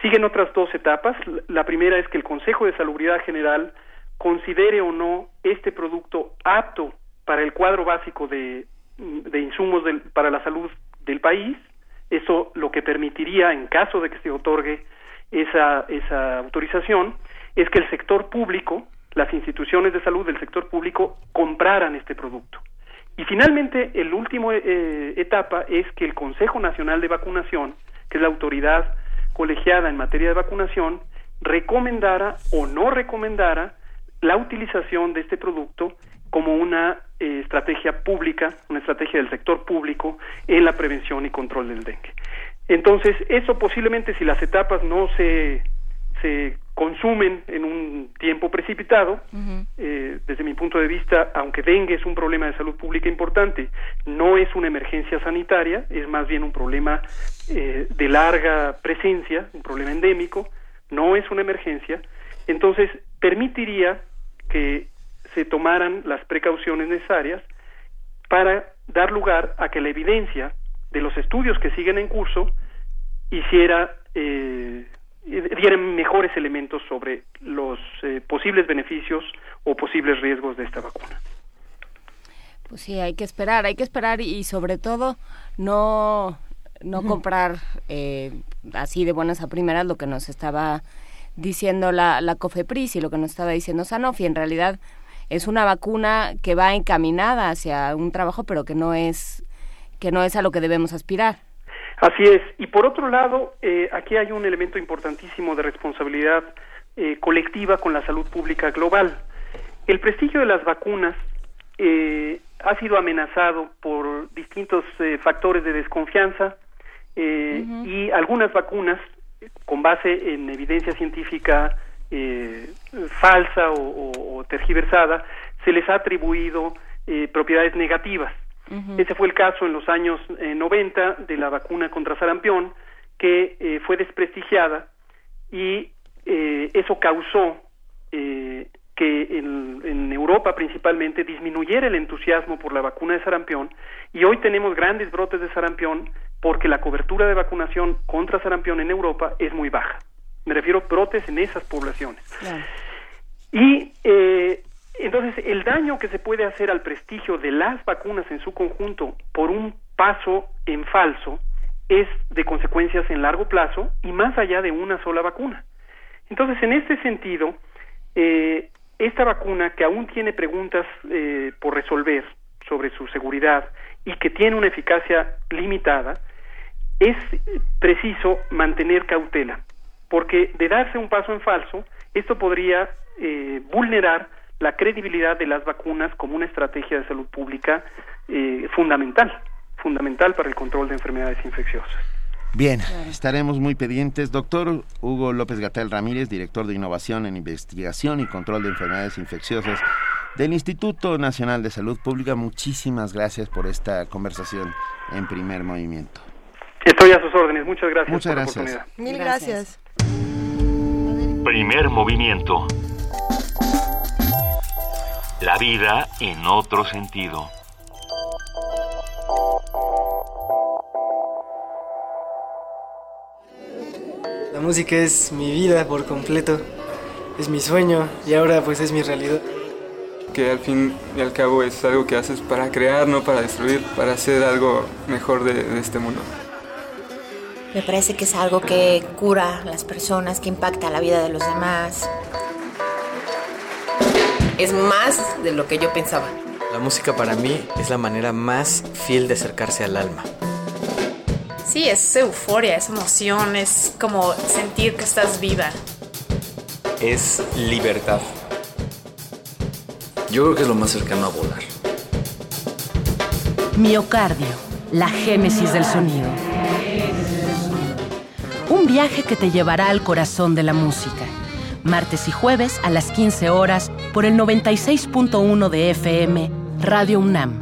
Siguen otras dos etapas. La primera es que el Consejo de Salubridad General considere o no este producto apto para el cuadro básico de, de insumos para la salud del país. Eso lo que permitiría, en caso de que se otorgue esa, esa autorización, es que el sector público, las instituciones de salud del sector público, compraran este producto. Y finalmente, el último eh, etapa es que el Consejo Nacional de Vacunación, que es la autoridad colegiada en materia de vacunación, recomendara o no recomendara la utilización de este producto como una eh, estrategia pública, una estrategia del sector público en la prevención y control del dengue. Entonces, eso posiblemente si las etapas no se, se consumen en un tiempo precipitado, eh, desde mi punto de vista, aunque dengue es un problema de salud pública importante, no es una emergencia sanitaria, es más bien un problema eh, de larga presencia, un problema endémico, no es una emergencia, entonces permitiría que se tomaran las precauciones necesarias para dar lugar a que la evidencia de los estudios que siguen en curso hiciera eh, dieran mejores elementos sobre los eh, posibles beneficios o posibles riesgos de esta vacuna. Pues sí, hay que esperar, hay que esperar y sobre todo no, no comprar eh, así de buenas a primeras lo que nos estaba diciendo la, la COFEPRIS y lo que nos estaba diciendo Sanofi. En realidad es una vacuna que va encaminada hacia un trabajo, pero que no es, que no es a lo que debemos aspirar. Así es. Y por otro lado, eh, aquí hay un elemento importantísimo de responsabilidad eh, colectiva con la salud pública global. El prestigio de las vacunas eh, ha sido amenazado por distintos eh, factores de desconfianza eh, y algunas vacunas, con base en evidencia científica eh, falsa o, o- o tergiversada, se les ha atribuido eh, propiedades negativas. Ese fue el caso en los años eh, 90 de la vacuna contra sarampión, que eh, fue desprestigiada y eh, eso causó eh, que en, en Europa principalmente disminuyera el entusiasmo por la vacuna de sarampión y hoy tenemos grandes brotes de sarampión porque la cobertura de vacunación contra sarampión en Europa es muy baja. Me refiero a brotes en esas poblaciones. Y eh, entonces el daño que se puede hacer al prestigio de las vacunas en su conjunto por un paso en falso es de consecuencias en largo plazo y más allá de una sola vacuna. Entonces, en este sentido, eh, esta vacuna que aún tiene preguntas eh, por resolver sobre su seguridad y que tiene una eficacia limitada, es preciso mantener cautela, porque de darse un paso en falso, esto podría eh, vulnerar la credibilidad de las vacunas como una estrategia de salud pública eh, fundamental, fundamental para el control de enfermedades infecciosas. Bien, estaremos muy pendientes. Doctor Hugo López Gatel Ramírez, director de Innovación en Investigación y Control de Enfermedades Infecciosas del Instituto Nacional de Salud Pública, muchísimas gracias por esta conversación en primer movimiento. Estoy a sus órdenes. Muchas gracias Muchas por la gracias. oportunidad. Mil gracias. Primer movimiento. La vida en otro sentido. La música es mi vida por completo, es mi sueño y ahora pues es mi realidad. que al fin y al cabo es algo que haces para crear, no para destruir, para hacer algo mejor de, de este mundo. Me parece que es algo que cura a las personas, que impacta la vida de los demás. Es más de lo que yo pensaba. La música para mí es la manera más fiel de acercarse al alma. Sí, es euforia, es emoción, es como sentir que estás viva. Es libertad. Yo creo que es lo más cercano a volar. Miocardio, la génesis del sonido. Un viaje que te llevará al corazón de la música. Martes y jueves a las 15 horas por el 96.1 de FM, Radio UNAM.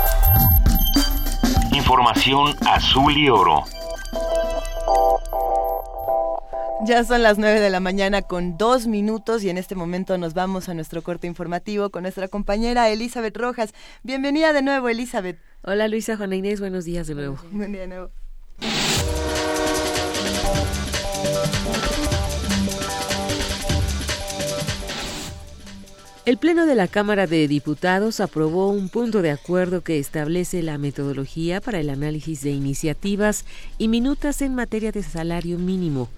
Información azul y oro. Ya son las 9 de la mañana con dos minutos y en este momento nos vamos a nuestro corte informativo con nuestra compañera Elizabeth Rojas. Bienvenida de nuevo, Elizabeth. Hola Luisa, Juana Inés, buenos días de nuevo. Buen día de nuevo. El Pleno de la Cámara de Diputados aprobó un punto de acuerdo que establece la metodología para el análisis de iniciativas y minutas en materia de salario mínimo.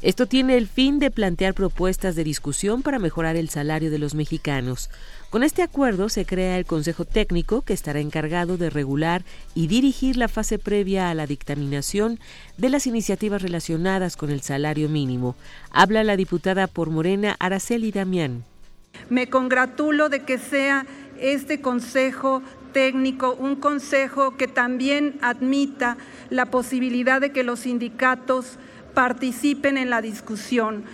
Esto tiene el fin de plantear propuestas de discusión para mejorar el salario de los mexicanos. Con este acuerdo se crea el Consejo Técnico que estará encargado de regular y dirigir la fase previa a la dictaminación de las iniciativas relacionadas con el salario mínimo. Habla la diputada por Morena Araceli Damián. Me congratulo de que sea este consejo técnico un consejo que también admita la posibilidad de que los sindicatos participen en la discusión.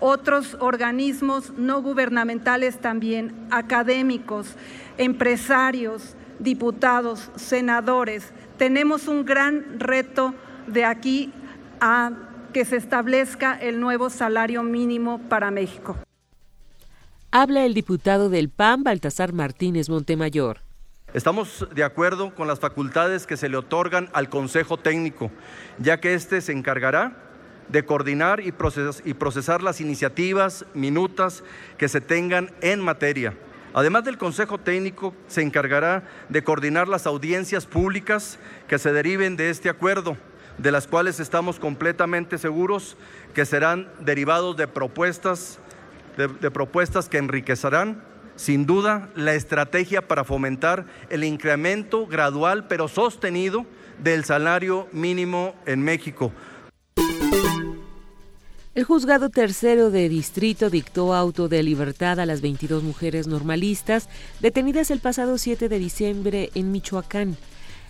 Otros organismos no gubernamentales también, académicos, empresarios, diputados, senadores. Tenemos un gran reto de aquí a que se establezca el nuevo salario mínimo para México. Habla el diputado del PAN, Baltasar Martínez Montemayor. Estamos de acuerdo con las facultades que se le otorgan al Consejo Técnico, ya que éste se encargará de coordinar y procesar las iniciativas, minutas que se tengan en materia. Además del Consejo Técnico, se encargará de coordinar las audiencias públicas que se deriven de este acuerdo, de las cuales estamos completamente seguros que serán derivados de propuestas, de, propuestas que enriquecerán sin duda la estrategia para fomentar el incremento gradual pero sostenido del salario mínimo en México. El juzgado tercero de distrito dictó auto de libertad a las 22 mujeres normalistas detenidas el pasado 7 de diciembre en Michoacán.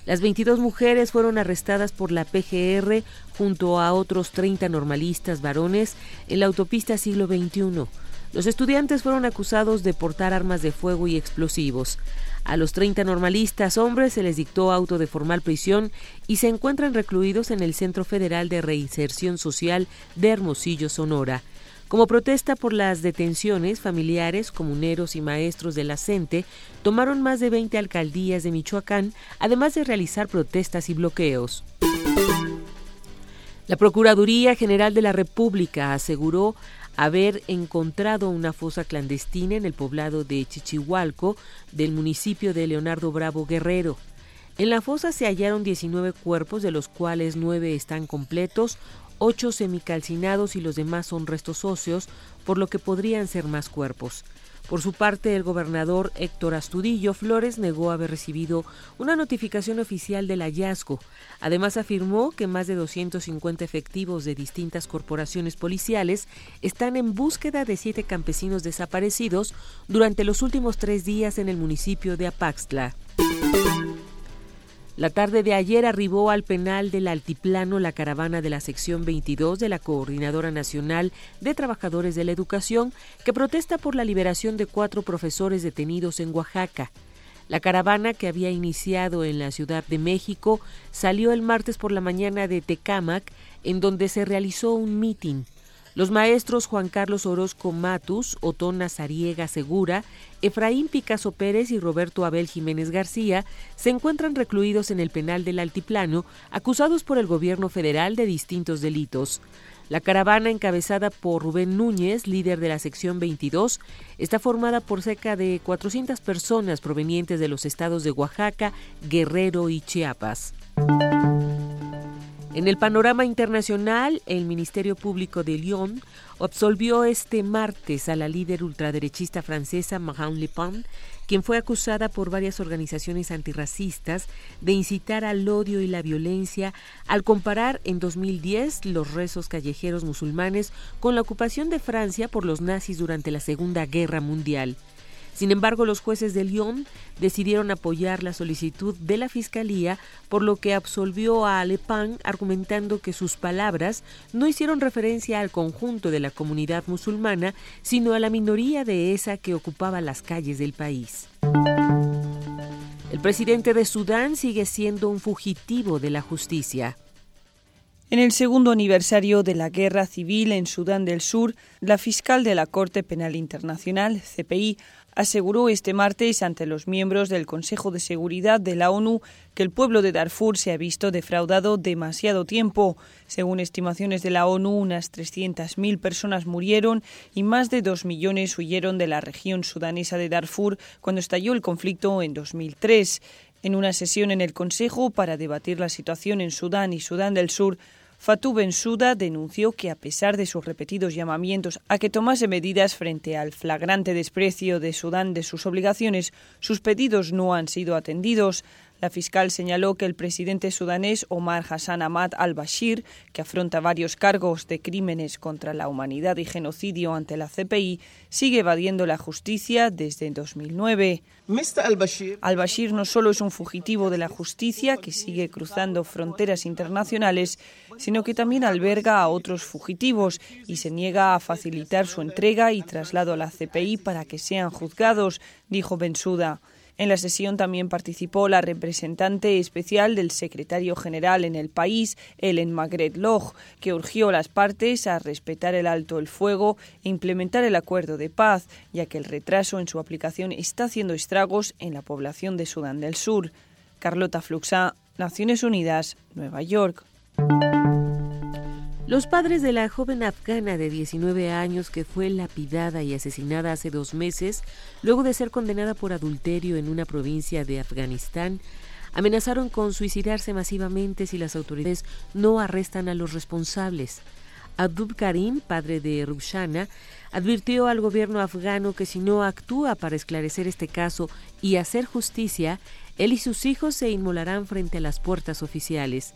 Las 22 mujeres fueron arrestadas por la PGR junto a otros 30 normalistas varones en la autopista siglo XXI. Los estudiantes fueron acusados de portar armas de fuego y explosivos. A los 30 normalistas hombres se les dictó auto de formal prisión y se encuentran recluidos en el Centro Federal de Reinserción Social de Hermosillo, Sonora. Como protesta por las detenciones, familiares, comuneros y maestros de la CENTE tomaron más de 20 alcaldías de Michoacán, además de realizar protestas y bloqueos. La Procuraduría General de la República aseguró haber encontrado una fosa clandestina en el poblado de Chichihualco del municipio de Leonardo Bravo Guerrero. En la fosa se hallaron 19 cuerpos, de los cuales 9 están completos, 8 semicalcinados y los demás son restos óseos, por lo que podrían ser más cuerpos. Por su parte, el gobernador Héctor Astudillo Flores negó haber recibido una notificación oficial del hallazgo. Además, afirmó que más de 250 efectivos de distintas corporaciones policiales están en búsqueda de siete campesinos desaparecidos durante los últimos tres días en el municipio de Apaxtla. La tarde de ayer arribó al penal del Altiplano la caravana de la sección 22 de la Coordinadora Nacional de Trabajadores de la Educación que protesta por la liberación de cuatro profesores detenidos en Oaxaca. La caravana que había iniciado en la Ciudad de México salió el martes por la mañana de Tecámac, en donde se realizó un mitin. Los maestros Juan Carlos Orozco Matus, Otón Nazariega Segura, Efraín Picasso Pérez y Roberto Abel Jiménez García se encuentran recluidos en el penal del Altiplano, acusados por el gobierno federal de distintos delitos. La caravana, encabezada por Rubén Núñez, líder de la sección 22, está formada por cerca de 400 personas provenientes de los estados de Oaxaca, Guerrero y Chiapas. En el panorama internacional, el Ministerio Público de Lyon absolvió este martes a la líder ultraderechista francesa Marine Le Pen, quien fue acusada por varias organizaciones antirracistas de incitar al odio y la violencia al comparar en 2010 los rezos callejeros musulmanes con la ocupación de Francia por los nazis durante la Segunda Guerra Mundial. Sin embargo, los jueces de Lyon decidieron apoyar la solicitud de la Fiscalía, por lo que absolvió a Alepan argumentando que sus palabras no hicieron referencia al conjunto de la comunidad musulmana, sino a la minoría de esa que ocupaba las calles del país. El presidente de Sudán sigue siendo un fugitivo de la justicia. En el segundo aniversario de la guerra civil en Sudán del Sur, la fiscal de la Corte Penal Internacional, CPI, aseguró este martes ante los miembros del Consejo de Seguridad de la ONU que el pueblo de Darfur se ha visto defraudado demasiado tiempo. Según estimaciones de la ONU, unas 300.000 personas murieron y más de 2 millones huyeron de la región sudanesa de Darfur cuando estalló el conflicto en 2003. En una sesión en el Consejo para debatir la situación en Sudán y Sudán del Sur, Fatou Bensouda denunció que, a pesar de sus repetidos llamamientos a que tomase medidas frente al flagrante desprecio de Sudán de sus obligaciones, sus pedidos no han sido atendidos. La fiscal señaló que el presidente sudanés Omar Hassan Ahmad al-Bashir, que afronta varios cargos de crímenes contra la humanidad y genocidio ante la CPI, sigue evadiendo la justicia desde 2009. Al-Bashir no solo es un fugitivo de la justicia que sigue cruzando fronteras internacionales, sino que también alberga a otros fugitivos y se niega a facilitar su entrega y traslado a la CPI para que sean juzgados, dijo Bensuda. En la sesión también participó la representante especial del secretario general en el país, Ellen Magret Loch, que urgió a las partes a respetar el alto el fuego e implementar el acuerdo de paz, ya que el retraso en su aplicación está haciendo estragos en la población de Sudán del Sur. Carlota Fluxá, Naciones Unidas, Nueva York. Los padres de la joven afgana de 19 años que fue lapidada y asesinada hace dos meses, luego de ser condenada por adulterio en una provincia de Afganistán, amenazaron con suicidarse masivamente si las autoridades no arrestan a los responsables. Abdul Karim, padre de Rushana, advirtió al gobierno afgano que si no actúa para esclarecer este caso y hacer justicia, él y sus hijos se inmolarán frente a las puertas oficiales.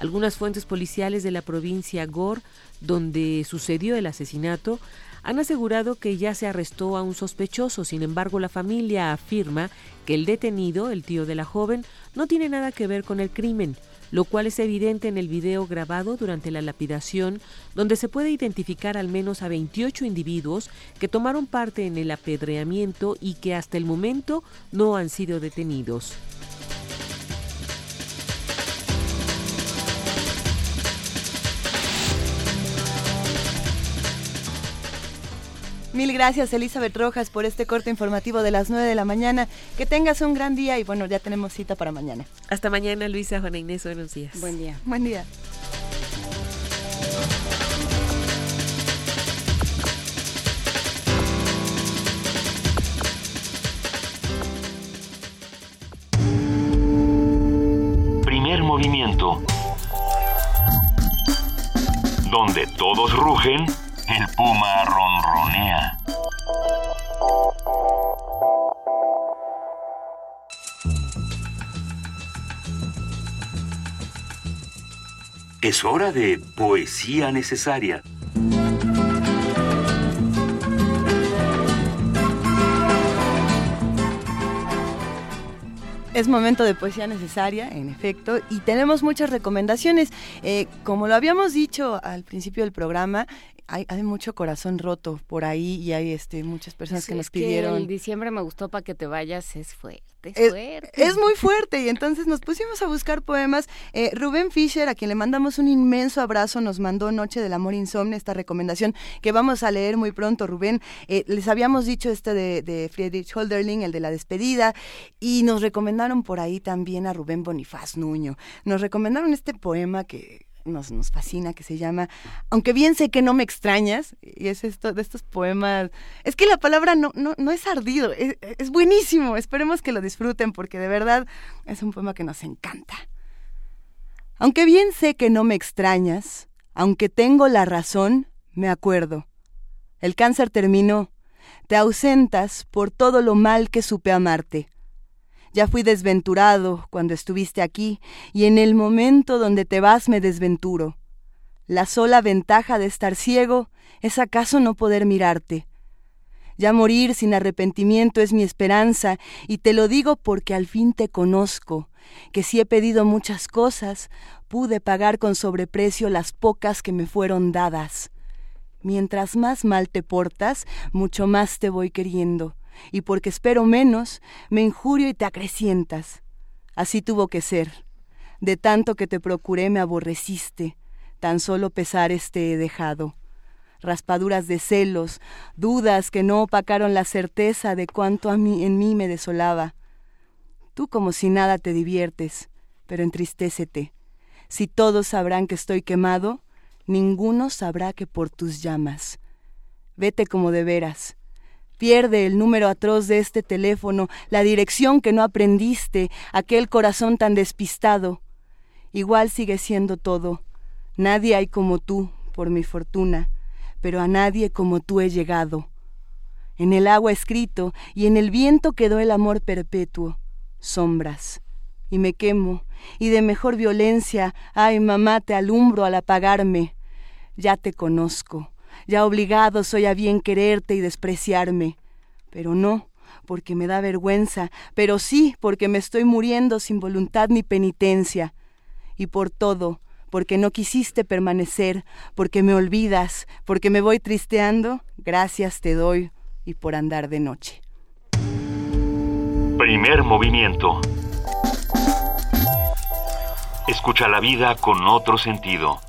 Algunas fuentes policiales de la provincia Gor, donde sucedió el asesinato, han asegurado que ya se arrestó a un sospechoso. Sin embargo, la familia afirma que el detenido, el tío de la joven, no tiene nada que ver con el crimen, lo cual es evidente en el video grabado durante la lapidación, donde se puede identificar al menos a 28 individuos que tomaron parte en el apedreamiento y que hasta el momento no han sido detenidos. Mil gracias Elizabeth Rojas por este corte informativo de las 9 de la mañana. Que tengas un gran día y bueno, ya tenemos cita para mañana. Hasta mañana Luisa, Juana Inés, buenos días. Buen día. Buen día. Primer movimiento. Donde todos rugen el puma ronronea. Es hora de poesía necesaria. Es momento de poesía necesaria, en efecto, y tenemos muchas recomendaciones. Eh, como lo habíamos dicho al principio del programa, hay, mucho corazón roto por ahí y hay este muchas personas que nos pidieron. el diciembre me gustó para que te vayas, es fuerte. Es, fuerte. es, muy fuerte y entonces nos pusimos a buscar poemas. Eh, Rubén Fischer, a quien le mandamos un inmenso abrazo, nos mandó Noche del Amor Insomne, esta recomendación que vamos a leer muy pronto, Rubén. Eh, les habíamos dicho este de, de, Friedrich Holderling, el de la despedida, y nos recomendaron por ahí también a Rubén Bonifaz Nuño. Nos recomendaron este poema que nos, nos fascina, que se llama Aunque bien sé que no me extrañas, y es esto de estos poemas. Es que la palabra no, no, no es ardido, es, es buenísimo. Esperemos que lo disfruten porque de verdad es un poema que nos encanta. Aunque bien sé que no me extrañas, aunque tengo la razón, me acuerdo. El cáncer terminó. Te ausentas por todo lo mal que supe amarte. Ya fui desventurado cuando estuviste aquí, y en el momento donde te vas me desventuro. La sola ventaja de estar ciego es acaso no poder mirarte. Ya morir sin arrepentimiento es mi esperanza, y te lo digo porque al fin te conozco, que si he pedido muchas cosas, pude pagar con sobreprecio las pocas que me fueron dadas. Mientras más mal te portas, mucho más te voy queriendo y porque espero menos, me injurio y te acrecientas. Así tuvo que ser. De tanto que te procuré me aborreciste, tan solo pesares te he dejado. Raspaduras de celos, dudas que no opacaron la certeza de cuánto a mí, en mí me desolaba. Tú como si nada te diviertes, pero entristécete. Si todos sabrán que estoy quemado, ninguno sabrá que por tus llamas. Vete como de veras, Pierde el número atroz de este teléfono, la dirección que no aprendiste, aquel corazón tan despistado. Igual sigue siendo todo. Nadie hay como tú, por mi fortuna, pero a nadie como tú he llegado. En el agua escrito y en el viento quedó el amor perpetuo, sombras. Y me quemo, y de mejor violencia, ay mamá, te alumbro al apagarme. Ya te conozco, ya obligado soy a bien quererte y despreciarme. Pero no, porque me da vergüenza, pero sí porque me estoy muriendo sin voluntad ni penitencia. Y por todo, porque no quisiste permanecer, porque me olvidas, porque me voy tristeando, gracias te doy y por andar de noche. Primer movimiento. Escucha la vida con otro sentido.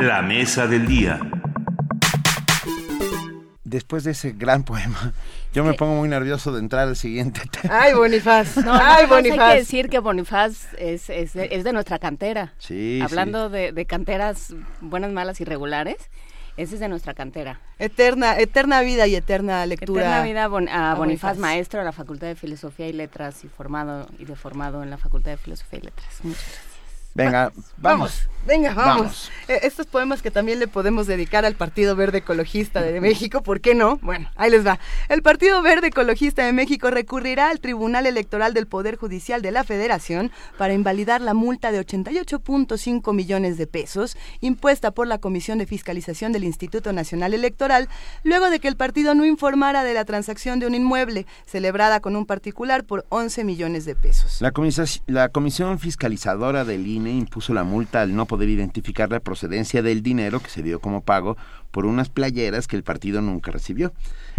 La mesa del día. Después de ese gran poema, yo me pongo muy nervioso de entrar al siguiente tema. Ay, Bonifaz. No, Ay, Bonifaz. Hay que decir que Bonifaz es, es, de, es de nuestra cantera. Sí. Hablando De, de canteras buenas, malas y regulares, ese es de nuestra cantera. Eterna, eterna vida y eterna lectura. Eterna vida bon, a, a Bonifaz, Bonifaz. maestro de la Facultad de Filosofía y Letras y formado y deformado en la Facultad de Filosofía y Letras. Muchas gracias. Venga, vamos. Venga, vamos. Vamos. Eh, estos poemas que también le podemos dedicar al Partido Verde Ecologista de México, ¿por qué no? Bueno, ahí les va. El Partido Verde Ecologista de México recurrirá al Tribunal Electoral del Poder Judicial de la Federación para invalidar la multa de 88.5 millones de pesos impuesta por la Comisión de Fiscalización del Instituto Nacional Electoral, luego de que el partido no informara de la transacción de un inmueble celebrada con un particular por 11 millones de pesos. La, la Comisión Fiscalizadora del INE impuso la multa al no poder identificar la procedencia del dinero que se dio como pago por unas playeras que el partido nunca recibió.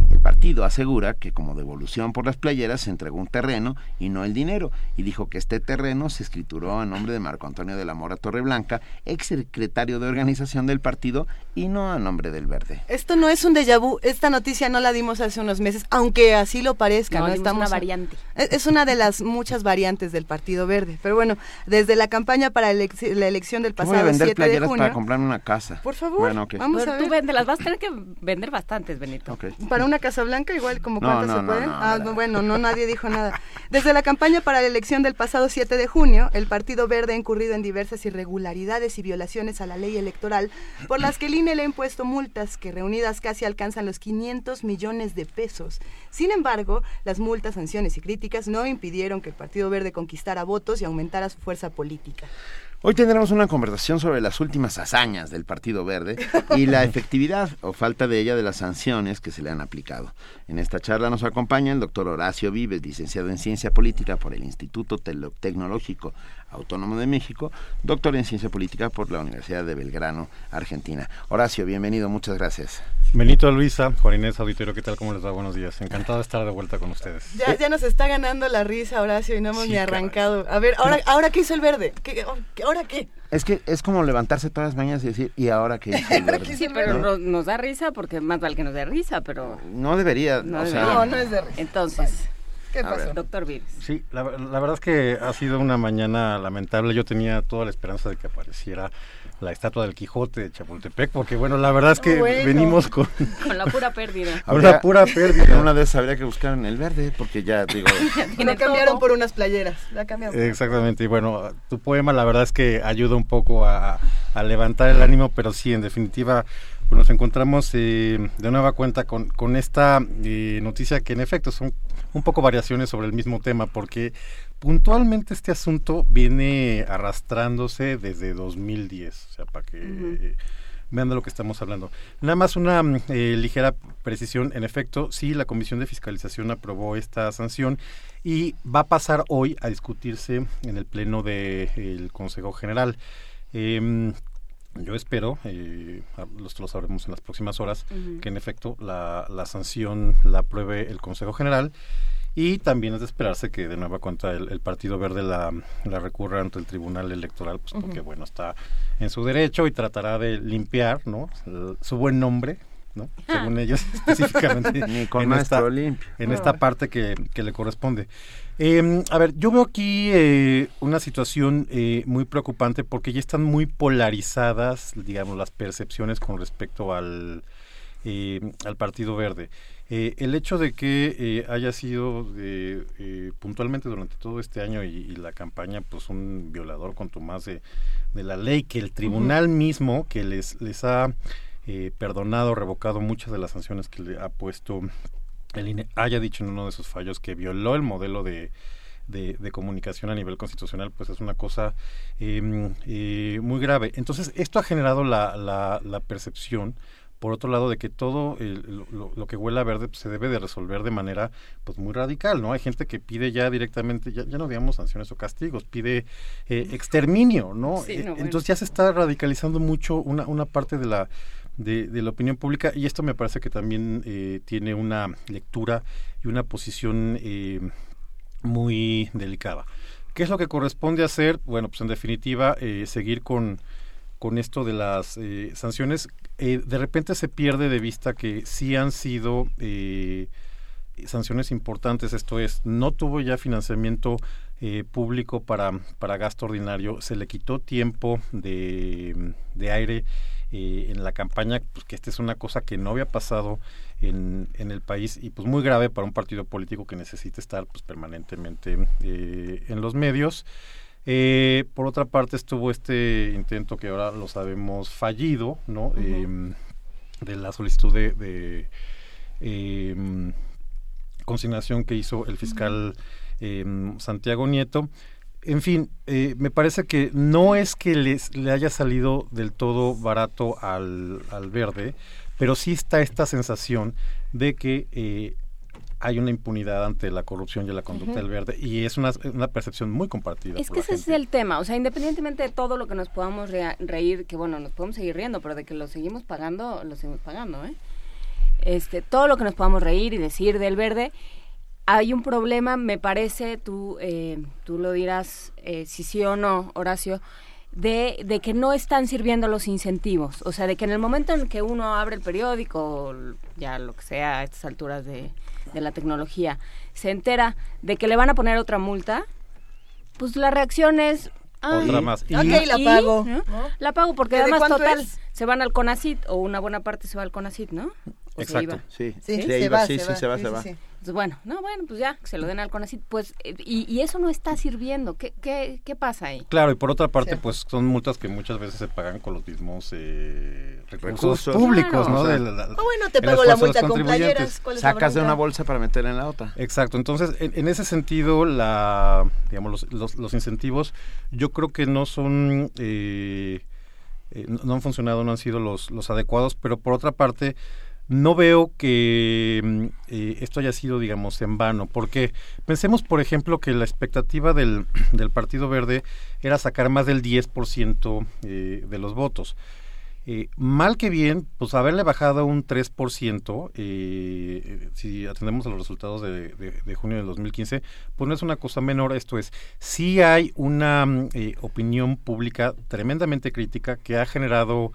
El partido asegura que como devolución por las playeras se entregó un terreno y no el dinero, y dijo que este terreno se escrituró a nombre de Marco Antonio de la Mora Torreblanca, ex secretario de organización del partido, y no a nombre del Verde. Esto no es un déjà vu, esta noticia no la dimos hace unos meses, aunque así lo parezca, No, ¿no? dimos una variante. Es es una de las muchas variantes del Partido Verde, pero bueno, desde la campaña para la elección del Yo voy a pasado vender 7 de playeras junio, para comprar una casa. Por favor, Bueno, ok. vamos Pero a tú ver. véndelas, vas a tener que vender bastantes, Benito. Ok. Para una Casa Blanca, igual como cuántas no, se pueden. no, ah, no, no, bueno, no, nadie dijo nada. Desde la campaña para la elección del pasado 7 de junio, el Partido Verde ha incurrido en diversas irregularidades y violaciones a la ley electoral, por las que el INE le ha impuesto multas que reunidas casi alcanzan los 500 millones de pesos. Sin embargo, las multas, sanciones y críticas no impidieron que el Partido Verde conquistara votos y aumentara su fuerza política. Hoy tendremos una conversación sobre las últimas hazañas del Partido Verde y la efectividad o falta de ella de las sanciones que se le han aplicado. En esta charla nos acompaña el doctor Horacio Vives, licenciado en Ciencia Política por el Instituto Tecnológico Autónomo de México, doctor en Ciencia Política por la Universidad de Belgrano, Argentina. Horacio, bienvenido, muchas gracias. Benito, Luisa, Juan Inés, auditorio, ¿qué tal? ¿Cómo les va? Buenos días. Encantado de estar de vuelta con ustedes. Ya, ya nos está ganando la risa, Horacio, y no hemos Sí, ni caray. arrancado. A ver, ahora, ahora ¿qué hizo el verde? ¿Qué, ¿Ahora qué? Es que es como levantarse todas las mañanas y decir, ¿y ahora qué hizo el Verde?" Sí, pero ¿No? no- nos da risa porque más vale que nos dé risa, pero... No debería, No o debería. sea, No, no es de risa. Entonces, ¿Qué pasó? doctor Vives. Sí, la, la verdad es que ha sido una mañana lamentable. Yo tenía toda la esperanza de que apareciera la estatua del Quijote de Chapultepec, porque bueno, la verdad es que Bueno. venimos con Con la pura pérdida. una pura pérdida. Una de esas habría que buscar en el verde, porque ya digo, Lo cambiaron por unas playeras. La cambiaron. Exactamente, y bueno, tu poema la verdad es que ayuda un poco a, a levantar el ánimo, pero sí, en definitiva, pues nos encontramos eh, de nueva cuenta con, con esta eh, noticia que en efecto son un poco variaciones sobre el mismo tema, porque puntualmente este asunto viene arrastrándose desde 2010, o sea, para que... vean de lo que estamos hablando. Nada más una mm, eh, ligera precisión. En efecto, sí, la Comisión de Fiscalización aprobó esta sanción y va a pasar hoy a discutirse en el Pleno del Consejo General. Em, yo espero, eh, esto lo sabremos en las próximas horas, que en efecto la, la sanción la apruebe el Consejo General. Y también es de esperarse que de nueva cuenta el, el Partido Verde la, la recurra ante el Tribunal Electoral, pues porque bueno, está en su derecho y tratará de limpiar, ¿no? Su buen nombre, ¿no? Según ellos específicamente. Ni con en maestro esta, limpio. En esta parte que, que le corresponde. Eh, a ver, yo veo aquí eh, una situación eh, muy preocupante porque ya están muy polarizadas, digamos, las percepciones con respecto al, eh, al Partido Verde. Eh, el hecho de que eh, haya sido puntualmente durante todo este año y, y la campaña, pues un violador contumaz de, de la ley, que el tribunal mismo que les, les ha eh, perdonado, revocado muchas de las sanciones que le ha puesto el INE, haya dicho en uno de sus fallos que violó el modelo de, de, de comunicación a nivel constitucional, pues es una cosa eh, eh, muy grave. Entonces, esto ha generado la, la, la percepción por otro lado de que todo el- lo, lo que huele a verde pues, se debe de resolver de manera pues muy radical no hay gente que pide ya directamente ya, ya no digamos sanciones o castigos pide eh, exterminio no Sí, no, bueno. entonces ya se está radicalizando mucho una, una parte de la de, la opinión pública y esto me parece que también eh, tiene una lectura y una posición eh, muy delicada. ¿Qué es lo que corresponde hacer? Bueno, pues en definitiva, eh, seguir con, con esto de las eh, sanciones. Eh, de repente se pierde de vista que sí han sido eh, sanciones importantes, esto es, no tuvo ya financiamiento público para, para gasto ordinario, se le quitó tiempo de, de aire eh, en la campaña, pues que esta es una cosa que no había pasado en, en el país y pues muy grave para un partido político que necesita estar pues permanentemente eh, en los medios. Eh, por otra parte estuvo este intento que ahora lo sabemos fallido, ¿no? Eh, de la solicitud de, de eh, consignación que hizo el fiscal eh, Santiago Nieto. En fin, eh, me parece que no es que les, le haya salido del todo barato al, al verde, pero sí está esta sensación de que eh, hay una impunidad ante la corrupción y la conducta del verde y es una, una percepción muy compartida. Es que ese es el tema, o sea, independientemente de todo lo que nos podamos reír, que bueno, nos podemos seguir riendo, pero de que lo seguimos pagando, lo seguimos pagando, ¿eh? Este, todo lo que nos podamos reír y decir del verde, hay un problema, me parece, tú, eh, tú lo dirás eh, si sí o no, Horacio, de, de que no están sirviendo los incentivos. O sea, de que en el momento en que uno abre el periódico, ya lo que sea a estas alturas de, de la tecnología, se entera de que le van a poner otra multa, pues la reacción es... "Ay, Otra más. Y- Ok, la ¿y? pago. ¿no? ¿no? La pago porque ¿Que de además cuánto total es? se van al CONACIT o una buena parte se va al CONACIT, ¿no? ¿O se Exacto. iba? Sí, Sí, se se iba, va, sí, se sí, va, se va, sí, se sí, va. sí. Entonces, bueno, no, bueno, pues ya, que se lo den al CONACIT, pues, eh, y, y eso no está sirviendo. ¿Qué, qué, qué pasa ahí? Claro, y por otra parte, Sí. pues son multas que muchas veces se pagan con los mismos eh, recursos, Recursos. públicos, Claro. ¿no? O sea, De la- la- Ah, bueno, te pago la multa con contribuyentes. playeras. ¿cuál es la Sacas de una bolsa para meterla en la otra. Exacto, entonces en, en ese sentido, la, digamos, los, los, los incentivos yo creo que no son, eh, eh, no no han funcionado, no han sido los, los adecuados, pero por otra parte, no veo que mm, eh, esto haya sido, digamos, en vano, porque pensemos, por ejemplo, que la expectativa del, del Partido Verde era sacar más del 10% eh, de los votos. Eh, mal que bien, pues haberle bajado un 3%, eh, si atendemos a los resultados de, de- de junio del 2015, pues no es una cosa menor, esto es, sí hay una mm, opinión pública tremendamente crítica que ha generado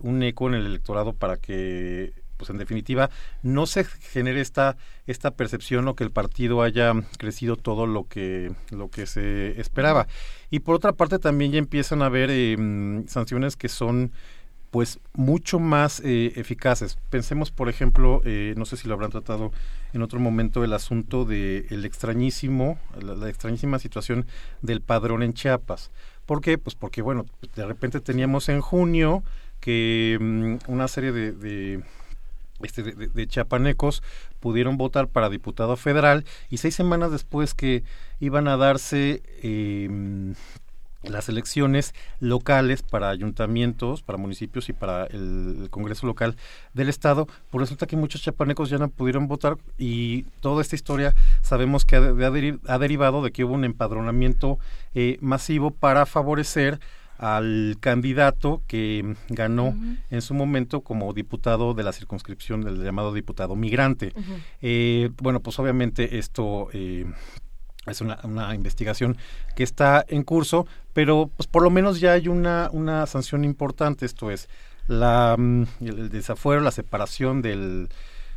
un eco en el electorado para que pues en definitiva no se genere esta esta percepción o que el partido haya crecido todo lo que lo que se esperaba y por otra parte también ya empiezan a haber mm, sanciones que son pues mucho más eh, eficaces. Pensemos, por ejemplo, eh, no sé si lo habrán tratado en otro momento, el asunto de el extrañísimo, la, la extrañísima situación del padrón en Chiapas. ¿Por qué? Pues porque, bueno, de repente teníamos en junio que mm, una serie de este, de, chiapanecos pudieron votar para diputado federal y seis semanas después que iban a darse eh, las elecciones locales para ayuntamientos, para municipios y para el, Congreso local del Estado, pues resulta que muchos chapanecos ya no pudieron votar y toda esta historia sabemos que ha, ha derivado de que hubo un empadronamiento eh, masivo para favorecer al candidato que ganó en su momento como diputado de la circunscripción del llamado diputado migrante. Eh, bueno, pues obviamente esto eh, es una, una investigación que está en curso, pero pues por lo menos ya hay una, una sanción importante, esto es la, mm, el, el desafuero, la separación del,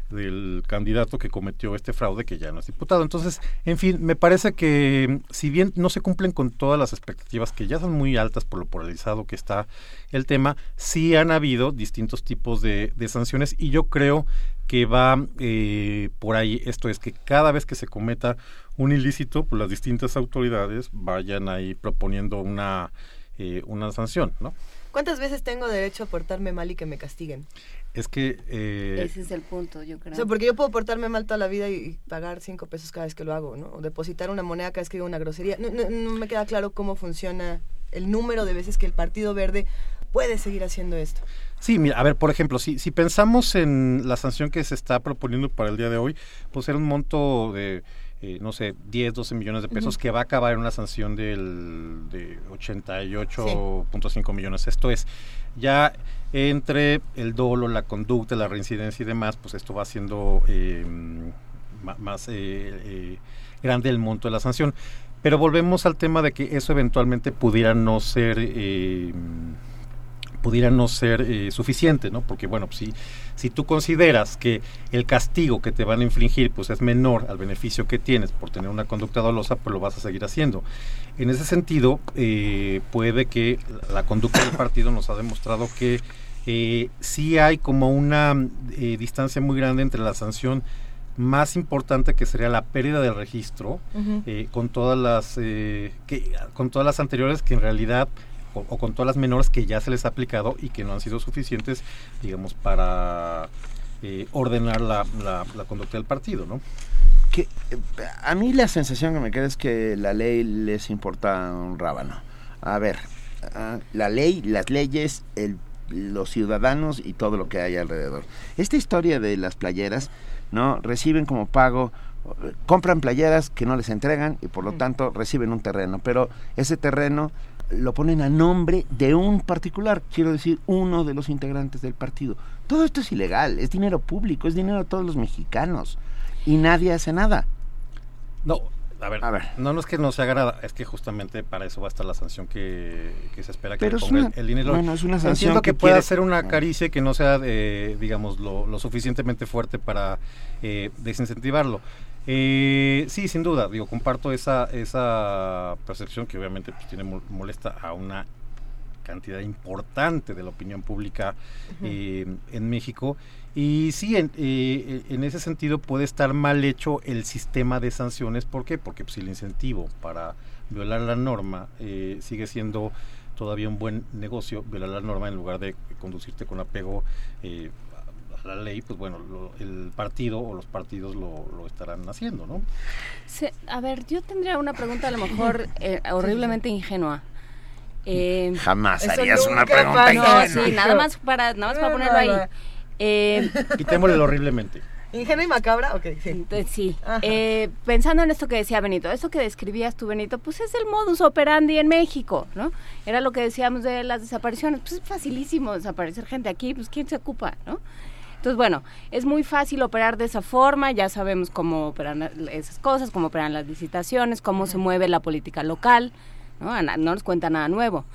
del candidato que cometió este fraude que ya no es diputado. Entonces, en fin, me parece que mm, si bien no se cumplen con todas las expectativas que ya son muy altas por lo polarizado que está el tema, sí han habido distintos tipos de, de sanciones y yo creo que va eh, por ahí. Esto es que cada vez que se cometa un ilícito, pues las distintas autoridades vayan ahí proponiendo una, eh, una sanción, ¿no? ¿Cuántas veces tengo derecho a portarme mal y que me castiguen? Es que... eh, Ese es el punto, yo creo. O sea, porque yo puedo portarme mal toda la vida y, pagar cinco pesos cada vez que lo hago, ¿no? O depositar una moneda cada vez que digo una grosería. No, no- no me queda claro cómo funciona el número de veces que el Partido Verde puede seguir haciendo esto. Sí, mira, a ver, por ejemplo, si, si pensamos en la sanción que se está proponiendo para el día de hoy, pues era un monto de eh, no sé, 10, 12 millones de pesos, que va a acabar en una sanción del, de 88.5 millones. Esto es, ya entre el dolo, la conducta, la reincidencia y demás, pues esto va siendo eh, más eh, grande el monto de la sanción. Pero volvemos al tema de que eso eventualmente pudiera no ser pudiera no ser eh, suficiente, ¿no? Porque, bueno, si, si tú consideras que el castigo que te van a infligir pues es menor al beneficio que tienes por tener una conducta dolosa, pues lo vas a seguir haciendo. En ese sentido, eh, puede que la conducta del partido nos ha demostrado que eh, sí hay como una eh, distancia muy grande entre la sanción más importante que sería la pérdida del registro con todas las que con todas las anteriores que en realidad o, con todas las menores que ya se les ha aplicado y que no han sido suficientes, digamos, para eh, ordenar la, la, conducta del partido, ¿no? Que, eh, a mí la sensación que me queda es que la ley les importa un rábano. A ver, ah, la ley, las leyes, el, los ciudadanos y todo lo que hay alrededor. Esta historia de las playeras, ¿no? Reciben como pago compran playeras que no les entregan y por lo tanto reciben un terreno, pero ese terreno lo ponen a nombre de un particular, quiero decir, uno de los integrantes del partido. Todo esto es ilegal, es dinero público, es dinero de todos los mexicanos y nadie hace nada. No, a ver, a ver, no, no es que no se agrada, es que justamente para eso va a estar la sanción que, se espera que ponga el, dinero. Bueno, es una sanción que, que pueda ser una caricia que no sea, eh, digamos, lo, suficientemente fuerte para eh, desincentivarlo. Eh, sí, sin duda, digo, comparto esa, esa percepción que obviamente pues, tiene molesta a una cantidad importante de la opinión pública eh, en México. Y sí, en, eh, en, ese sentido puede estar mal hecho el sistema de sanciones. ¿Por qué? Porque pues, el incentivo para violar la norma eh, sigue siendo todavía un buen negocio, violar la norma en lugar de conducirte con apego eh, la ley, pues bueno, el partido o los partidos lo, estarán haciendo, ¿no? a ver, yo tendría una pregunta a lo mejor eh, horriblemente ingenua. Eh, Jamás harías una pregunta ingenua. No, sí, nada más para, nada más para ponerlo ahí. Eh, Quitémosle horriblemente. ¿Ingenua y macabra? Ok, sí. Sí. Eh, pensando en esto que decía Benito, esto que describías tú, Benito, pues es el modus operandi en México, ¿no? Era lo que decíamos de las desapariciones. Pues es facilísimo desaparecer gente aquí, pues ¿quién se ocupa, no? Entonces, bueno, es muy fácil operar de esa forma, ya sabemos cómo operan esas cosas, cómo operan las licitaciones, cómo se mueve la política local, ¿no? No nos cuenta nada nuevo.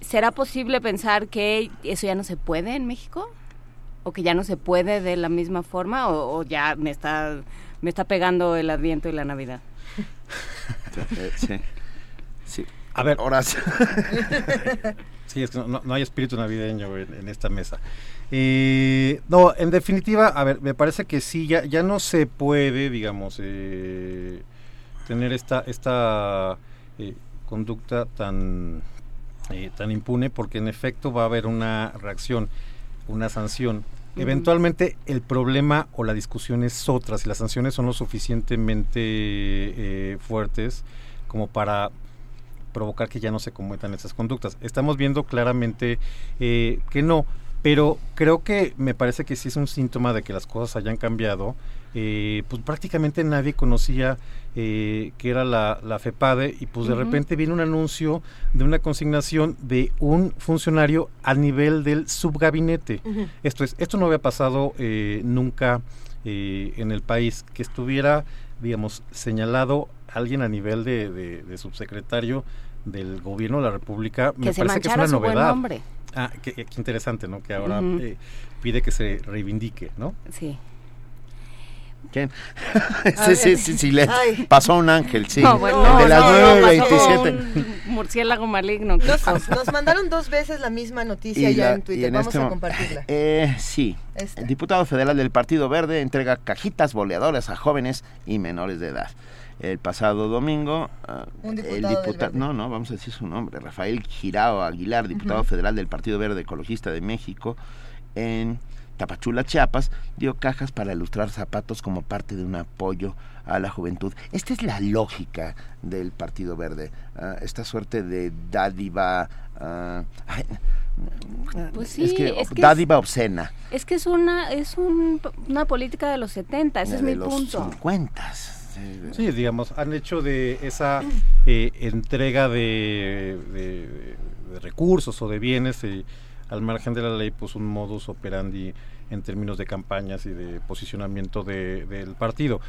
¿Será posible pensar que eso ya no se puede en México? ¿O que ya no se puede de la misma forma? ¿O, ya me está, me está pegando el Adviento y la Navidad? sí. Sí. A ver, horas. sí, es que no, hay espíritu navideño en esta mesa. Eh, no, en definitiva, a ver, me parece que sí, ya, ya no se puede, digamos, eh, tener esta, esta eh, conducta tan, eh, tan impune, porque en efecto va a haber una reacción, una sanción. Eventualmente el problema o la discusión es otra, si las sanciones son lo suficientemente fuertes como para provocar que ya no se cometan esas conductas. Estamos viendo claramente que no pero creo que me parece que sí es un síntoma de que las cosas hayan cambiado. Eh, pues prácticamente nadie conocía eh, que era la, la, FEPADE y pues de repente viene un anuncio de una consignación de un funcionario a nivel del subgabinete. Esto es, esto no había pasado eh, nunca en el país, que estuviera, digamos, señalado alguien a nivel de, de, subsecretario del gobierno de la República. me parece que es una novedad. Ah, qué, interesante, ¿no? Que ahora eh, pide que se reivindique, ¿no? Sí. ¿Quién? sí, sí, sí, sí, le pasó un ángel, sí. No, bueno, de las no, 9.27. murciélago maligno. Nos, nos, mandaron dos veces la misma noticia ya en Twitter. Vamos este a compartirla. Eh, sí. El diputado federal del Partido Verde entrega cajitas boleadoras a jóvenes y menores de edad el pasado domingo. Ah, el diputado. No, no, vamos a decir su nombre. Rafael Girao Aguilar, diputado federal del Partido Verde Ecologista de México, en Tapachula, Chiapas, dio cajas para ilustrar zapatos como parte de un apoyo a la juventud. Esta es la lógica del Partido Verde. Ah, esta suerte de dádiva. Uh, pues sí, es que, dádiva obscena. Es que es una es una política de los 70, ese es mi los punto. 50 Sí, digamos, han hecho de esa eh, entrega de, de- de recursos o de bienes eh, al margen de la ley, pues un modus operandi en términos de campañas y de posicionamiento de- del partido.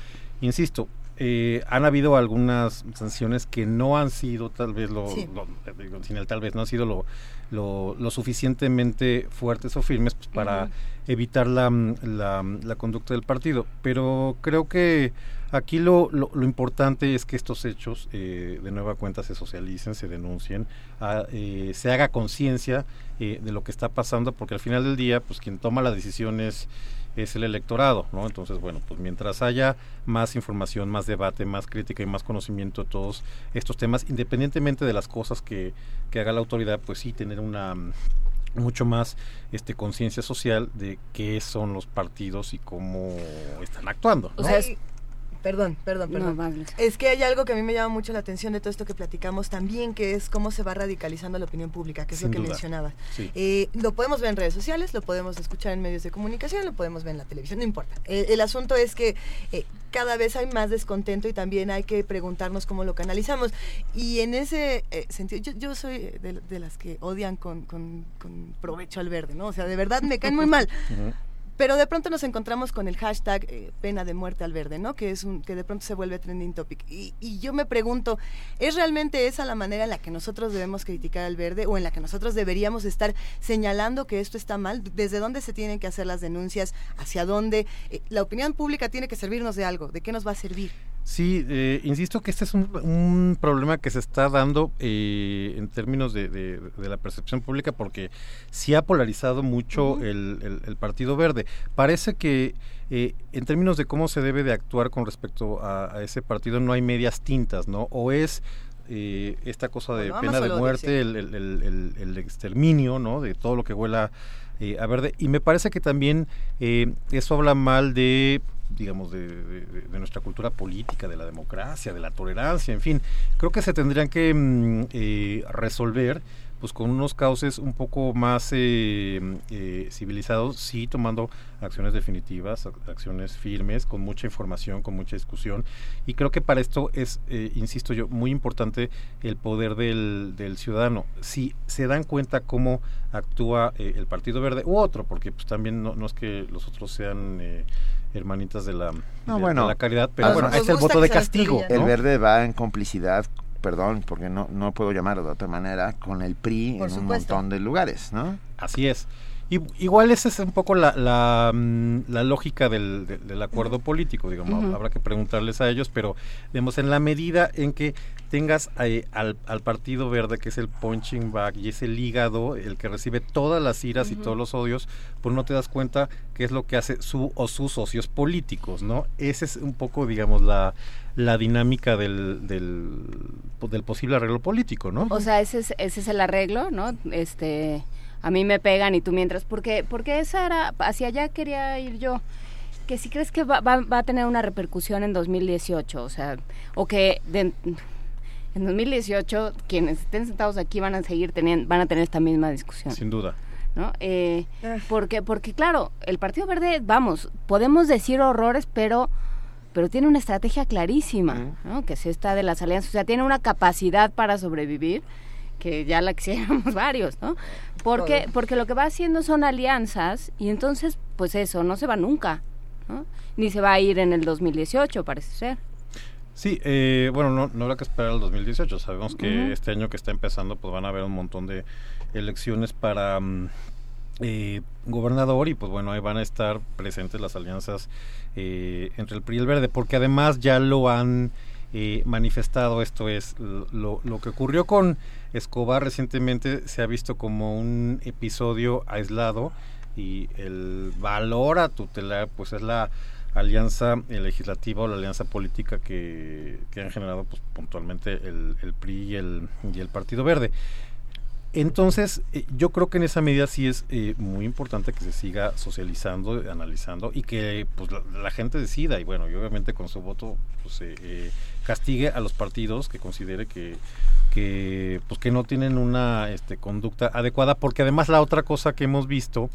Insisto, eh, han habido algunas sanciones que no han sido tal vez lo, Sí. lo- digo, sin el tal vez no han sido lo, lo, lo suficientemente fuertes o firmes pues, para evitar la, mm, la, la conducta del partido. Pero creo que aquí lo, lo, lo importante es que estos hechos eh, de nueva cuenta se socialicen, se denuncien, a- eh, se haga conciencia eh, de lo que está pasando, porque al final del día, pues quien toma las decisiones es el electorado, ¿no? Entonces, bueno, pues mientras haya más información, más debate, más crítica y más conocimiento de todos estos temas, independientemente de las cosas que, que haga la autoridad, pues sí tener una mm, mucho más este conciencia social de qué son los partidos y cómo están actuando. ¿no? Ay, Perdón, perdón, perdón. es que hay algo que a mí me llama mucho la atención de todo esto que platicamos también, que es cómo se va radicalizando la opinión pública, que es Sin lo que duda. mencionaba. Sí. Eh, lo podemos ver en redes sociales, lo podemos escuchar en medios de comunicación, lo podemos ver en la televisión, no importa. Eh, el asunto es que eh, cada vez hay más descontento y también hay que preguntarnos cómo lo canalizamos. Y en ese eh, sentido, yo, yo soy de, de las que odian con, con- con provecho al verde, ¿no? O sea, de verdad me caen muy mal. Pero de pronto nos encontramos con el hashtag eh, pena de muerte al verde, ¿no? Que es un que de pronto se vuelve trending topic. Y, y yo me pregunto, ¿es realmente esa la manera en la que nosotros debemos criticar al verde o en la que nosotros deberíamos estar señalando que esto está mal? ¿Desde dónde se tienen que hacer las denuncias? ¿Hacia dónde? Eh, la opinión pública tiene que servirnos de algo. ¿De qué nos va a servir? Sí, eh, insisto que este es un, un problema que se está dando eh, en términos de, de- de la percepción pública porque sí ha polarizado mucho el, el- el Partido Verde. Parece que eh, en términos de cómo se debe de actuar con respecto a, a ese partido no hay medias tintas, ¿no? O es eh, esta cosa de pena de muerte, el, el- el- el- el exterminio, ¿no? De todo lo que huela eh, a verde. Y me parece que también eh, eso habla mal de digamos, de, de- nuestra cultura política, de la democracia, de la tolerancia, en fin. Creo que se tendrían que mm, eh, resolver pues con unos cauces un poco más eh, eh, civilizados, sí tomando acciones definitivas, ac- acciones firmes, con mucha información, con mucha discusión. Y creo que para esto es, eh, insisto yo, muy importante el poder del, del ciudadano. Si se dan cuenta cómo actúa eh, el Partido Verde u otro, porque pues también no, no es que los otros sean eh, hermanitas de la, de- No, de bueno, la caridad, pero bueno, está el voto de castigo. El verde va en complicidad, perdón, porque no, no puedo llamarlo de otra manera, con el PRI Por en un montón de lugares, ¿no? Así es. Y, igual esa es un poco la, la, mm, la lógica del, de- del acuerdo político, digamos, habrá que preguntarles a ellos, pero digamos, en la medida en que tengas eh, al, al Partido Verde, que es el punching bag y es el hígado, el que recibe todas las iras y todos los odios, pues no te das cuenta qué es lo que hace su o sus socios políticos, ¿no? Esa es un poco, digamos, la, la dinámica del, del, del posible arreglo político, ¿no? O sea, ese es, ese es el arreglo, ¿no? Este, a mí me pegan y tú mientras, porque, porque esa era, hacia allá quería ir yo. Que si crees que va, va, va a tener una repercusión en 2018, o sea, o que de- en 2018 quienes estén sentados aquí van a seguir teniendo, van a tener esta misma discusión. Sin duda. ¿no? Eh, porque, porque claro, el Partido Verde, vamos, podemos decir horrores, pero, pero tiene una estrategia clarísima, ¿no? Que es esta de las alianzas, o sea, tiene una capacidad para sobrevivir que ya la quisiéramos varios, ¿no? Porque, porque lo que va haciendo son alianzas y entonces, pues eso, no se va nunca, ¿no? Ni se va a ir en el 2018, parece ser. Sí, eh, bueno, no, no habrá que esperar al 2018. Sabemos que este año que está empezando, pues van a haber un montón de elecciones para mm, eh, gobernador y pues bueno, ahí van a estar presentes las alianzas eh, entre el PRI y el Verde, porque además ya lo han eh, manifestado, esto es, lo, que ocurrió con Escobar recientemente se ha visto como un episodio aislado y el valor a tutelar pues es la alianza legislativa o la alianza política que, que han generado pues, puntualmente el, el PRI y el Partido Verde. Entonces, eh, yo creo que en esa medida sí es eh, muy importante que se siga socializando, analizando y que pues, la, la gente decida. Y bueno, y obviamente con su voto pues, eh, eh, castigue a los partidos que considere que, que, pues, que no tienen una este, conducta adecuada, porque además la otra cosa que hemos visto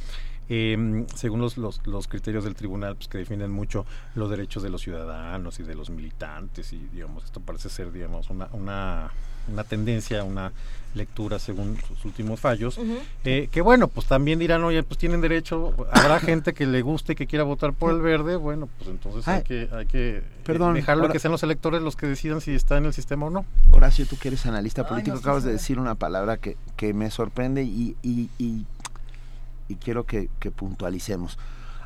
eh, según los, los, los, criterios del tribunal, pues que definen mucho los derechos de los ciudadanos y de los militantes y digamos, esto parece ser, digamos, una, una, una tendencia, una lectura según sus últimos fallos, eh, que bueno, pues también dirán, oye, pues tienen derecho, habrá gente que le guste y que quiera votar por el verde, bueno, pues entonces hay que, hay que eh, perdón, dejarlo que sean los electores los que decidan si está en el sistema o no. Horacio, tú que eres analista político, Ay, no, acabas sí, de decir una palabra que, que me sorprende y, y, y, y quiero que, que puntualicemos.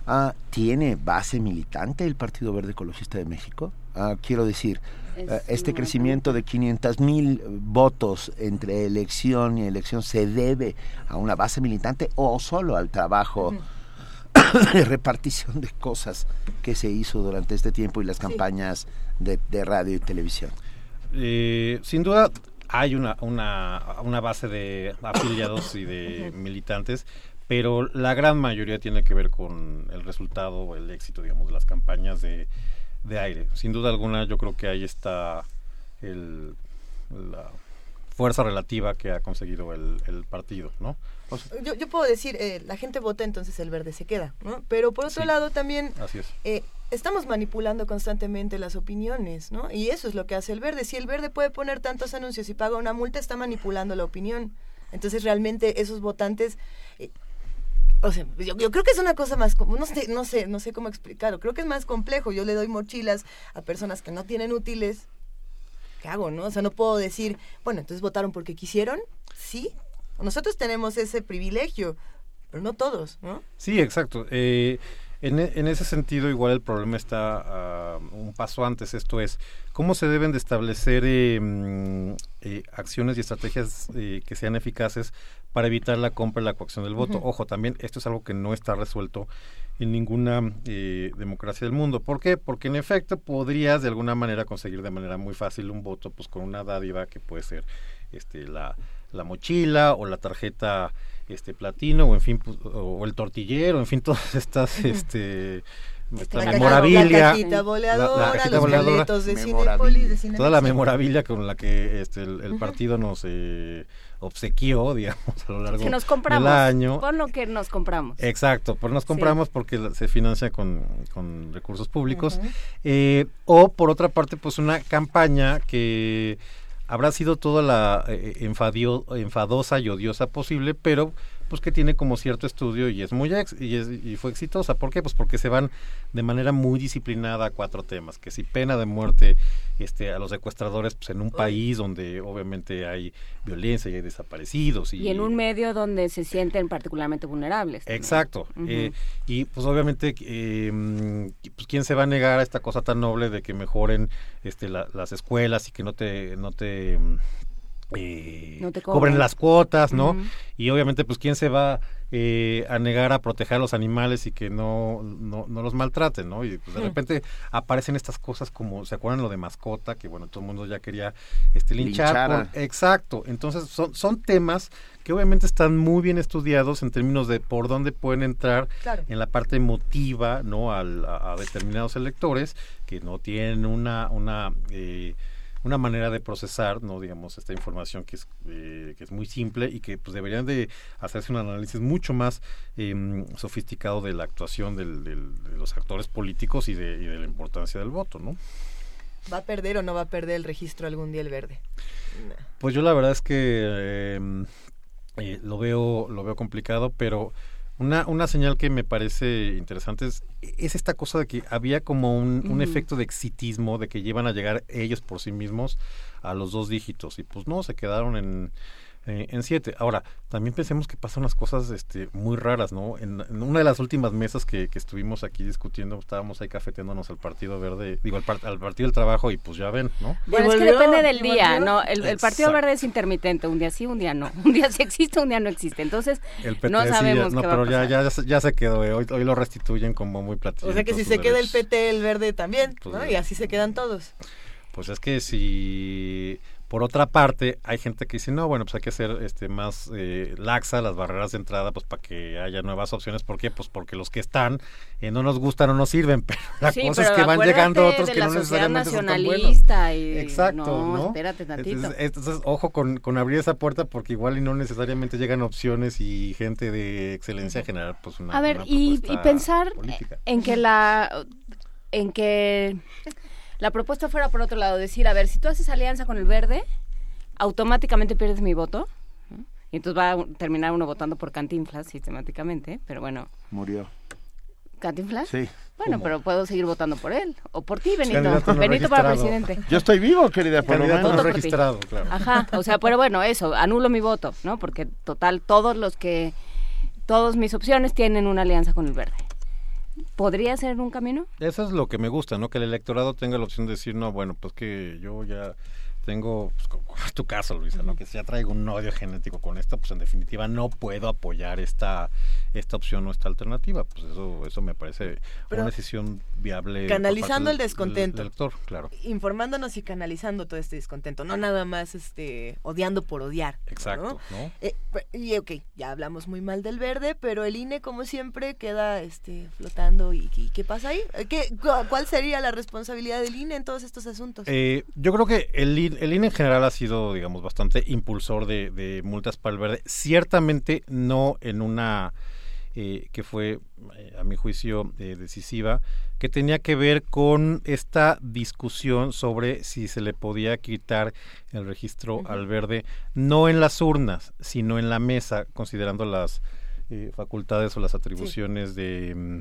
Ah, ¿Tiene base militante el Partido Verde Ecologista de México? Ah, quiero decir, uh, este crecimiento de 500 mil votos entre elección y elección se debe a una base militante o solo al trabajo uh -huh. de repartición de cosas que se hizo durante este tiempo y las campañas sí. de, de, radio y televisión. Eh, sin duda hay una, una, una, base de afiliados y de uh -huh. militantes, pero la gran mayoría tiene que ver con el resultado o el éxito, digamos, de las campañas de, de aire. Sin duda alguna, yo creo que ahí está el, la fuerza relativa que ha conseguido el, el partido, ¿no? O sea, yo, yo, puedo decir, eh, la gente vota, entonces el verde se queda, ¿no? Pero por otro sí, lado también eh, estamos manipulando constantemente las opiniones, ¿no? Y eso es lo que hace el verde. Si el verde puede poner tantos anuncios y paga una multa, está manipulando la opinión. Entonces realmente esos votantes eh, o sea, yo, creo que es una cosa más, no sé, no sé, no sé cómo explicarlo, creo que es más complejo. Yo le doy mochilas a personas que no tienen útiles. ¿Qué hago, no? O sea, no puedo decir, bueno, entonces votaron porque quisieron, sí. Nosotros tenemos ese privilegio, pero no todos, ¿no? Sí, exacto. Eh, en, en, ese sentido, igual el problema está uh, un paso antes, esto es, ¿cómo se deben de establecer eh, eh, acciones y estrategias eh, que sean eficaces para evitar la compra y la coacción del voto? Uh -huh. Ojo, también esto es algo que no está resuelto en ninguna eh, democracia del mundo. ¿Por qué? Porque en efecto podrías de alguna manera conseguir de manera muy fácil un voto pues con una dádiva que puede ser este la, la mochila o la tarjeta este platino o en fin pues, o el tortillero en fin todas estas este la memorabilia, la cajita voladora, la, la cajita voladora de Cinepolis, de toda la memorabilia con la que este el, el uh -huh. partido nos eh, obsequió, digamos, a lo largo que nos compramos, del año. Por lo que nos compramos. Exacto, por nos compramos sí. porque se financia con, con recursos públicos. Uh -huh. eh, o por otra parte, pues una campaña que habrá sido toda la eh, enfadio, enfadosa y odiosa posible, pero pues que tiene como cierto estudio y es muy ex, y, es, y fue exitosa. ¿Por qué? Pues porque se van de manera muy disciplinada a cuatro temas, que si pena de muerte este a los secuestradores pues en un país donde obviamente hay violencia y hay desaparecidos y, y en un medio donde se sienten particularmente vulnerables. Exacto. Uh -huh. eh, y pues obviamente eh, pues quién se va a negar a esta cosa tan noble de que mejoren este la, las escuelas y que no te no te eh, no cobren las cuotas, ¿no? Uh -huh. Y obviamente, pues, ¿quién se va eh, a negar a proteger a los animales y que no, no, no los maltraten, ¿no? Y pues, de repente aparecen estas cosas como, ¿se acuerdan lo de mascota? Que, bueno, todo el mundo ya quería este, linchar. Por, exacto. Entonces, son, son temas que obviamente están muy bien estudiados en términos de por dónde pueden entrar claro. en la parte emotiva, ¿no? Al, a, a, determinados electores que no tienen una... una eh, una manera de procesar, no digamos, esta información que es, eh, que es muy simple y que pues deberían de hacerse un análisis mucho más eh, sofisticado de la actuación del, del, de los actores políticos y de, y de, la importancia del voto, ¿no? ¿Va a perder o no va a perder el registro algún día el verde? No. Pues yo la verdad es que eh, lo veo lo veo complicado, pero una, una señal que me parece interesante es, es esta cosa de que había como un, un, efecto de exitismo, de que llevan a llegar ellos por sí mismos a los dos dígitos. Y pues no, se quedaron en, eh, en siete. Ahora, también pensemos que pasan unas cosas este, muy raras, ¿no? En, en una de las últimas mesas que, que, estuvimos aquí discutiendo, estábamos ahí cafeteándonos al Partido Verde, digo, al, par, al Partido del Trabajo, y pues ya ven, ¿no? Bueno, es que depende del día, ¿no? El, el, Partido Verde es intermitente, un día sí, un día no. Un día sí existe, un día no existe. Entonces, PT, no sabemos sí, no, qué pero va a ya, ya, ya, se quedó, eh. hoy, hoy lo restituyen como muy platillo. O sea que si se queda el PT, el Verde también, pues, ¿no? Y así se quedan todos. Pues es que si Por otra parte, hay gente que dice, no, bueno, pues hay que hacer este más eh, laxa las barreras de entrada, pues para que haya nuevas opciones. ¿Por qué? Pues porque los que están eh, no nos gustan o no sirven, pero la Sí, cosa es que van llegando otros que no necesariamente son tan buenos. y- Exacto, no, ¿no? espérate tantito. Entonces, entonces, ojo con, con abrir esa puerta porque igual y no necesariamente llegan opciones y gente de excelencia a generar pues una a ver, una y, pensar política. en que la en que la propuesta fuera por otro lado, decir, a ver, si tú haces alianza con el verde, automáticamente pierdes mi voto. ¿no? Y entonces va a terminar uno votando por Cantinflas sistemáticamente, pero bueno, Murió. ¿Cantinflas? Sí. Bueno, pero puedo seguir votando por él. O por ti, Benito. Candidato no Benito para presidente. Yo estoy vivo, querida, por lo menos. no registrado, claro. Ajá, o sea, pero bueno, eso, anulo mi voto, ¿no? Porque total, todos los que, todas mis opciones tienen una alianza con el verde. ¿Podría ser un camino? Eso es lo que me gusta, ¿no? Que el electorado tenga la opción de decir, no, bueno, pues que yo ya tengo, pues, como es tu caso, Luisa, ¿no? Que si ya traigo un odio genético con esto, pues en definitiva no puedo apoyar esta esta opción o esta alternativa. Pues eso eso me parece Pero una decisión viable. canalizando el del- descontento. del claro. informándonos y canalizando todo este descontento, no nada más este odiando por odiar. Exacto, ¿no? Eh, y ok, ya hablamos muy mal del verde, pero el INE como siempre queda este flotando y, y ¿qué pasa ahí? ¿Qué, cu- ¿Cuál sería la responsabilidad del INE en todos estos asuntos? Eh, yo creo que el, I- el INE en general ha sido, digamos, bastante impulsor de, de multas para el verde. Ciertamente no en una eh, que fue, eh, a mi juicio, eh, decisiva, que tenía que ver con esta discusión sobre si se le podía quitar el registro al verde, no en las urnas, sino en la mesa, considerando las eh, facultades o las atribuciones de... mm,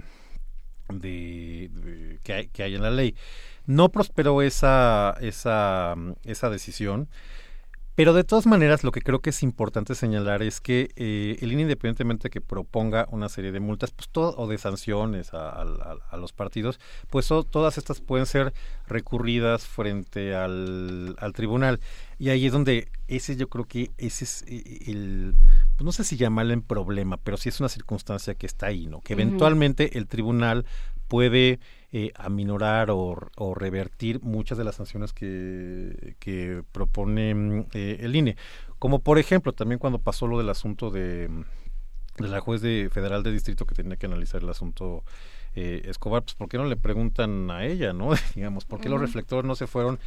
de, de- que, hay, que hay en la ley. No prosperó esa, esa, esa decisión, pero de todas maneras lo que creo que es importante señalar es que eh, el INE, independientemente que proponga una serie de multas pues todo, o de sanciones a, a- a- a los partidos, pues so- todas estas pueden ser recurridas frente al, al tribunal. Y ahí es donde ese yo creo que ese es eh, el, pues no sé si llamarle en problema, pero sí es una circunstancia que está ahí, ¿no? Que eventualmente el tribunal puede eh, aminorar o, o revertir muchas de las sanciones que, que propone mm, eh, el INE. Como por ejemplo, también cuando pasó lo del asunto de, mm, de la juez de federal de distrito que tenía que analizar el asunto eh, Escobar, pues ¿por qué no le preguntan a ella, no? Digamos, ¿por qué los reflectores no se fueron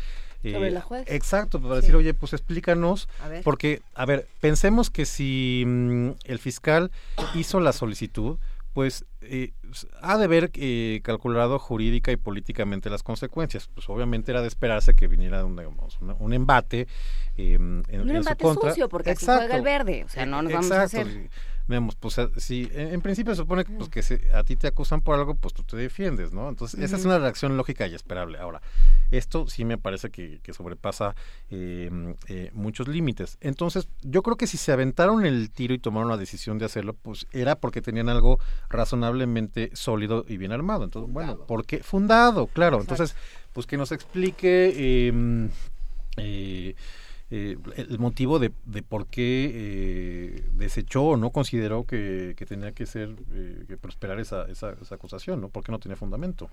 eh, Sobre la juez. Exacto, para Sí. decir, oye, pues explícanos, A ver. porque, a ver, pensemos que si mm, el fiscal hizo la solicitud, pues eh, ha de haber eh, calculado jurídica y políticamente las consecuencias. Pues obviamente era de esperarse que viniera un, digamos, una- un embate eh, en, en Un su embate contra. sucio, porque aquí Exacto. juega el verde, o sea, no nos vamos a hacer... Digamos, pues a- si en, en principio se supone que, pues, que se- a ti te acusan por algo, pues tú te defiendes, ¿no? Entonces, esa es una reacción lógica y esperable. Ahora, esto sí me parece que, que sobrepasa eh, eh, muchos límites. Entonces, yo creo que si se aventaron el tiro y tomaron la decisión de hacerlo, pues era porque tenían algo razonablemente sólido y bien armado. Entonces, bueno, porque fundado, claro. Exacto. Entonces, pues que nos explique eh, eh, el motivo de, de por qué eh, desechó o no consideró que, que tenía que ser eh, que prosperar esa, esa, esa acusación, ¿no? Porque no tenía fundamento.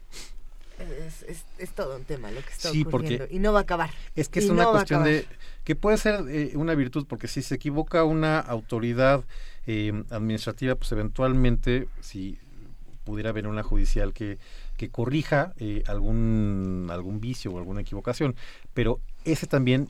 Es, es- es todo un tema lo que está Sí, ocurriendo porque y no va a acabar. Es que es Y una no cuestión de que puede ser eh, una virtud porque si se equivoca una autoridad eh, administrativa, pues eventualmente si pudiera haber una judicial que que corrija eh, algún algún vicio o alguna equivocación, pero ese también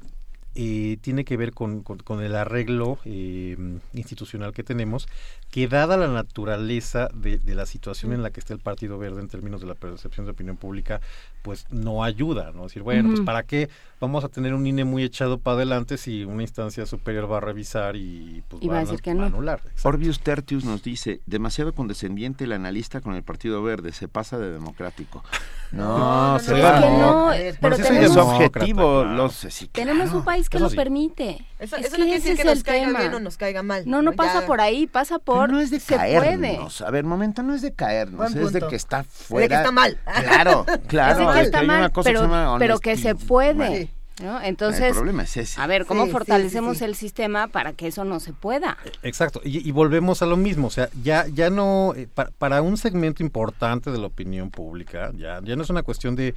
eh, tiene que ver con, con- con el arreglo eh, institucional que tenemos, que dada la naturaleza de, de la situación en la que está el Partido Verde en términos de la percepción de opinión pública, pues no ayuda, ¿no? decir, bueno, pues. ¿para qué vamos a tener un INE muy echado para adelante si una instancia superior va a revisar y pues Y va a a decir anu- que no. a anular? Orbius Tertius nos dice, demasiado condescendiente el analista con el Partido Verde, se pasa de democrático. No, no, se no, va- es que no, pero Ese tenemos- es su objetivo. Claro. Los, sí, Tenemos claro. un país que lo sí. permite. Eso, Es eso que no quiere decir que es nos el caiga tema. bien o nos caiga mal. No, no Ya- pasa por ahí, pasa por... no es de se puede. caernos. A ver, momento, no es de caernos, es de que está De que fuera. está mal. Claro, claro. Que está mal, pero, que se llama pero que se puede. ¿no? Entonces, El problema es ese. a ver, ¿cómo Sí, fortalecemos sí, sí. el sistema para que eso no se pueda? Exacto, y, y volvemos a lo mismo, o sea, ya, ya no, eh, pa- para un segmento importante de la opinión pública, ya, ya no es una cuestión de,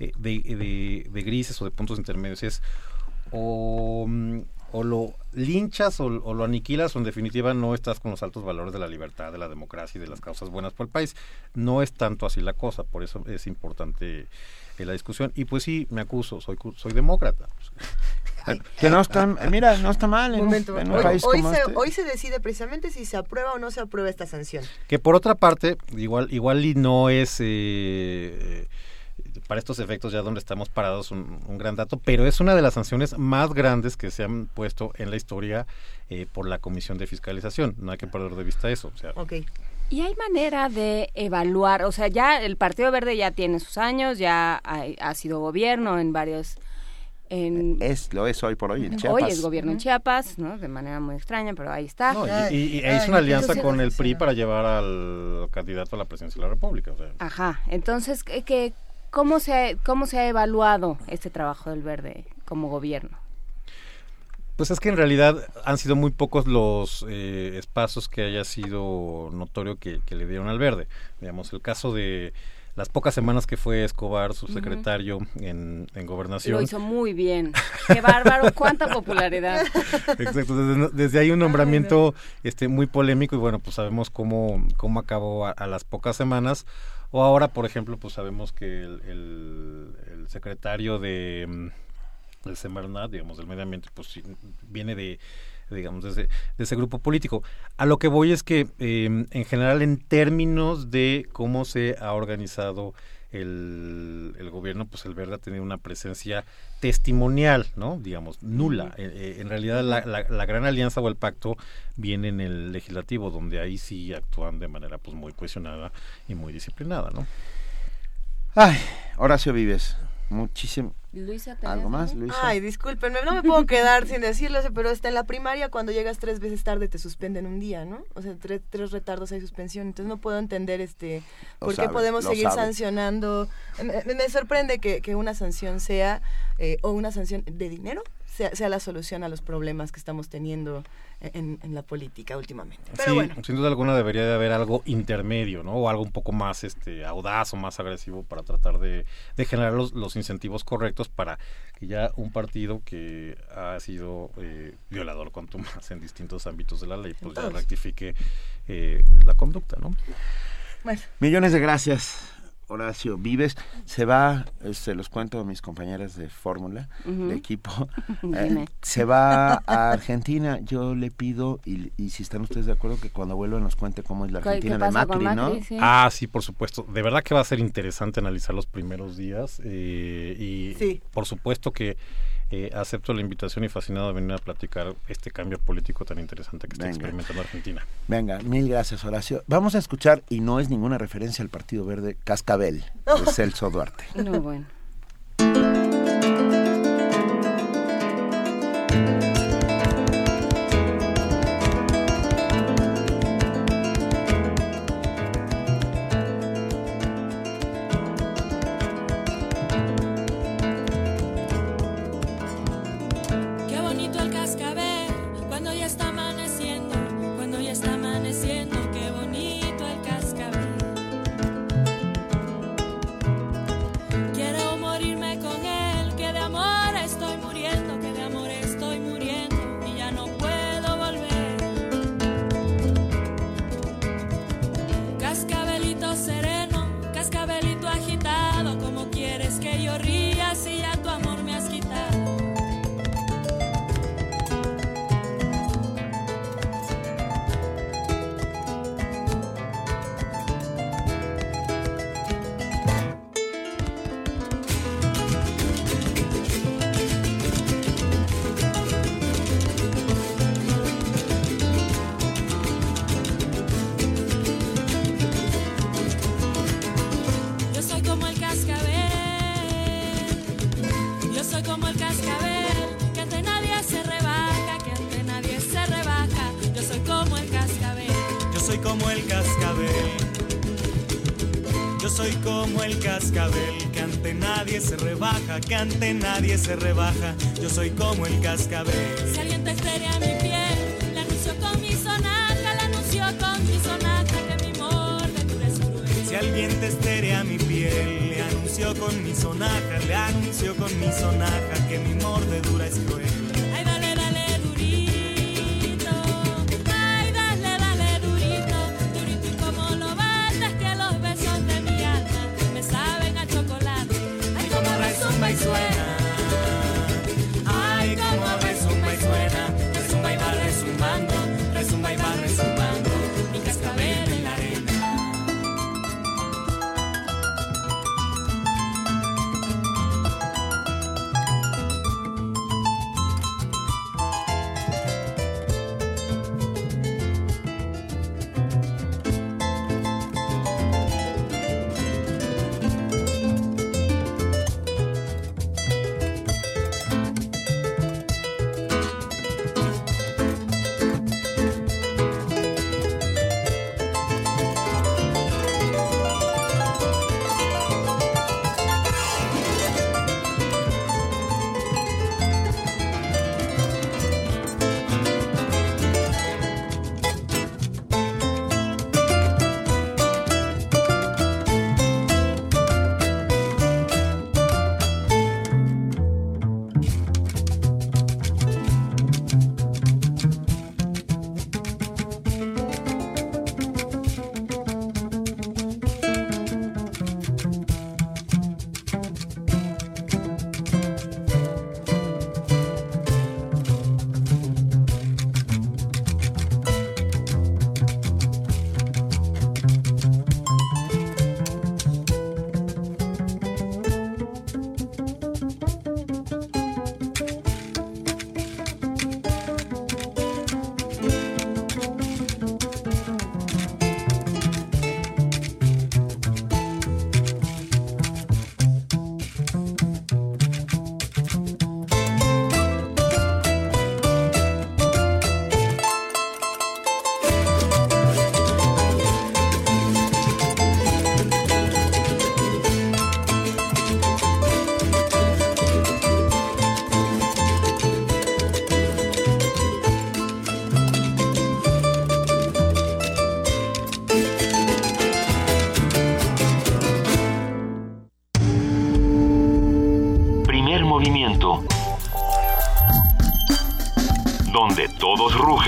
eh, de, de- de grises o de puntos intermedios, es o, mm, o lo linchas o, o lo aniquilas o en definitiva no estás con los altos valores de la libertad, de la democracia y de las causas buenas por el país. No es tanto así la cosa, por eso es importante eh, la discusión. Y pues sí, me acuso, soy, soy demócrata. Que no está, mira, no está mal en, un- Momento, en un hoy, país hoy como se, este. hoy se decide precisamente si se aprueba o no se aprueba esta sanción. Que por otra parte, igual, igual y no es eh, para estos efectos ya donde estamos parados un, un gran dato, pero es una de las sanciones más grandes que se han puesto en la historia eh, por la Comisión de Fiscalización. No hay que perder de vista eso. O sea, Y hay manera de evaluar, o sea, ya el Partido Verde ya tiene sus años, ya ha, ha sido gobierno en varios... En, Es, lo es hoy por hoy en Chiapas. Hoy es gobierno en Chiapas, ¿no? De manera muy extraña, pero ahí está. no, y, y- y hizo una alianza con el PRI para llevar al candidato a la presidencia de la República. o sea. Ajá, entonces, ¿qué, qué- cómo, se ha, ¿cómo se ha evaluado este trabajo del Verde como gobierno? Pues es que en realidad han sido muy pocos los eh, espacios que haya sido notorio que, que le dieron al verde. Digamos, el caso de las pocas semanas que fue Escobar, su secretario en, en gobernación. Lo hizo muy bien. Qué bárbaro, cuánta popularidad. Exacto, desde, desde ahí un nombramiento este muy polémico y bueno, pues sabemos cómo, cómo acabó a, a las pocas semanas. O ahora, por ejemplo, pues sabemos que el, secretario de mm, del Semarnat, digamos, del medio ambiente, pues viene de digamos, de ese, de ese grupo político. A lo que voy es que, eh, en general, en términos de cómo se ha organizado el, el gobierno, pues el Verde ha tenido una presencia testimonial, ¿no? Digamos, nula. Eh, eh, en realidad, la, la- la gran alianza o el pacto viene en el legislativo, donde ahí sí actúan de manera pues muy cohesionada y muy disciplinada, ¿no? Ay, Horacio Vives, muchísimo. Luisa, ¿Algo más, Luisa? Ay, discúlpenme, no me puedo quedar sin decirlo, pero está en la primaria cuando llegas tres veces tarde te suspenden un día, ¿no? O sea, tres, tres retardos hay suspensión, entonces no puedo entender este Lo por qué sabe, podemos seguir sabe. sancionando. Me, me sorprende que, que una sanción sea, eh, o una sanción de dinero, sea, sea la solución a los problemas que estamos teniendo en, en la política últimamente. Pero sí, bueno, sin duda alguna debería de haber algo intermedio, ¿no? O algo un poco más este audaz o más agresivo para tratar de, de generar los, los incentivos correctos para que ya un partido que ha sido eh, violador cuanto más en distintos ámbitos de la ley, pues ya rectifique eh, la conducta, ¿no? bueno. Millones de gracias, Horacio Vives. Se va, se los cuento a mis compañeras de fórmula, Ujú. de equipo. Eh, se va a Argentina. Yo le pido, y, y si están ustedes de acuerdo, que cuando vuelva nos cuente cómo es la ¿Qué- Argentina de Macri, ¿no? Sí. Ah, sí, por supuesto. De verdad que va a ser interesante analizar los primeros días eh, y Sí. por supuesto que eh, acepto la invitación y fascinado de venir a platicar este cambio político tan interesante que está Venga. experimentando Argentina. Venga, mil gracias, Horacio. Vamos a escuchar, y no es ninguna referencia al Partido Verde, Cascabel, de Celso Duarte. No, bueno. Rebaja, que ante nadie se rebaja. Yo soy como el cascabel. si alguien te esterea mi piel, le anuncio con mi sonata, le anuncio con mi sonata que mi mordedura es cruel. Si alguien te esterea mi piel, le anuncio anuncio con mi sonaja, le anuncio con mi sonaja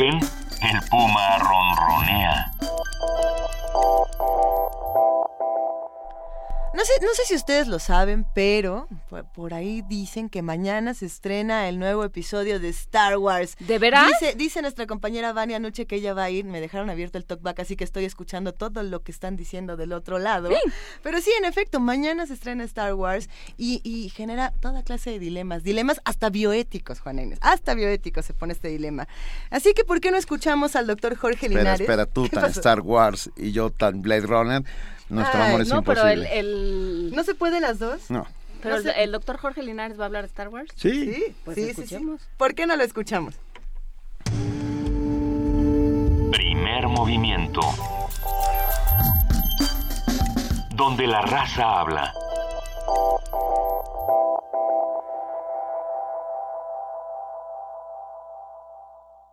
todos si ustedes lo saben, pero por, ahí dicen que mañana se estrena el nuevo episodio de Star Wars. ¿De veras? Dice, dice nuestra compañera Vania Nuche que ella va a ir. Me dejaron abierto el talkback, así que estoy escuchando todo lo que están diciendo del otro lado. Pero sí, en efecto, mañana se estrena Star Wars y, y genera toda clase de dilemas. Dilemas hasta bioéticos, Juan Inés. Hasta bioéticos se pone este dilema. Así que, ¿por qué no escuchamos al doctor Jorge Espera, Linares? espera, tú ¿Qué tan pasó? Star Wars y yo tan Blade Runner, nuestro Ay, amor es no, pero el. ¿No se puede las dos? No. Pero No el, sé. el doctor Jorge Linares va a hablar de Star Wars. Sí. Sí, Pues sí, sí, sí. ¿Por qué no lo escuchamos? Primer movimiento. Donde la raza habla.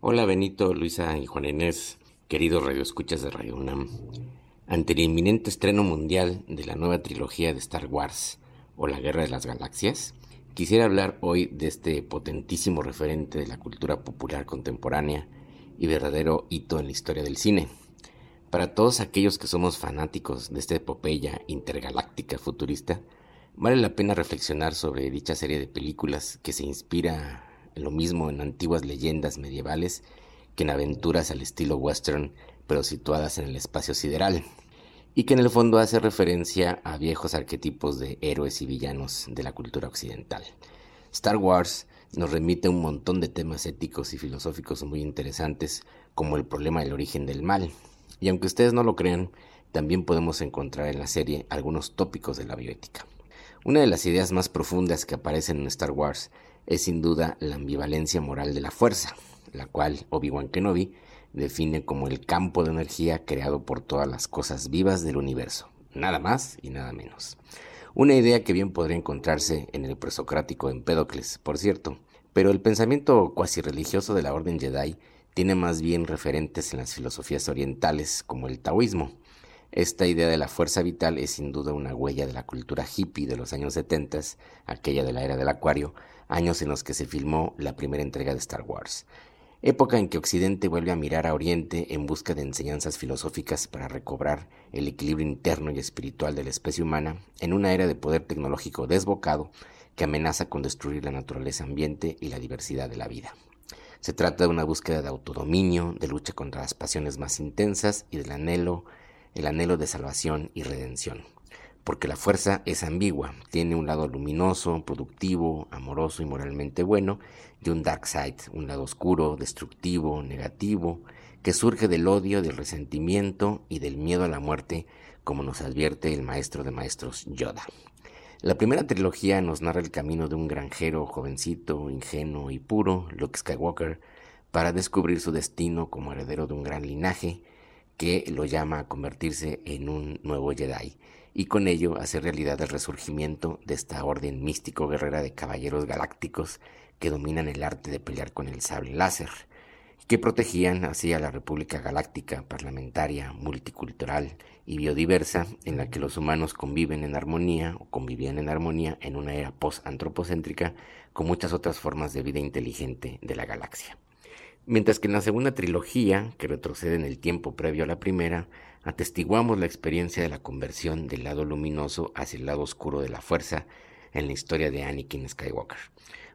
Hola Benito, Luisa y Juan Inés, queridos radioescuchas de Radio UNAM. Ante el inminente estreno mundial de la nueva trilogía de Star Wars o La Guerra de las Galaxias, quisiera hablar hoy de este potentísimo referente de la cultura popular contemporánea y verdadero hito en la historia del cine. Para todos aquellos que somos fanáticos de esta epopeya intergaláctica futurista, vale la pena reflexionar sobre dicha serie de películas que se inspira lo mismo en antiguas leyendas medievales que en aventuras al estilo western, pero situadas en el espacio sideral, y que en el fondo hace referencia a viejos arquetipos de héroes y villanos de la cultura occidental. Star Wars nos remite a un montón de temas éticos y filosóficos muy interesantes, como el problema del origen del mal, y aunque ustedes no lo crean, también podemos encontrar en la serie algunos tópicos de la bioética. Una de las ideas más profundas que aparecen en Star Wars es sin duda la ambivalencia moral de la fuerza, la cual Obi-Wan Kenobi define como el campo de energía creado por todas las cosas vivas del universo, nada más y nada menos. Una idea que bien podría encontrarse en el presocrático Empédocles, por cierto, pero el pensamiento cuasi religioso de la Orden Jedi tiene más bien referentes en las filosofías orientales como el taoísmo. Esta idea de la fuerza vital es sin duda una huella de la cultura hippie de los años 70, aquella de la era del acuario, años en los que se filmó la primera entrega de Star Wars. Época en que Occidente vuelve a mirar a Oriente en busca de enseñanzas filosóficas para recobrar el equilibrio interno y espiritual de la especie humana en una era de poder tecnológico desbocado que amenaza con destruir la naturaleza ambiente y la diversidad de la vida. Se trata de una búsqueda de autodominio, de lucha contra las pasiones más intensas y del anhelo, el anhelo de salvación y redención. Porque la fuerza es ambigua, tiene un lado luminoso, productivo, amoroso y moralmente bueno, y un dark side, un lado oscuro, destructivo, negativo, que surge del odio, del resentimiento y del miedo a la muerte, como nos advierte el maestro de maestros Yoda. La primera trilogía nos narra el camino de un granjero jovencito, ingenuo y puro, Luke Skywalker, para descubrir su destino como heredero de un gran linaje que lo llama a convertirse en un nuevo Jedi y con ello hacer realidad el resurgimiento de esta orden místico guerrera de caballeros galácticos que dominan el arte de pelear con el sable láser, que protegían así a la República Galáctica, parlamentaria, multicultural y biodiversa, en la que los humanos conviven en armonía o convivían en armonía en una era post-antropocéntrica con muchas otras formas de vida inteligente de la galaxia. Mientras que en la segunda trilogía, que retrocede en el tiempo previo a la primera, atestiguamos la experiencia de la conversión del lado luminoso hacia el lado oscuro de la fuerza en la historia de Anakin Skywalker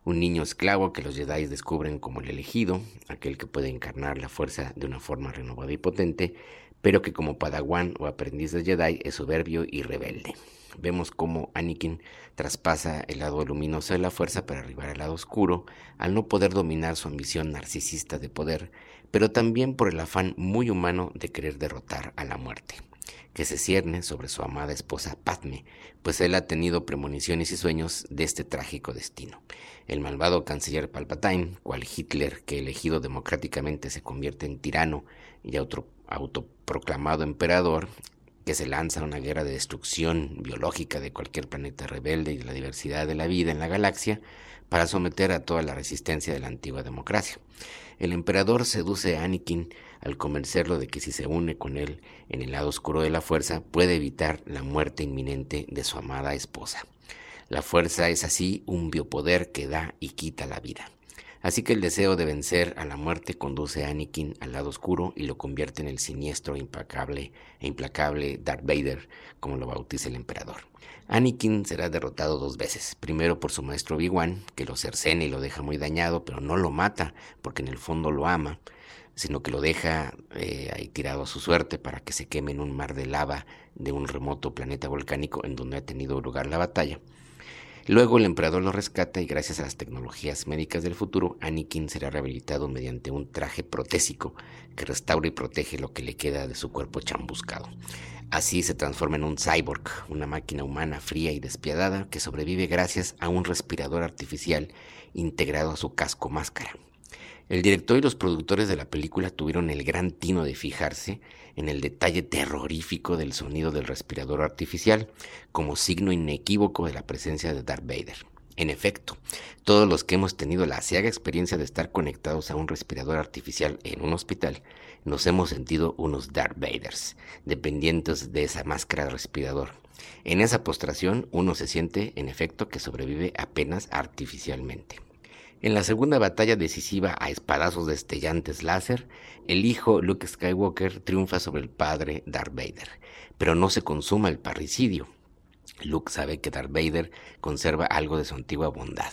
un niño esclavo que los Jedi descubren como el elegido, aquel que puede encarnar la fuerza de una forma renovada y potente, pero que como padawan o aprendiz de Jedi es soberbio y rebelde. Vemos cómo Anakin traspasa el lado luminoso de la fuerza para arribar al lado oscuro, al no poder dominar su ambición narcisista de poder, pero también por el afán muy humano de querer derrotar a la muerte que se cierne sobre su amada esposa Padme, pues él ha tenido premoniciones y sueños de este trágico destino. El malvado canciller Palpatine, cual Hitler que elegido democráticamente se convierte en tirano y autoproclamado emperador, que se lanza a una guerra de destrucción biológica de cualquier planeta rebelde y de la diversidad de la vida en la galaxia, para someter a toda la resistencia de la antigua democracia. El emperador seduce a Anakin al convencerlo de que si se une con él en el lado oscuro de la fuerza puede evitar la muerte inminente de su amada esposa. La fuerza es así un biopoder que da y quita la vida. Así que el deseo de vencer a la muerte conduce a Anakin al lado oscuro y lo convierte en el siniestro, implacable e implacable Darth Vader, como lo bautiza el emperador. Anakin será derrotado dos veces, primero por su maestro Obi-Wan, que lo cercena y lo deja muy dañado, pero no lo mata, porque en el fondo lo ama, sino que lo deja eh, ahí tirado a su suerte para que se queme en un mar de lava de un remoto planeta volcánico en donde ha tenido lugar la batalla. Luego el emperador lo rescata y gracias a las tecnologías médicas del futuro, Anakin será rehabilitado mediante un traje protésico que restaura y protege lo que le queda de su cuerpo chambuscado. Así se transforma en un cyborg, una máquina humana fría y despiadada que sobrevive gracias a un respirador artificial integrado a su casco máscara. El director y los productores de la película tuvieron el gran tino de fijarse en el detalle terrorífico del sonido del respirador artificial como signo inequívoco de la presencia de Darth Vader. En efecto, todos los que hemos tenido la asiaga experiencia de estar conectados a un respirador artificial en un hospital, nos hemos sentido unos Darth Vaders, dependientes de esa máscara de respirador. En esa postración uno se siente, en efecto, que sobrevive apenas artificialmente. En la segunda batalla decisiva a espadazos destellantes láser, el hijo Luke Skywalker triunfa sobre el padre Darth Vader, pero no se consuma el parricidio. Luke sabe que Darth Vader conserva algo de su antigua bondad.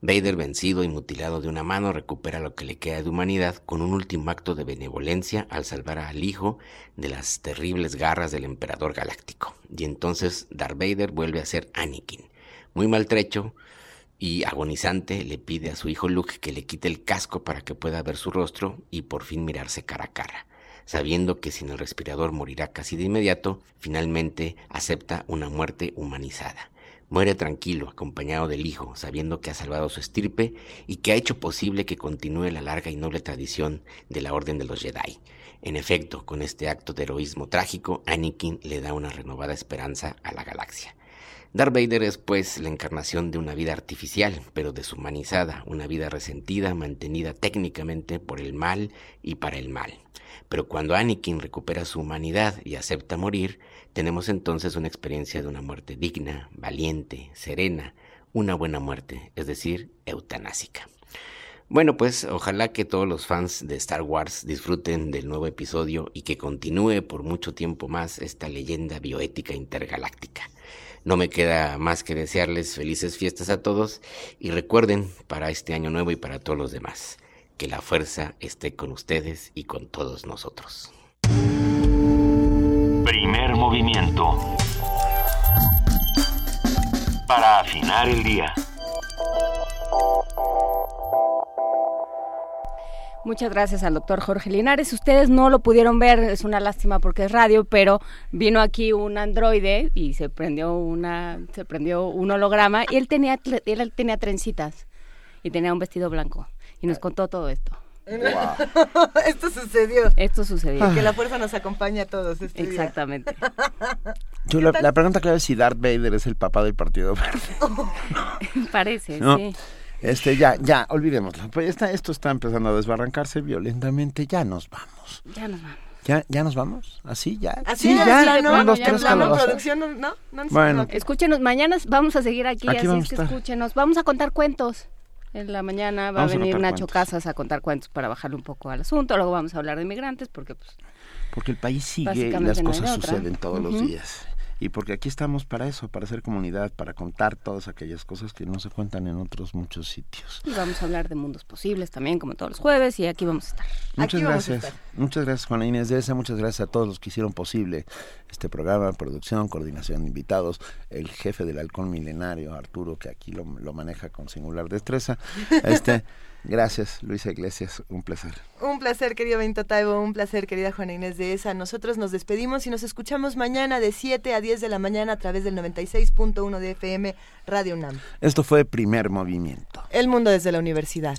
Vader, vencido y mutilado de una mano, recupera lo que le queda de humanidad con un último acto de benevolencia al salvar al hijo de las terribles garras del emperador galáctico. Y entonces Darth Vader vuelve a ser Anakin. Muy maltrecho, y agonizante le pide a su hijo Luke que le quite el casco para que pueda ver su rostro y por fin mirarse cara a cara. Sabiendo que sin el respirador morirá casi de inmediato, finalmente acepta una muerte humanizada. Muere tranquilo, acompañado del hijo, sabiendo que ha salvado su estirpe y que ha hecho posible que continúe la larga y noble tradición de la Orden de los Jedi. En efecto, con este acto de heroísmo trágico, Anakin le da una renovada esperanza a la galaxia. Darth Vader es pues la encarnación de una vida artificial, pero deshumanizada, una vida resentida, mantenida técnicamente por el mal y para el mal. Pero cuando Anakin recupera su humanidad y acepta morir, tenemos entonces una experiencia de una muerte digna, valiente, serena, una buena muerte, es decir, eutanásica. Bueno, pues ojalá que todos los fans de Star Wars disfruten del nuevo episodio y que continúe por mucho tiempo más esta leyenda bioética intergaláctica. No me queda más que desearles felices fiestas a todos y recuerden para este año nuevo y para todos los demás, que la fuerza esté con ustedes y con todos nosotros. Primer movimiento. Para afinar el día. Muchas gracias al doctor Jorge Linares. Ustedes no lo pudieron ver, es una lástima porque es radio, pero vino aquí un androide y se prendió una, se prendió un holograma y él tenía, él tenía trencitas y tenía un vestido blanco y nos contó todo esto. Esto sucedió. Esto sucedió. Que la fuerza nos acompañe a todos. Este día. Exactamente. Yo, la, la pregunta clave es si Darth Vader es el papá del Partido Verde. Parece, ¿no? sí. Este, ya, ya, olvidémoslo. Pues está, esto está empezando a desbarrancarse violentamente. Ya nos vamos. Ya nos vamos. ¿Ya, ya nos vamos? ¿Así ya? Así sí, ya, plano, Un, dos, ya tres, plano, producción, ¿no? ¿No? ¿No? Bueno. Escúchenos, mañana vamos a seguir aquí, Aquí así es que a escúchenos. Vamos a contar cuentos. En la mañana va Vamos a a venir contar Nacho cuentos. Casas a contar cuentos para bajarle un poco al asunto. Luego vamos a hablar de migrantes porque pues Porque el país sigue y las no cosas otra. suceden todos los Ujú. días. Y porque aquí estamos para eso, para hacer comunidad, para contar todas aquellas cosas que no se cuentan en otros muchos sitios. y vamos a hablar de mundos posibles también como todos los jueves y aquí vamos a estar. Muchas Aquí gracias. Muchas gracias, Juana Inés de esa. Muchas gracias a todos los que hicieron posible este programa, producción, coordinación de invitados, el jefe del halcón milenario, Arturo, que aquí lo, lo maneja con singular destreza. Este, gracias, Luisa Iglesias, un placer. Un placer, querido Benito Taibo, un placer, querida Juana Inés de esa. Nosotros nos despedimos y nos escuchamos mañana de 7 a 10 de la mañana a través del 96.1 de FM Radio UNAM. Esto fue Primer Movimiento. El mundo desde la universidad.